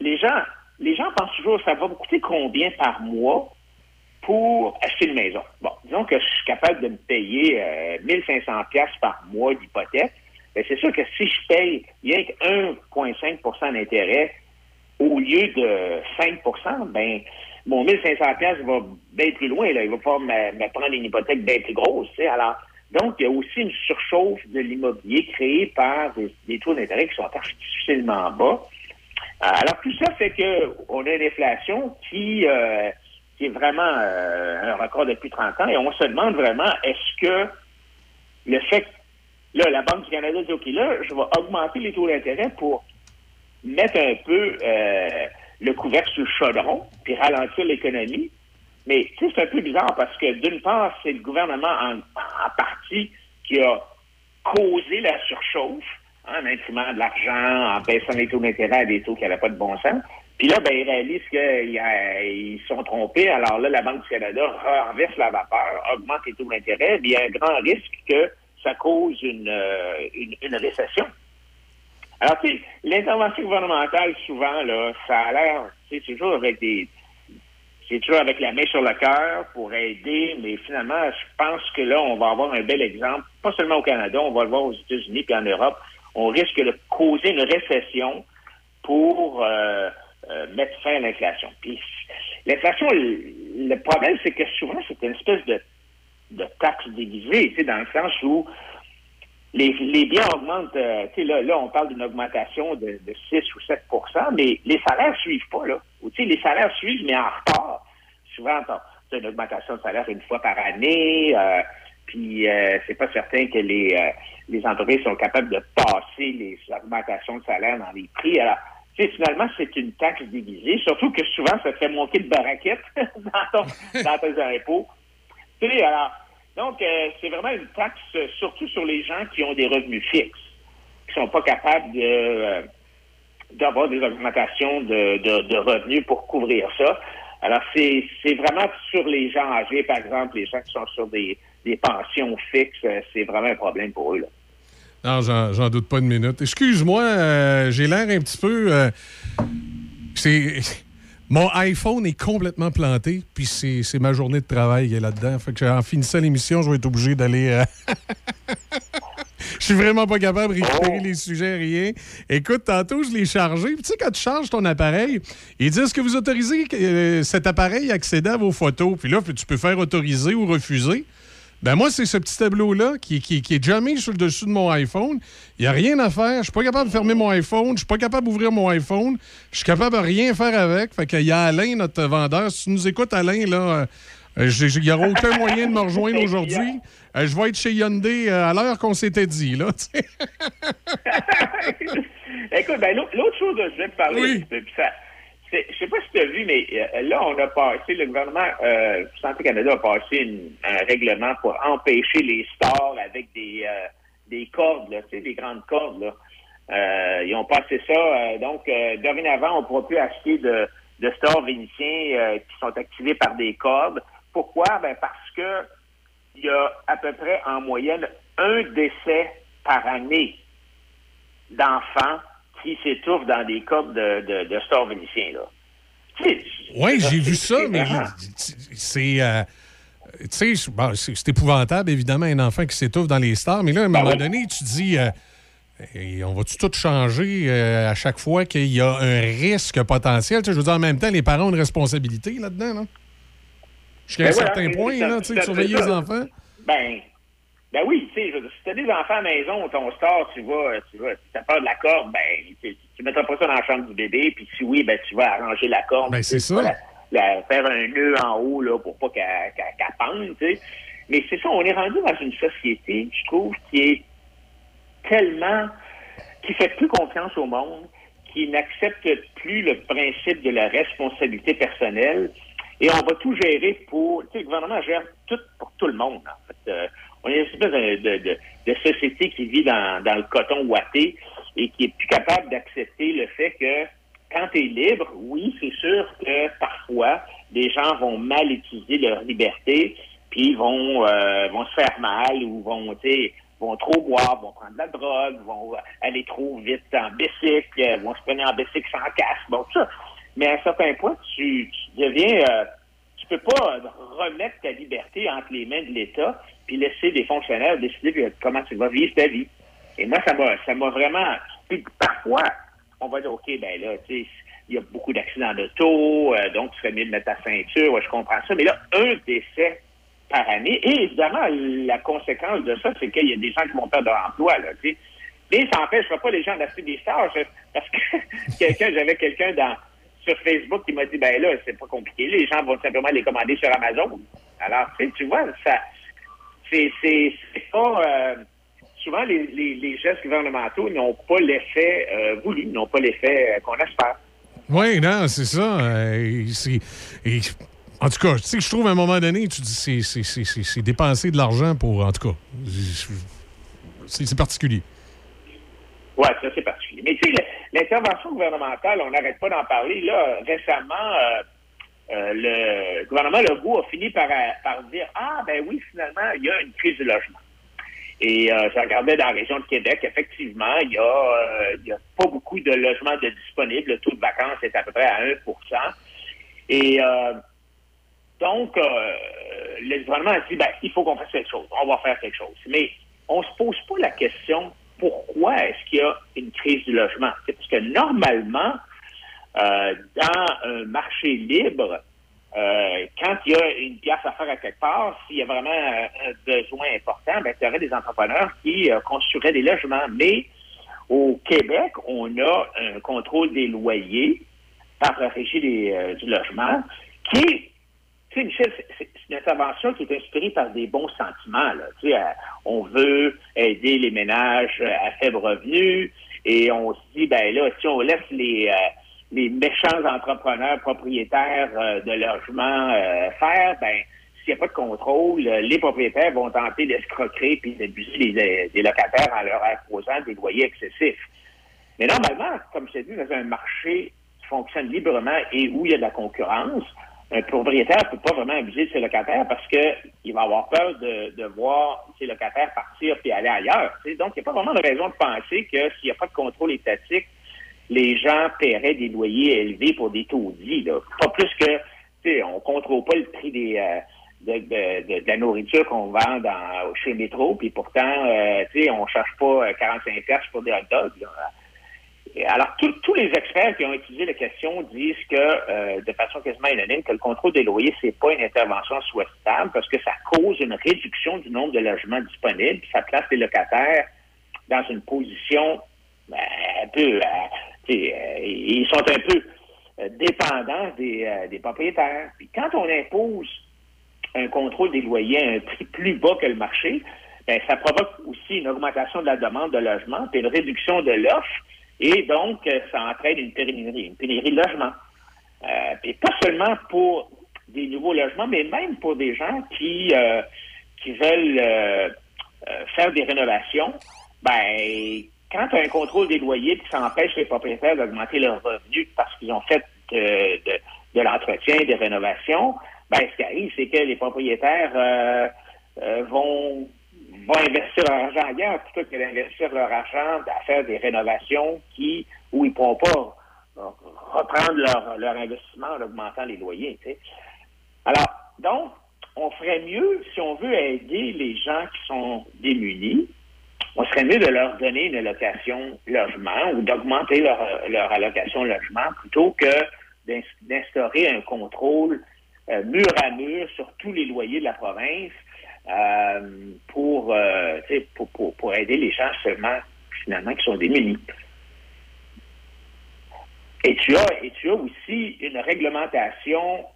les gens, les gens pensent toujours ça va me coûter combien par mois pour acheter une maison? Bon, disons que je suis capable de me payer euh, 1500 pièces par mois d'hypothèque. Ben, c'est sûr que si je paye rien que 1,5% d'intérêt au lieu de 5 ben mon 1500 pièces va bien plus loin. Là. Il va pas me, me prendre une hypothèque bien plus grosse. tu sais. Alors, donc, il y a aussi une surchauffe de l'immobilier créée par des, taux d'intérêt qui sont artificiellement bas. Euh, Alors, tout ça fait que on a une inflation qui, euh, qui est vraiment euh, un record depuis 30 ans et on se demande vraiment est-ce que le fait là, la Banque du Canada dit OK, là, je vais augmenter les taux d'intérêt pour mettre un peu euh, le couvercle sur le chaudron puis ralentir l'économie. Mais c'est un peu bizarre parce que d'une part, c'est le gouvernement en, en partie qui a causé la surchauffe hein, en imprimant de l'argent, en baissant les taux d'intérêt à des taux qui n'avaient pas de bon sens. Puis là, ben, ils réalisent qu'ils sont trompés. Alors là, la Banque du Canada renverse la vapeur, augmente les taux d'intérêt. mais Il y a un grand risque que ça cause une, euh, une, une récession. Alors, tu sais, l'intervention gouvernementale, souvent, là, ça a l'air, c'est toujours avec des, c'est toujours avec la main sur le cœur pour aider, mais finalement, je pense que là, on va avoir un bel exemple, pas seulement au Canada, on va le voir aux États-Unis puis en Europe. On risque de causer une récession pour euh, euh, mettre fin à l'inflation. Puis l'inflation, le, le problème, c'est que souvent, c'est une espèce de, de taxe déguisée, tu sais, dans le sens où les, les biens augmentent, euh, tu sais, là, là, on parle d'une augmentation de, de 6 ou 7% mais les salaires suivent pas, là. Ou, les salaires suivent, mais en retard. Souvent, tu as une augmentation de salaire une fois par année, euh, puis euh, c'est pas certain que les, euh, les entreprises sont capables de passer les augmentations de salaire dans les prix. Alors, tu sais, finalement, c'est une taxe déguisée, surtout que souvent, ça te fait monter le baraquette dans, ton, dans tes impôts. Tu sais, alors, donc, euh, c'est vraiment une taxe, surtout sur les gens qui ont des revenus fixes, qui sont pas capables de euh, d'avoir des augmentations de, de, de revenus pour couvrir ça. Alors, c'est c'est vraiment sur les gens âgés, par exemple, les gens qui sont sur des, des pensions fixes, euh, c'est vraiment un problème pour eux. Là. Non, j'en j'en doute pas une minute. Excuse-moi, euh, j'ai l'air un petit peu. euh, c'est. Mon iPhone est complètement planté, puis c'est ma journée de travail qui est là-dedans. Fait que en finissant l'émission, je vais être obligé d'aller. euh, Je suis vraiment pas capable de récupérer les sujets, rien. Écoute, tantôt, je l'ai chargé. Puis, tu sais, quand tu charges ton appareil, ils disent que vous autorisez euh, cet appareil à accéder à vos photos. Puis là, tu peux faire autoriser ou refuser. Ben moi, c'est ce petit tableau-là qui, qui, qui est jamais sur le dessus de mon iPhone. Il n'y a rien à faire. Je suis pas capable de fermer mon iPhone. Je suis pas capable d'ouvrir mon iPhone. Je suis capable de rien faire avec. Fait qu'il y a Alain, notre vendeur. Si tu nous écoutes, Alain, là, euh, j'ai- il n'y aura aucun moyen de me rejoindre aujourd'hui. Euh, je vais être chez Hyundai euh, à l'heure qu'on s'était dit, là. Écoute, ben, l'autre chose dont je vais te parler, un petit peu, puis ça, je sais pas si tu as vu, mais euh, là, on a passé, le gouvernement euh, Santé Canada a passé un règlement pour empêcher les stores avec des, euh, des cordes, là, tu sais, des grandes cordes. Là. Ils ont passé ça. donc, dorénavant, on ne pourra plus acheter de, de stores vénitiens qui sont activés par des cordes. Pourquoi? Ben, parce que il y a à peu près en moyenne un décès par année d'enfants qui s'étouffent dans des copes de, de, de stores vénitiens, là. Oui, j'ai vu ça, mais c'est. euh, tu sais, c'est- bon, c'est épouvantable, évidemment, un enfant qui s'étouffe dans les stars. Mais là, à un Ben moment donné, tu dis. euh, et on va-tu tout changer euh, à chaque fois qu'il y a un risque potentiel? Tu sais, je veux dire, en même temps, les parents ont une responsabilité là-dedans, non? Jusqu'à Ben un voilà, certain point, là, tu sais, surveiller les enfants. Ben, ben oui, tu sais, si t'as des enfants à la maison, ton star, tu vas, tu vas, si t'as peur de la corde, ben, tu, mettras pas ça dans la chambre du bébé, puis si oui, ben, tu vas arranger la corde. Ben, c'est ça. la- la- faire un nœud en haut, là, pour pas qu'elle qu'elle- qu'elle pende, tu sais. Mais c'est ça, on est rendu dans une société, je trouve, qui est tellement, qui fait plus confiance au monde, qui n'accepte plus le principe de la responsabilité personnelle. Et on va tout gérer pour. Tu sais, le gouvernement gère tout pour tout le monde, en fait. Euh, on est une espèce de, de, de- de société qui vit dans, dans le coton ouaté et qui est plus capable d'accepter le fait que quand tu es libre, oui, c'est sûr que parfois, des gens vont mal utiliser leur liberté, puis vont, euh, vont se faire mal ou vont, vont trop boire, vont prendre de la drogue, vont aller trop vite en bicycle, vont se prendre en bicycle sans casque, bon, tout ça. Mais à un certain point, tu, tu deviens... euh, tu peux pas remettre ta liberté entre les mains de l'État puis laisser des fonctionnaires décider de comment tu vas vivre ta vie. Et moi, ça m'a, ça m'a vraiment. puis parfois, on va dire, OK, ben là, tu sais, il y a beaucoup d'accidents d'auto, euh, donc tu serais mieux de mettre ta ceinture, ouais, je comprends ça. Mais là, un décès par année, et évidemment, la conséquence de ça, c'est qu'il y a des gens qui vont perdre leur emploi, là, tu sais. Mais ça n'empêchera pas les gens d'acheter des stages, parce que quelqu'un, j'avais quelqu'un dans sur Facebook qui m'a dit ben là, c'est pas compliqué, les gens vont simplement les commander sur Amazon. Alors, tu vois, ça c'est c'est c'est pas euh, souvent les, les, les gestes gouvernementaux n'ont pas l'effet euh, voulu, n'ont pas l'effet euh, qu'on espère. Oui, non, c'est ça. et- en tout cas, tu sais, je trouve à un moment donné, tu dis c'est- dépenser de l'argent pour. En tout cas, c'est particulier. Ouais, ça c'est particulier. Mais tu sais, l'intervention gouvernementale, on n'arrête pas d'en parler. Là, récemment, euh, le gouvernement Legault a fini par, euh, par dire Ah ben oui, finalement, il y a une crise du logement. Et euh, je regardais dans la région de Québec, effectivement, il y a, euh, a pas beaucoup de logements de disponibles. Le taux de vacances est à peu près à 1% Et euh, donc, euh, le gouvernement a dit, ben, il faut qu'on fasse quelque chose. On va faire quelque chose. Mais on se pose pas la question pourquoi est-ce qu'il y a une crise du logement? C'est parce que normalement, euh, dans un marché libre, euh, quand il y a une pièce à faire à quelque part, s'il y a vraiment euh, un besoin important, ben, il y aurait des entrepreneurs qui euh, construiraient des logements. Mais au Québec, on a un contrôle des loyers par la régie du logement qui tu sais, Michel, c'est- une intervention qui est inspirée par des bons sentiments. Là. Tu sais, on veut aider les ménages à faible revenu et on se dit, ben là, si on laisse les, euh, les méchants entrepreneurs propriétaires euh, de logements euh, faire, ben s'il n'y a pas de contrôle, euh, les propriétaires vont tenter d'escroquer puis d'abuser des, des locataires en leur imposant des loyers excessifs. Mais normalement, comme je dit, dans un marché qui fonctionne librement et où il y a de la concurrence, un propriétaire ne peut pas vraiment abuser de ses locataires parce qu'il va avoir peur de, voir ses locataires partir puis aller ailleurs. Donc, il n'y a pas vraiment de raison de penser que s'il n'y a pas de contrôle étatique, les gens paieraient des loyers élevés pour des taudis. Là. Pas plus que, on ne contrôle pas le prix des, euh, de, de- de- la nourriture qu'on vend dans, chez Métro, puis pourtant, euh, tu sais, on ne cherche pas euh, 45 pièces pour des hot dogs. là. Alors, tous- les experts qui ont étudié la question disent que, euh, de façon quasiment unanime, que le contrôle des loyers, c'est pas une intervention souhaitable parce que ça cause une réduction du nombre de logements disponibles, puis ça place les locataires dans une position ben, un peu, euh, euh, ils sont un peu euh, dépendants des, euh, des propriétaires. Puis quand on impose un contrôle des loyers à un prix plus bas que le marché, ben, ça provoque aussi une augmentation de la demande de logement, puis une réduction de l'offre, et donc euh, ça entraîne une pénurie, une pénurie de logement. Euh, pas seulement pour des nouveaux logements, mais même pour des gens qui, euh, qui veulent euh, euh, faire des rénovations, ben quand tu as un contrôle des loyers qui ça empêche les propriétaires d'augmenter leurs revenus parce qu'ils ont fait de, de, l'entretien, des rénovations, ben ce qui arrive, c'est que les propriétaires euh, euh, vont vont investir leur argent ailleurs plutôt que d'investir leur argent à faire des rénovations qui où ils ne pourront pas euh, reprendre leur, leur investissement en augmentant les loyers. Alors, donc, on ferait mieux, si on veut aider les gens qui sont démunis, on serait mieux de leur donner une allocation logement ou d'augmenter leur, leur allocation logement plutôt que d'ins- d'instaurer un contrôle euh, mur à mur sur tous les loyers de la province euh, pour, euh, pour, pour, pour aider les gens seulement, finalement, qui sont démunis. Et tu as, et tu as aussi une réglementation.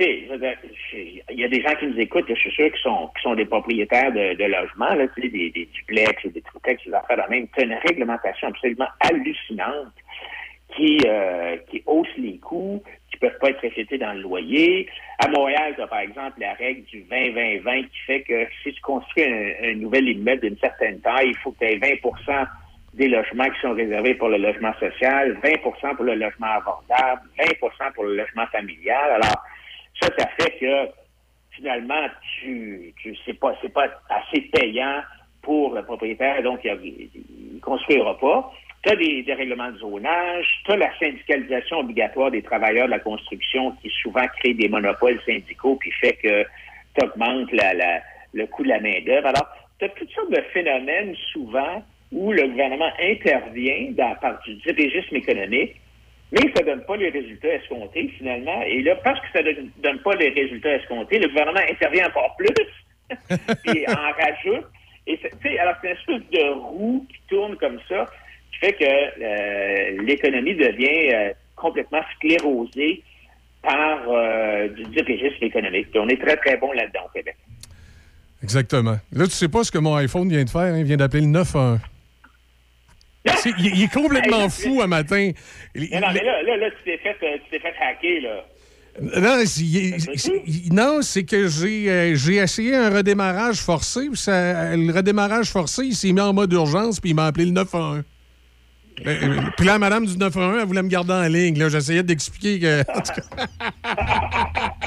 Il y a des gens qui nous écoutent, je suis sûr, qui sont, qui sont des propriétaires de, logements, là, des, des duplex, des triplex, des affaires de même. As une réglementation absolument hallucinante qui, euh, qui hausse les coûts, qui peuvent pas être reflétés dans le loyer. À Montréal, tu as par exemple la règle du 20-20-20 qui fait que si tu construis un, un nouvel immeuble d'une certaine taille, il faut que tu aies 20% des logements qui sont réservés pour le logement social, 20% pour le logement abordable, 20% pour le logement familial. Alors, ça, ça fait que finalement, tu, tu c'est pas, c'est pas assez payant pour le propriétaire, donc il ne construira pas. Tu as des, règlements de zonage, tu as la syndicalisation obligatoire des travailleurs de la construction qui souvent crée des monopoles syndicaux puis fait que tu augmentes le coût de la main-d'œuvre. Alors, tu as toutes sortes de phénomènes souvent où le gouvernement intervient dans, par du dirigisme économique, mais ça donne pas les résultats escomptés finalement. Et là, parce que ça ne donne, pas les résultats escomptés, le gouvernement intervient encore plus, puis en rajoute. Alors c'est une espèce de roue qui tourne comme ça, qui fait que euh, l'économie devient euh, complètement sclérosée par euh, du dirigisme économique. On est très, très bon là-dedans au Québec. Exactement. Là, tu sais pas ce que mon iPhone vient de faire. hein? Il vient d'appeler le 911. Il, il est complètement fou un matin. Il- non, mais là, là, là, tu t'es fait, euh, tu t'es fait hacker, là. Non, c'est- non, que j'ai euh, j'ai essayé un redémarrage forcé. puis ça- le redémarrage forcé, il s'est mis en mode urgence, puis il m'a appelé le 911. Euh, euh, Puis là, madame du 911, elle voulait me garder en ligne. Là, J'essayais d'expliquer que.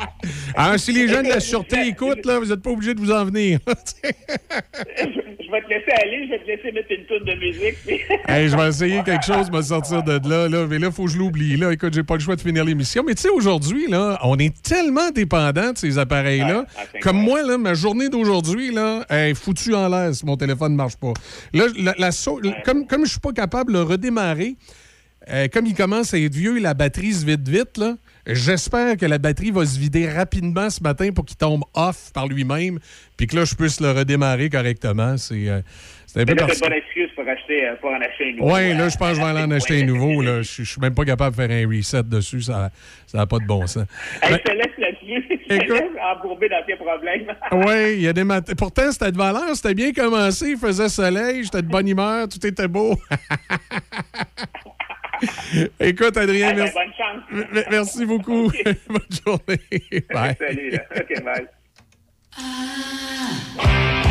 Alors, si les gens de la sûreté écoutent, là, vous n'êtes pas obligés de vous en venir. je vais te laisser aller, je vais te laisser mettre une tourne de musique. puis- Hey, je vais essayer quelque chose, me sortir de là, là. Mais là, il faut que je l'oublie. Là, écoute, j'ai pas le choix de finir l'émission. Mais tu sais, aujourd'hui, là, on est tellement dépendant de ces appareils-là. Comme moi, là, ma journée d'aujourd'hui, là, est foutue en l'air si mon téléphone ne marche pas. Là, la, la sau- comme, comme je suis pas capable de redémarrer, euh, comme il commence à être vieux, la batterie se vide vite, là. J'espère que la batterie va se vider rapidement ce matin pour qu'il tombe off par lui-même, puis que là, je puisse le redémarrer correctement. C'est euh, c'est un peu Mais là, parce c'est une bonne excuse pour, acheter, euh, pour en acheter un nouveau. oui, là, euh, je pense que je vais aller en acheter un nouveau. Là. Je je suis même pas capable de faire un reset dessus. Ça n'a pas de bon sens. Hey, je te laisse là-dessus. Je te laisse embourber dans tes problèmes. Oui, il y a des matins. Pourtant, c'était de valeur. C'était bien commencé. Il faisait soleil. J'étais de bonne humeur. Tout était beau. Écoute, Adrien, Ah, ben, merci, bonne chance. m- merci beaucoup. Bonne journée. Bye. Salut, là. OK, bye. Now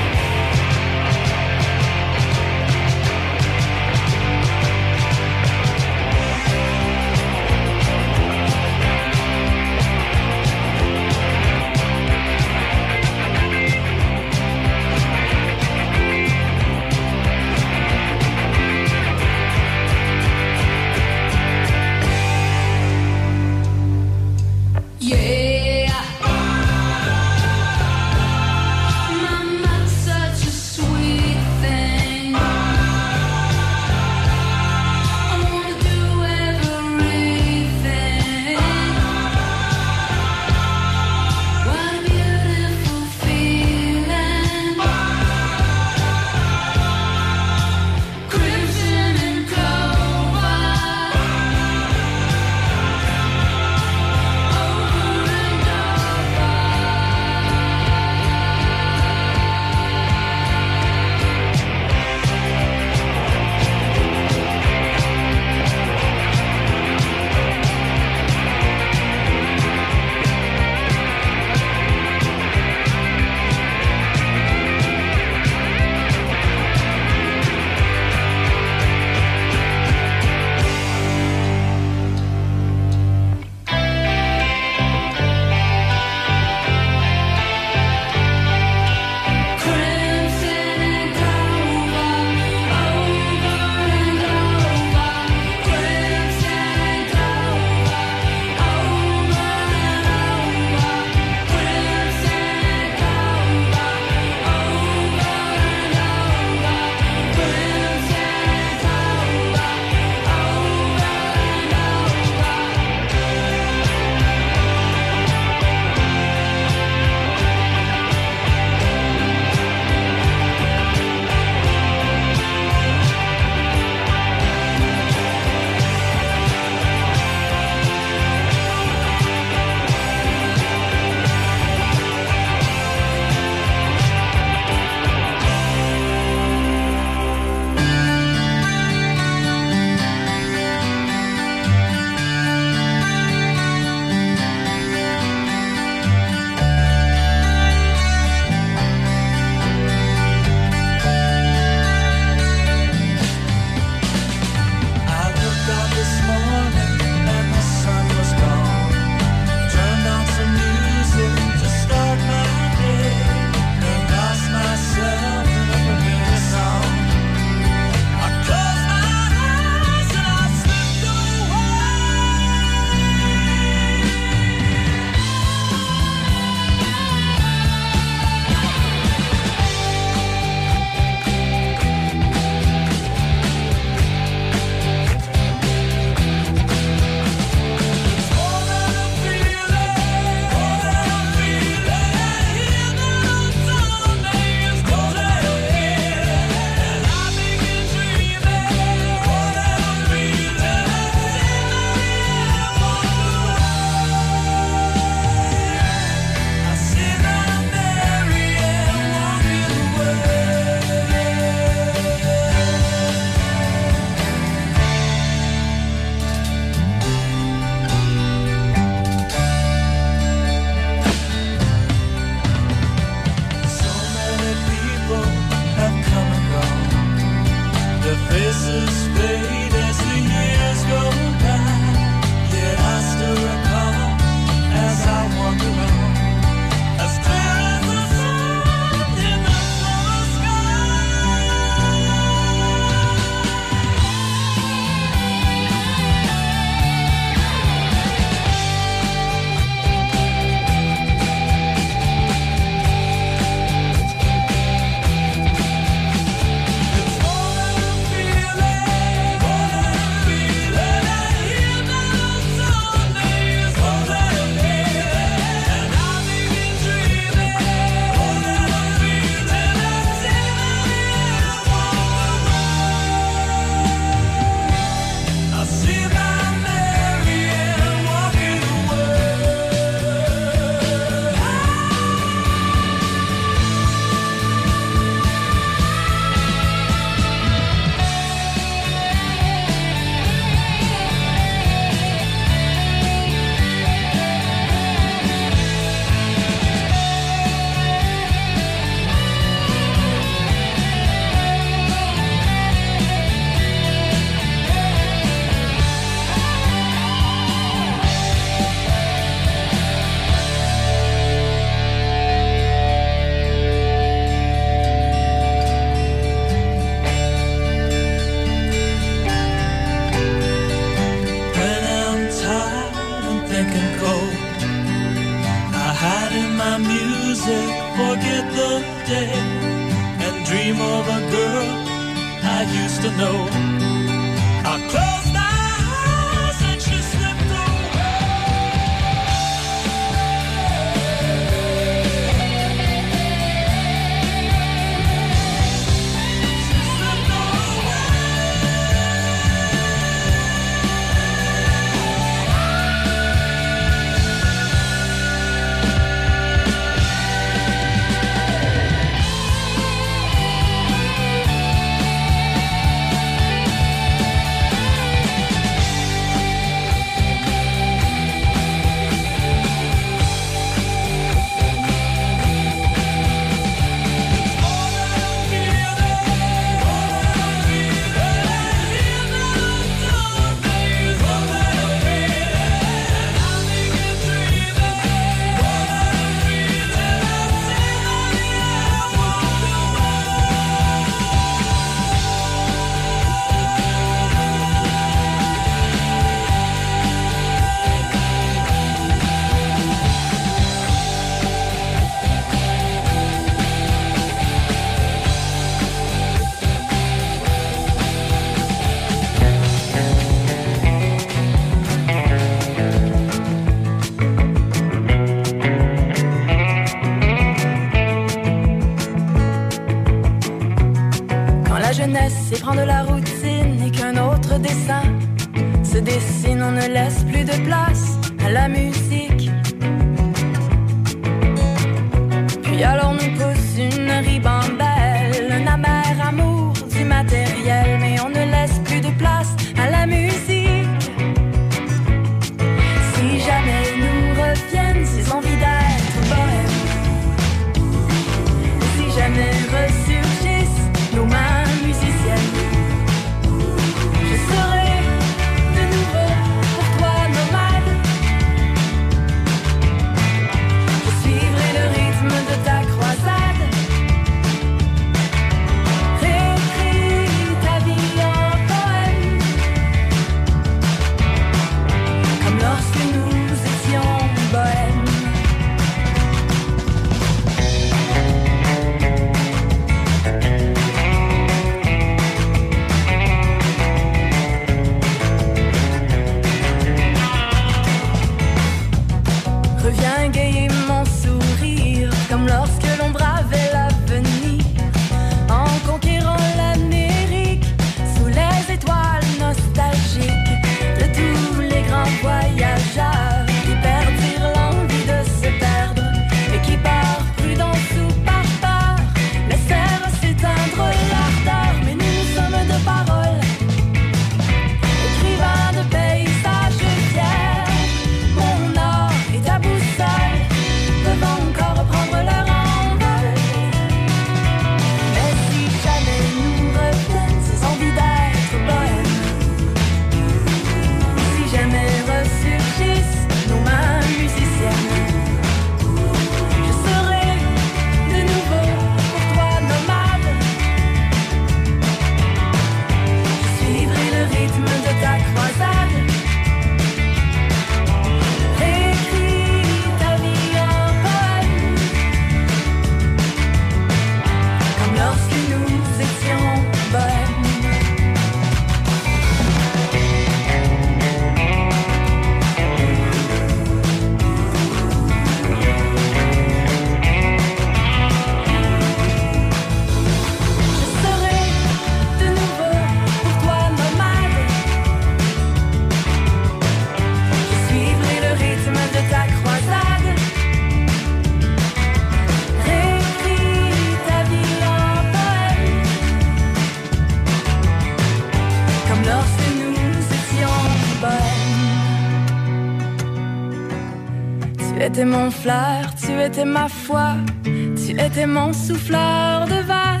étais mon fleur, tu étais ma foi, tu étais mon souffleur de verre.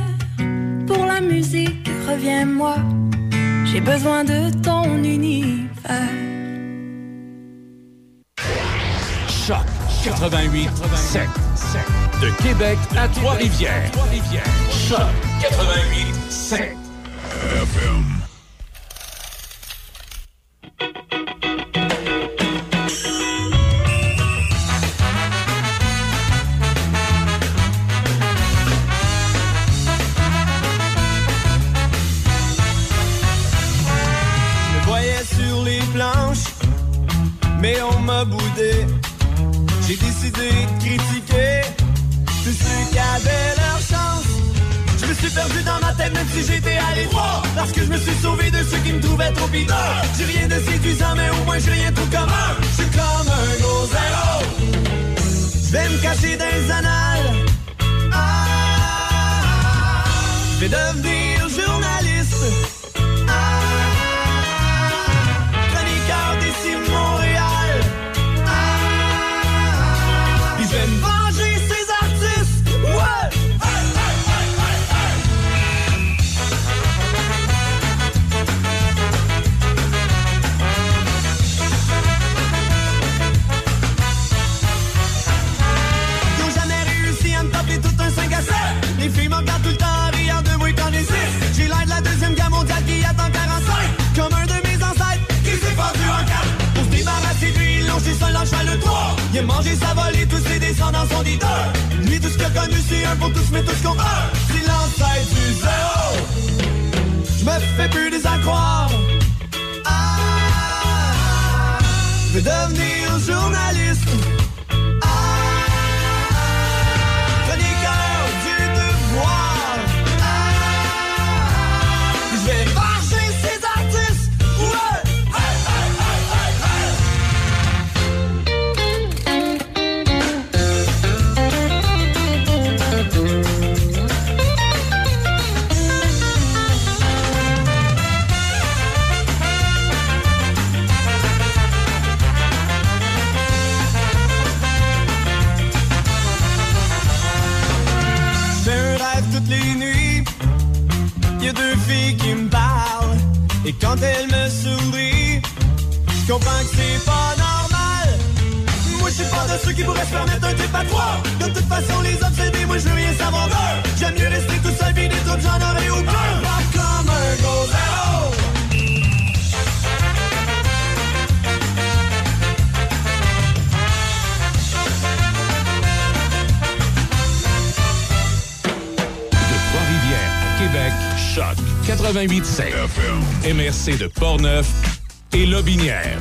Pour la musique, reviens-moi, j'ai besoin de ton univers. Choc 88 7 de Québec à Trois-Rivières. Choc 88 7 fameux, c'est un pour tous, mais tous contre un. C'est l'ancêtre du zéro. Je me fais plus des accroires. Ah, je veux devenir journaliste. Et quand elle me sourit, je comprends que c'est pas normal. Moi, je suis pas de ceux qui pourraient se permettre un trip à trois. De toute façon, les obsédés, moi, je veux rien savoir d'eux. J'aime mieux rester tout seul, vide des troupes, j'en aurais aucun. Pas comme un gros Québec, choc 88.7. MRC de Portneuf et Lobinière.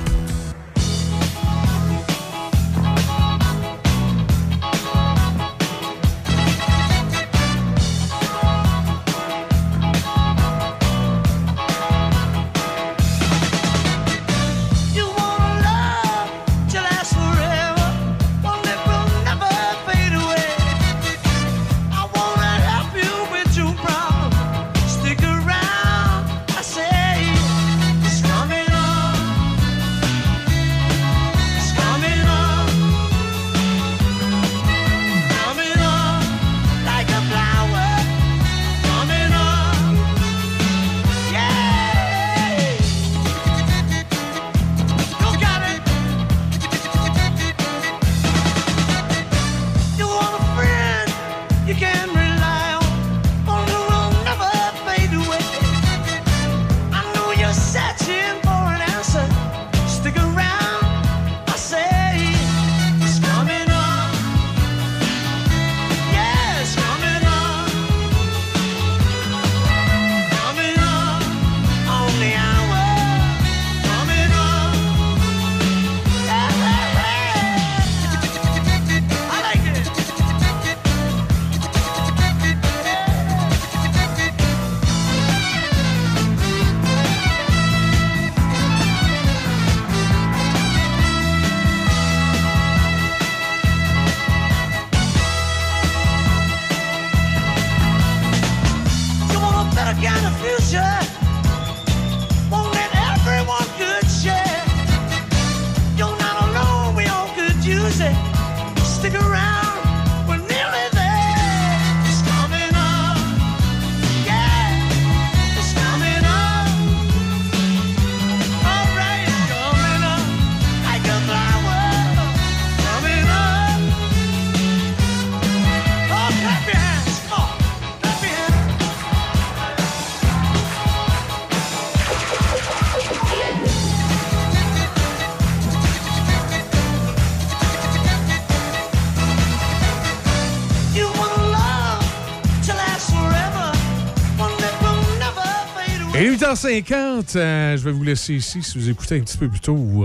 8h50. euh, je vais vous laisser ici. Si vous écoutez un petit peu plus tôt, vous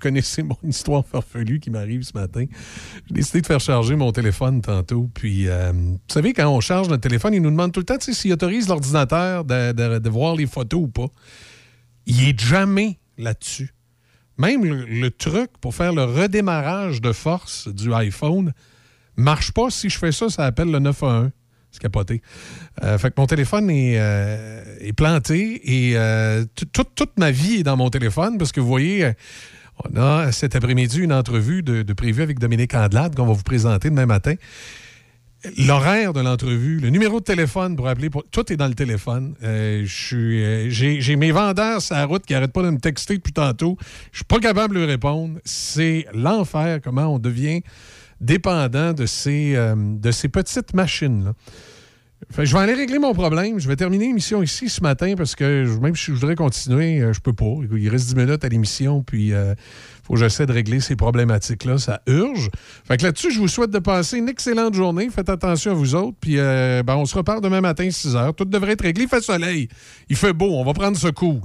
connaissez mon histoire farfelue qui m'arrive ce matin. J'ai décidé de faire charger mon téléphone tantôt. Puis, euh, vous savez, quand on charge notre téléphone, il nous demande tout le temps s'il autorise l'ordinateur de voir les photos ou pas. Il est jamais là-dessus. Même le, le truc pour faire le redémarrage de force du iPhone marche pas. Si je fais ça, ça appelle le 911. C'est capoté. Euh, fait que mon téléphone est, euh, planté et euh, toute- ma vie est dans mon téléphone parce que vous voyez, euh, on a cet après-midi une entrevue de, de prévue avec Dominique Andelade qu'on va vous présenter demain matin. L'horaire de l'entrevue, le numéro de téléphone pour appeler, pour- tout est dans le téléphone. J'ai, mes vendeurs sur la route qui n'arrêtent pas de me texter depuis tantôt. Je suis pas capable de répondre. C'est l'enfer comment on devient dépendant de ces, euh, de ces petites machines-là. Je vais aller régler mon problème. Je vais terminer l'émission ici ce matin parce que même si je voudrais continuer, euh, je peux pas. Il reste 10 minutes à l'émission, puis il faut que j'essaie de régler ces problématiques-là. Ça urge. Fait que là-dessus, je vous souhaite de passer une excellente journée. Faites attention à vous autres. Puis euh, ben, on se reparle demain matin, 6 h. Tout devrait être réglé. Il fait soleil. Il fait beau. On va prendre ce cool.